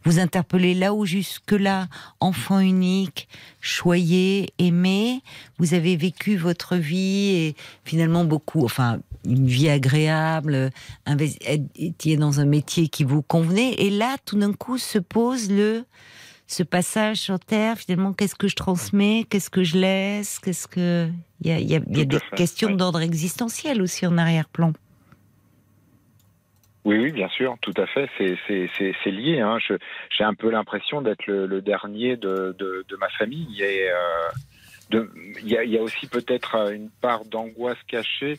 vous interpeller là où jusque-là, enfant unique, choyé, aimé, vous avez vécu votre vie et finalement beaucoup, enfin une vie agréable, étiez dans un métier qui vous convenait, et là tout d'un coup se pose le ce passage sur Terre, finalement, qu'est-ce que je transmets, qu'est-ce que je laisse, qu'est-ce que il y a, y a, y a des questions d'ordre existentiel aussi en arrière-plan. Oui, oui, bien sûr, tout à fait. C'est lié. Hein. J'ai un peu l'impression d'être le, dernier de, de, de, ma famille. Et, euh, il, y a, il y a aussi peut-être une part d'angoisse cachée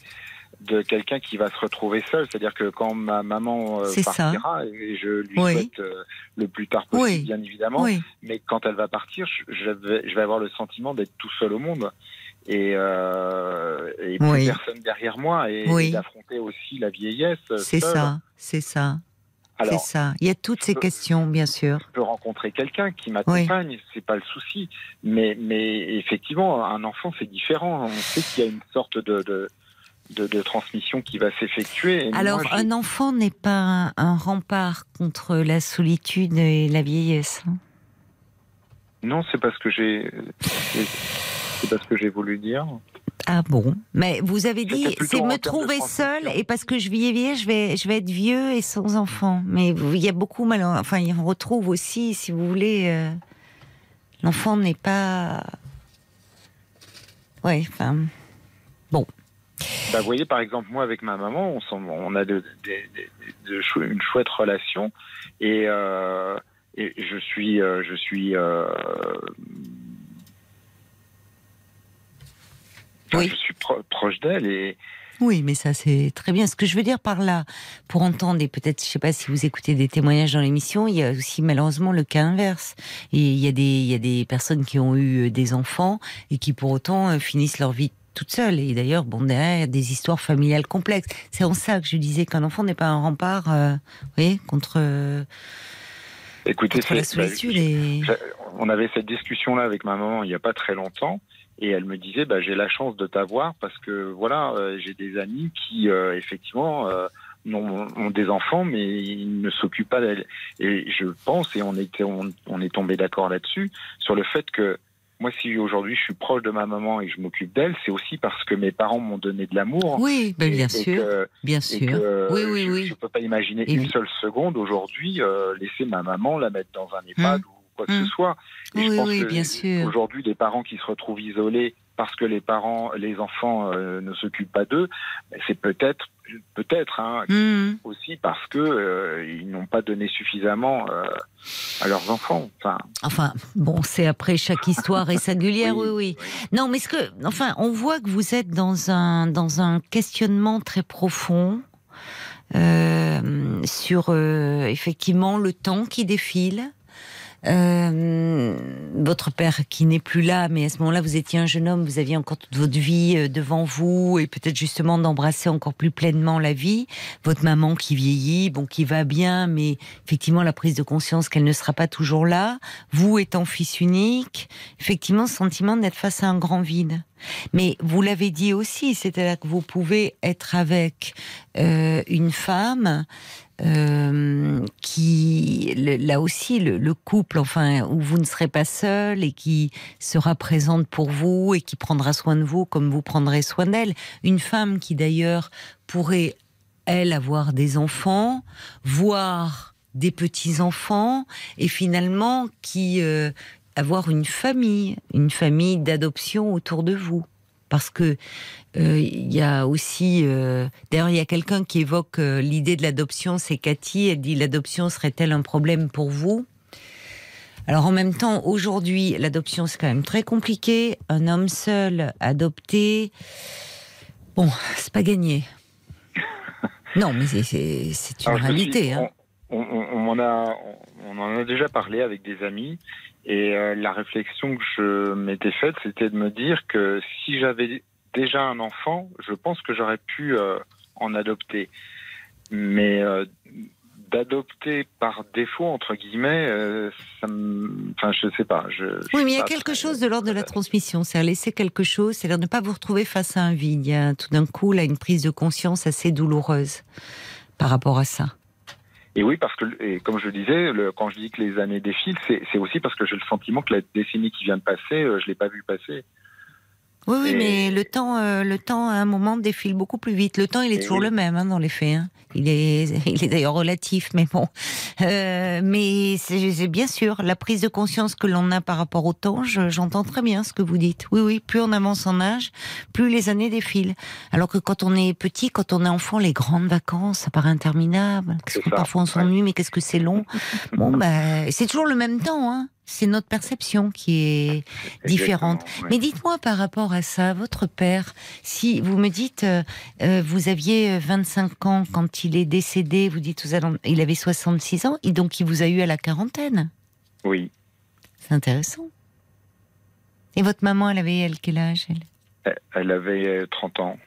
de quelqu'un qui va se retrouver seul. C'est-à-dire que quand ma maman euh, partira, et je lui souhaite euh, le plus tard possible, bien évidemment, mais quand elle va partir, je, vais, je vais avoir le sentiment d'être tout seul au monde et, euh, et plus personne derrière moi et, d'affronter aussi la vieillesse. C'est ça, c'est ça. C'est ça. Il y a toutes ces questions, bien sûr. Je peux rencontrer quelqu'un qui m'accompagne, c'est pas le souci. Mais, mais effectivement, un enfant, c'est différent. On sait qu'il y a une sorte de, de, transmission qui va s'effectuer. Alors, un enfant n'est pas un, rempart contre la solitude et la vieillesse. Hein non, c'est pas ce que j'ai. C'est pas ce que j'ai voulu dire. Ah bon? Mais vous avez dit, c'est me trouver seul et parce que je vieillis, je vais, je vais être vieux et sans enfant. Mais il y a beaucoup mal. Enfin, on retrouve aussi, si vous voulez, euh, l'enfant n'est pas. Ouais, enfin. Bah, vous voyez, par exemple, moi avec ma maman, on, on a de, une chouette relation et, euh, et je suis, euh, je suis, euh, je suis proche d'elle et, Oui, mais ça c'est très bien. Ce que je veux dire par là, pour entendre, et peut-être, je sais pas si vous écoutez des témoignages dans l'émission, il y a aussi malheureusement le cas inverse. Et il y a des, il y a des personnes qui ont eu des enfants et qui pour autant finissent leur vie toutes seules. Et d'ailleurs, bon, derrière, des histoires familiales complexes. C'est en ça que je disais qu'un enfant n'est pas un rempart, euh, oui, contre. Écoutez, contre la solitude. Bah, on avait cette discussion-là avec ma maman il n'y a pas très longtemps. Et elle me disait, bah, j'ai la chance de t'avoir parce que voilà, euh, j'ai des amis qui euh, effectivement euh, ont, des enfants, mais ils ne s'occupent pas d'elle. Et je pense, et on était, on, est tombé d'accord là-dessus, sur le fait que moi, si aujourd'hui je suis proche de ma maman et je m'occupe d'elle, c'est aussi parce que mes parents m'ont donné de l'amour. Oui, ben, bien sûr, bien sûr. oui, oui, oui. Je ne peux pas imaginer une seule seconde aujourd'hui laisser ma maman la mettre dans un EHPAD hum quoi que ce mmh. soit. Et oui, je pense oui, bien sûr. Aujourd'hui, des parents qui se retrouvent isolés parce que les parents, les enfants euh, ne s'occupent pas d'eux, c'est peut-être, peut-être hein, mmh. aussi parce que euh, ils n'ont pas donné suffisamment euh, à leurs enfants. Enfin, enfin bon, c'est après chaque histoire est singulière, oui, oui, Non, mais ce que, enfin, on voit que vous êtes dans un dans un questionnement très profond. sur effectivement le temps qui défile, euh, votre père qui n'est plus là, mais à ce moment-là, vous étiez un jeune homme, vous aviez encore toute votre vie euh, devant vous et peut-être justement d'embrasser encore plus pleinement la vie. Votre maman qui vieillit, bon, qui va bien, mais effectivement la prise de conscience qu'elle ne sera pas toujours là. Vous étant fils unique, effectivement, sentiment d'être face à un grand vide. Mais vous l'avez dit aussi, c'est-à-dire que vous pouvez être avec euh, une femme euh, qui, là aussi, le, couple, enfin, où vous ne serez pas seul et qui sera présente pour vous et qui prendra soin de vous comme vous prendrez soin d'elle. Une femme qui d'ailleurs pourrait, elle, avoir des enfants, voire des petits-enfants, et finalement qui euh, avoir une famille, une famille d'adoption autour de vous parce que il y a aussi, euh, d'ailleurs, il y a quelqu'un qui évoque euh, l'idée de l'adoption, c'est Cathy. Elle dit l'adoption serait-elle un problème pour vous? Alors en même temps, aujourd'hui, l'adoption c'est quand même très compliqué. Un homme seul adopté, bon, c'est pas gagné. non, mais c'est une réalité. Hein. On, on, en a, on en a déjà parlé avec des amis. Et euh, la réflexion que je m'étais faite, c'était de me dire que si j'avais déjà un enfant, je pense que j'aurais pu euh, en adopter. Mais euh, d'adopter par défaut, entre guillemets, ça me... Enfin, je sais pas. Je, oui, mais il y a quelque chose de l'ordre de la transmission. C'est à laisser quelque chose, c'est-à-dire ne pas vous retrouver face à un vide. Il y a tout d'un coup là une prise de conscience assez douloureuse par rapport à ça. Et oui, parce que, et comme je le disais, le, quand je dis que les années défilent, c'est aussi parce que j'ai le sentiment que la décennie qui vient de passer, euh, je l'ai pas vu passer. Oui, oui, mais le temps, euh, le temps à un moment défile beaucoup plus vite. Le temps, il est toujours le même hein, dans les faits. Hein. Il est, il est d'ailleurs relatif, mais bon. Euh, mais c'est bien sûr la prise de conscience que l'on a par rapport au temps. J'entends très bien ce que vous dites. Oui, oui. Plus on avance en âge, plus les années défilent. Alors que quand on est petit, quand on est enfant, les grandes vacances, ça paraît interminable. Parfois on s'ennuie, mais qu'est-ce que c'est long. bon, bah, c'est toujours le même temps. Hein c'est notre perception qui est différente. Mais dites-moi par rapport à ça, votre père, si vous me dites, euh, euh, vous aviez 25 euh, ans quand il est décédé, vous dites, il avait 66 ans, et donc il vous a eu à la quarantaine Oui. C'est intéressant. Et votre maman, elle avait elle, quel âge elle, elle avait 30 ans.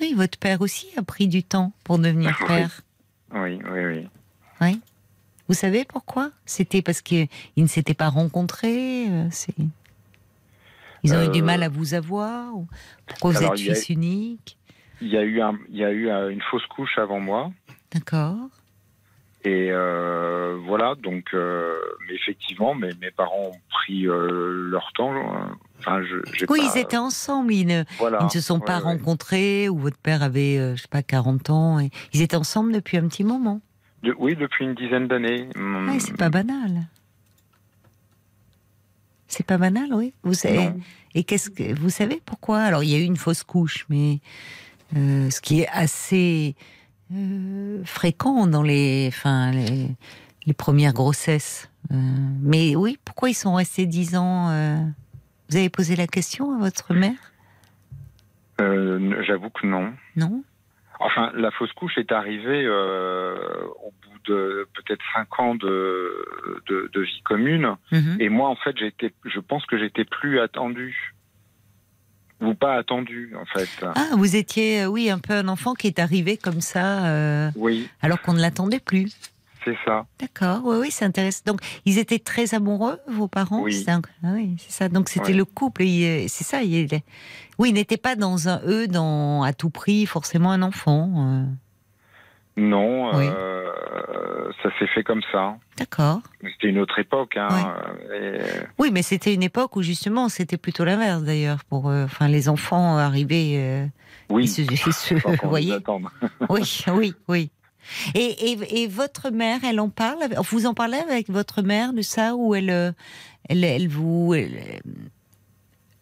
Oui, votre père aussi a pris du temps pour devenir père. Oui, oui, oui. Oui. Vous savez pourquoi? C'était parce qu'ils ne s'étaient pas rencontrés euh, Ils ont eu du mal à vous avoir Pourquoi vous êtes fils unique Il y a eu, il y a eu une fausse couche avant moi. D'accord. Et euh, voilà, donc, euh, mais effectivement, mes, mes parents ont pris leur temps. Enfin, je, oui, ils étaient ensemble. Ils ne, ils ne se sont pas rencontrés, ou votre père avait, je sais pas, 40 ans. Et ils étaient ensemble depuis un petit moment oui, depuis une dizaine d'années. Ah, c'est pas banal. C'est pas banal, oui. Vous savez. Et qu'est-ce que vous savez pourquoi? Alors, il y a eu une fausse couche, mais euh, ce qui est assez euh, fréquent dans les, enfin, les, premières grossesses. Euh, mais oui, pourquoi ils sont restés dix ans Vous avez posé la question à votre mère? J'avoue que non. Non? Enfin, la fausse couche est arrivée au bout de peut-être cinq ans de, de, vie commune. Mhm. Et moi, en fait, j'étais, je pense que j'étais plus attendu ou pas attendu en fait. Ah, vous étiez, euh, oui, un peu un enfant qui est arrivé comme ça, euh, oui. alors qu'on ne l'attendait plus. C'est ça. D'accord, oui, oui, c'est intéressant. Donc, ils étaient très amoureux, vos parents? Oui. Ah oui, c'est ça. Donc, c'était le couple. C'est ça. Il... Oui, ils n'étaient pas dans un eux, dans à tout prix, forcément un enfant. Euh. Non, euh, ça s'est fait comme ça. D'accord. C'était une autre époque. Hein, Oui, mais c'était une époque où justement c'était plutôt l'inverse d'ailleurs. Pour, euh, enfin, les enfants arrivaient. Euh, oui. Se, voyez? oui, oui, oui. Et, et, et, votre mère, elle en parle Vous en parlez avec votre mère de ça ou elle, elle, elle vous,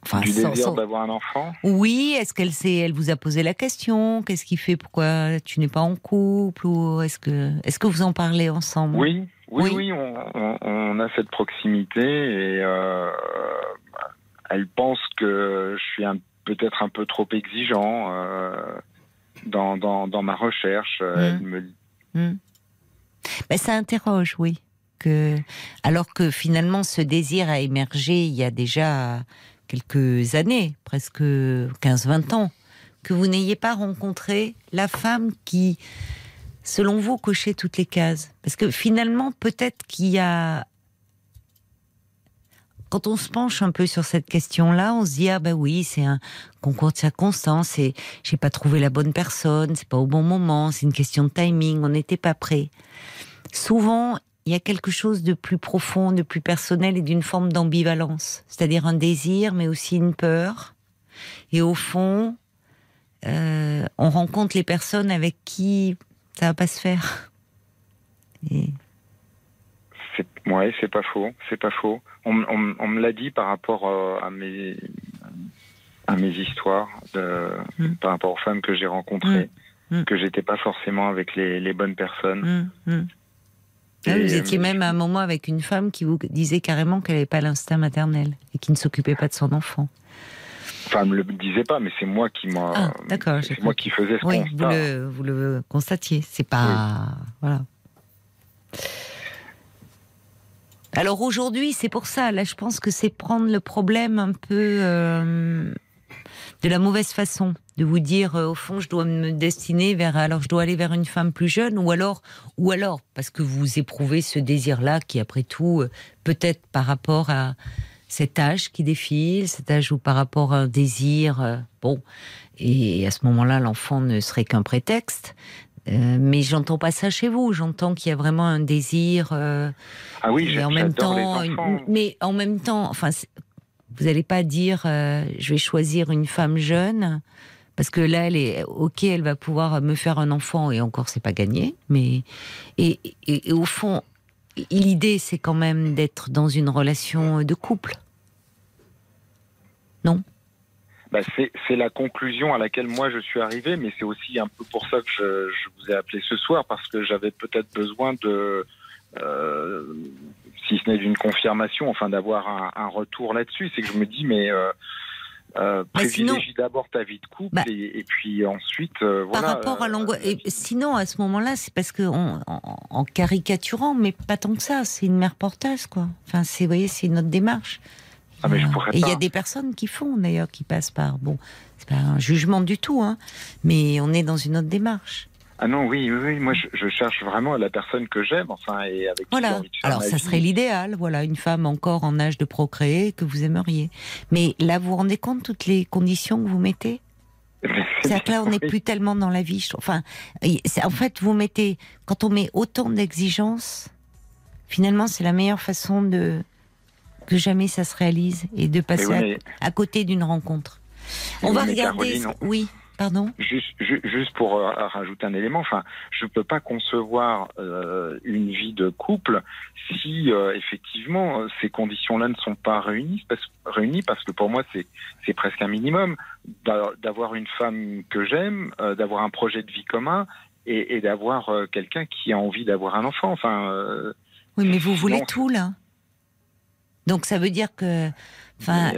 Enfin, du désir d'avoir un enfant? Oui, est-ce qu'elle sait, elle vous a posé la question? Qu'est-ce qui fait? Pourquoi tu n'es pas en couple Ou est-ce que, est-ce que vous en parlez ensemble? Oui, oui, oui, on, a cette proximité et euh, elle pense que je suis peut-être un peu trop exigeant euh, dans, dans, ma recherche. Mmh. Elle me... Mmh. Ben, ça interroge, oui. Que, alors que finalement, ce désir a émergé il y a déjà quelques années, presque 15-20 ans, que vous n'ayez pas rencontré la femme qui, selon vous, cochait toutes les cases Parce que finalement, peut-être qu'il y a... Quand on se penche un peu sur cette question-là, on se dit ah ben oui, c'est un concours de circonstances, et j'ai pas trouvé la bonne personne, c'est pas au bon moment, c'est une question de timing, on n'était pas prêt. Souvent, il y a quelque chose de plus profond, de plus personnel et d'une forme d'ambivalence, c'est-à-dire un désir, mais aussi une peur. Et au fond, euh, on rencontre les personnes avec qui ça va pas se faire. Ouais, c'est pas faux, c'est pas faux. On, me l'a dit par rapport euh, à mes à mes histoires, de, mm. par rapport aux femmes que j'ai rencontrées, mm. Mm. que j'étais pas forcément avec les, bonnes personnes. Ah, vous étiez même à un moment avec une femme qui vous disait carrément qu'elle n'avait pas l'instinct maternel et qui ne s'occupait pas de son enfant. Enfin, elle ne le disait pas, mais c'est moi qui m'a. Ah, d'accord. C'est moi qui faisais ce oui, constat. Vous le, vous le constatiez. C'est pas. Voilà. Alors aujourd'hui, c'est pour ça. Là, je pense que c'est prendre le problème un peu euh, de la mauvaise façon de vous dire euh, au fond je dois me destiner vers alors je dois aller vers une femme plus jeune ou alors ou alors parce que vous éprouvez ce désir là qui après tout euh, peut-être par rapport à cet âge qui défile cet âge ou par rapport à un désir bon et à ce moment-là l'enfant ne serait qu'un prétexte mais j'entends pas ça chez vous. J'entends qu'il y a vraiment un désir. ah oui, en même temps, mais en même temps, enfin, vous n'allez pas dire je vais choisir une femme jeune parce que là, elle est ok, elle va pouvoir me faire un enfant et encore, c'est pas gagné. Mais et, au fond, l'idée, c'est quand même d'être dans une relation de couple, non? Bah c'est la conclusion à laquelle moi je suis arrivé, mais c'est aussi un peu pour ça que je, vous ai appelé ce soir, parce que j'avais peut-être besoin de, euh, si ce n'est d'une confirmation, enfin d'avoir un, retour là-dessus. C'est que je me dis, mais euh, euh, bah, privilégie d'abord ta vie de couple bah, et, puis ensuite euh, par rapport à l'angoisse et sinon à ce moment-là c'est parce que en, caricaturant mais pas tant que ça c'est une mère porteuse quoi. Enfin c'est vous voyez c'est notre démarche ah, mais je et il y a des personnes qui font d'ailleurs qui passent par bon c'est pas un jugement du tout hein mais on est dans une autre démarche ah non, oui, oui, moi je, cherche vraiment la personne que j'aime, enfin, et avec voilà. Alors ça serait l'idéal, voilà, une femme encore en âge de procréer que vous aimeriez. Mais là, vous vous rendez compte toutes les conditions que vous mettez? C'est-à-dire que là, on n'est plus tellement dans la vie. Enfin, en fait, vous mettez, quand on met autant d'exigences, finalement, c'est la meilleure façon de que jamais ça se réalise et de passer à, côté d'une rencontre. On va regarder. Oui. Pardon juste, juste pour euh, rajouter un élément, enfin, je ne peux pas concevoir euh, une vie de couple si euh, effectivement ces conditions-là ne sont pas réunies parce, réunies, parce que pour moi c'est presque un minimum d'avoir une femme que j'aime, d'avoir un projet de vie commun et, et d'avoir quelqu'un qui a envie d'avoir un enfant. Enfin. oui, mais vous voulez tout là. Donc ça veut dire que, enfin,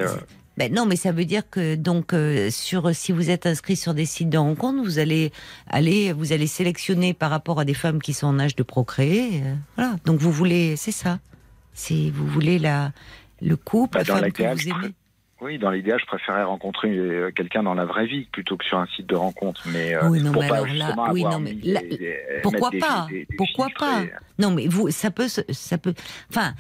Ben non, mais ça veut dire que donc euh, sur si vous êtes inscrit sur des sites de rencontres, vous allez aller, vous allez sélectionner par rapport à des femmes qui sont en âge de procréer. Euh, voilà. Donc vous voulez, c'est ça. C'est vous voulez la le couple, bah, la femme que vous aimez. Oui, dans l'idéal, je préférais rencontrer euh, quelqu'un dans la vraie vie plutôt que sur un site de rencontre. Mais euh, oui, non, mais alors là, oui, non, mais pourquoi pas Pourquoi pas? Non, mais vous, ça peut, ça peut. Enfin,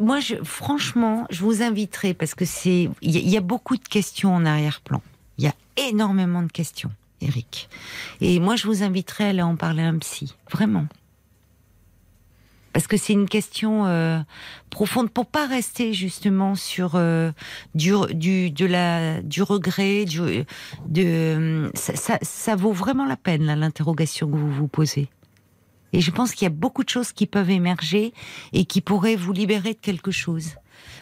moi, je, franchement, je vous inviterai parce que c'est, il y, a beaucoup de questions en arrière-plan. Il y a énormément de questions, Eric. Et moi, je vous inviterai à aller en parler à un psy, vraiment parce que c'est une question euh, profonde pour pas rester justement sur euh, du, du de la du regret du de ça, ça, vaut vraiment la peine l'interrogation que vous vous posez. Et je pense qu'il y a beaucoup de choses qui peuvent émerger et qui pourraient vous libérer de quelque chose.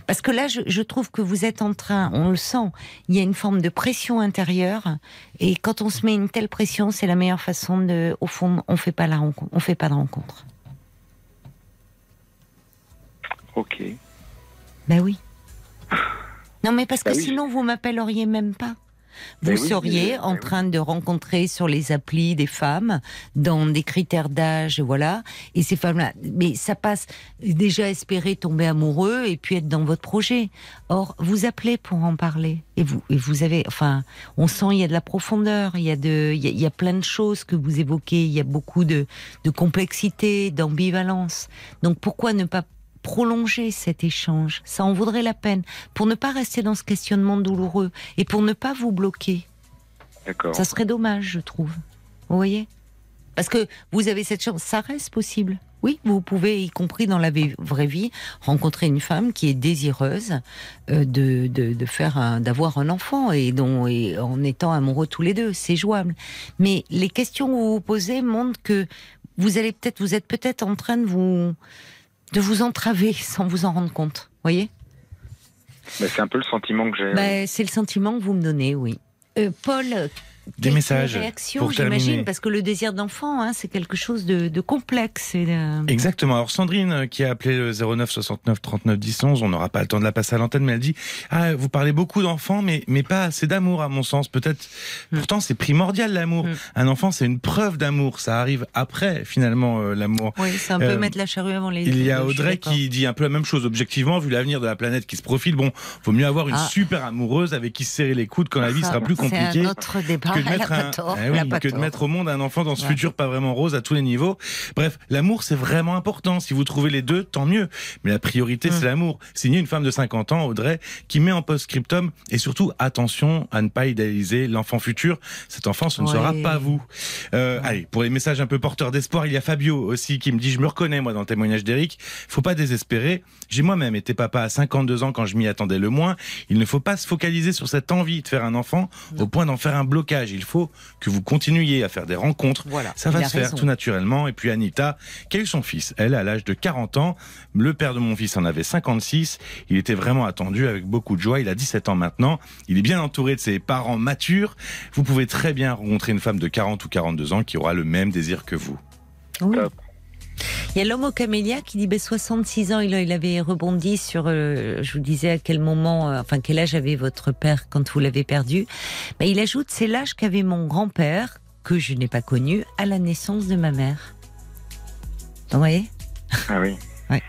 Parce que là je, je trouve que vous êtes en train on le sent il y a une forme de pression intérieure. Et quand on se met une telle pression c'est la meilleure façon de au fond on fait pas la rencontre on fait pas de rencontre Ok. Ben oui. Non, mais parce que bah sinon, vous m'appelleriez même pas. Vous ben seriez en ben train de rencontrer sur les applis des femmes dans des critères d'âge, voilà. Et ces femmes-là, mais ça passe déjà espérer tomber amoureux et puis être dans votre projet. Or, vous appelez pour en parler et vous, et vous avez, enfin, on sent il y a de la profondeur, il y a de, il y a, plein de choses que vous évoquez, il y a beaucoup de, de complexité, d'ambivalence. Donc pourquoi ne pas prolonger cet échange. Ça en vaudrait la peine pour ne pas rester dans ce questionnement douloureux et pour ne pas vous bloquer. D'accord. Ça serait dommage, je trouve. Vous voyez? Parce que vous avez cette chance, ça reste possible. Oui, vous pouvez, y compris dans la vraie vie, rencontrer une femme qui est désireuse euh, de, de, faire d'avoir un enfant et dont et en étant amoureux tous les deux, c'est jouable. Mais les questions que vous vous posez montrent que vous allez peut-être, vous êtes peut-être en train de vous de vous entraver sans vous en rendre compte. Voyez? C'est un peu le sentiment que j'ai. Bah, c'est le sentiment que vous me donnez, oui. Euh, Paul, des messages réactions, j'imagine, parce que le désir d'enfant, hein, c'est quelque chose de, complexe. Exactement. Alors Sandrine, euh, qui a appelé le 09 69 39 10 11, on n'aura pas le temps de la passer à l'antenne, mais elle dit ah vous parlez beaucoup d'enfants, mais mais pas assez d'amour à mon sens. Peut-être. Hmm. Pourtant, c'est primordial l'amour. Hmm. Un enfant, c'est une preuve d'amour. Ça arrive après finalement euh, l'amour. Oui, c'est un peu euh, mettre la charrue avant les. Il y a Audrey qui dit un peu la même chose. Objectivement, vu l'avenir de la planète qui se profile, bon, vaut mieux avoir une ah. super amoureuse avec qui se serrer les coudes quand la vie sera plus compliquée. C'est un autre débat que de mettre un, que de mettre au monde un enfant dans ce futur pas vraiment rose à tous les niveaux. Bref, l'amour c'est vraiment important. Si vous trouvez les deux, tant mieux. Mais la priorité c'est mm. l'amour. Signer une femme de 50 ans, Audrey, qui met en post-scriptum et surtout attention à ne pas idéaliser l'enfant futur. Cet enfant, ce ne sera pas vous. Euh, allez, pour les messages un peu porteurs d'espoir, il y a Fabio aussi qui me dit je me reconnais moi dans le témoignage d'Eric. Faut pas désespérer. J'ai moi-même été papa à 52 ans quand je m'y attendais le moins. Il ne faut pas se focaliser sur cette envie de faire un enfant au point d'en faire un blocage. Il faut que vous continuiez à faire des rencontres. Voilà, ça va se faire tout naturellement. Et puis Anita, qui a eu son fils, elle, à l'âge de 40 ans. Le père de mon fils en avait 56. Il était vraiment attendu avec beaucoup de joie. Il a 17 ans maintenant. Il est bien entouré de ses parents matures. Vous pouvez très bien rencontrer une femme de 40 ou 42 ans qui aura le même désir que vous. Oui. Il y a l'homme au camélia qui dit ben, 66 ans, il, il avait rebondi sur, euh, je vous disais à quel moment, euh, enfin quel âge avait votre père quand vous l'avez perdu. Ben, il ajoute c'est l'âge qu'avait mon grand-père, que je n'ai pas connu, à la naissance de ma mère. Vous voyez? Ah oui. ouais.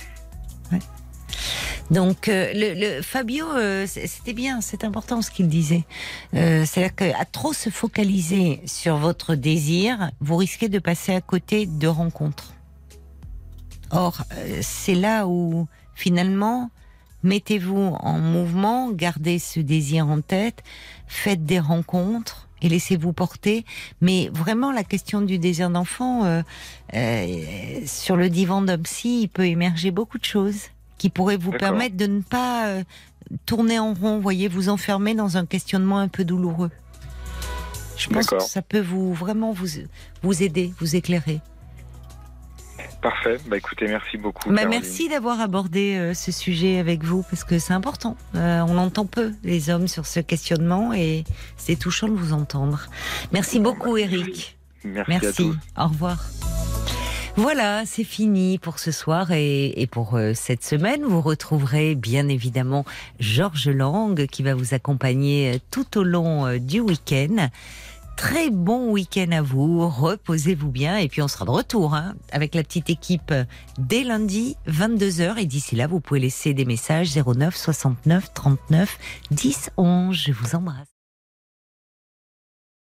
Donc, euh, le, Fabio, c'était bien, c'est important ce qu'il disait. C'est-à-dire qu'à trop se focaliser sur votre désir, vous risquez de passer à côté de rencontres. Or, euh, c'est là où finalement, mettez-vous en mouvement, gardez ce désir en tête, faites des rencontres et laissez-vous porter. Mais vraiment, la question du désir d'enfant, euh, euh, sur le divan psy, il peut émerger beaucoup de choses qui pourraient vous permettre de ne pas tourner en rond, voyez, vous enfermer dans un questionnement un peu douloureux. Je pense que ça peut vous vraiment vous, vous aider, vous éclairer. Parfait. Bah écoutez, merci beaucoup. Bah, merci d'avoir abordé euh, ce sujet avec vous parce que c'est important. Euh, on entend peu les hommes sur ce questionnement et c'est touchant de vous entendre. Merci beaucoup, Eric. Merci. merci. Au revoir. Voilà, c'est fini pour ce soir et, pour euh, cette semaine. Vous retrouverez bien évidemment Georges Lang qui va vous accompagner tout au long du week-end. Très bon week-end à vous, reposez-vous bien et puis on sera de retour hein, avec la petite équipe dès lundi 22h et d'ici là vous pouvez laisser des messages 09 69 39 10 11. Je vous embrasse.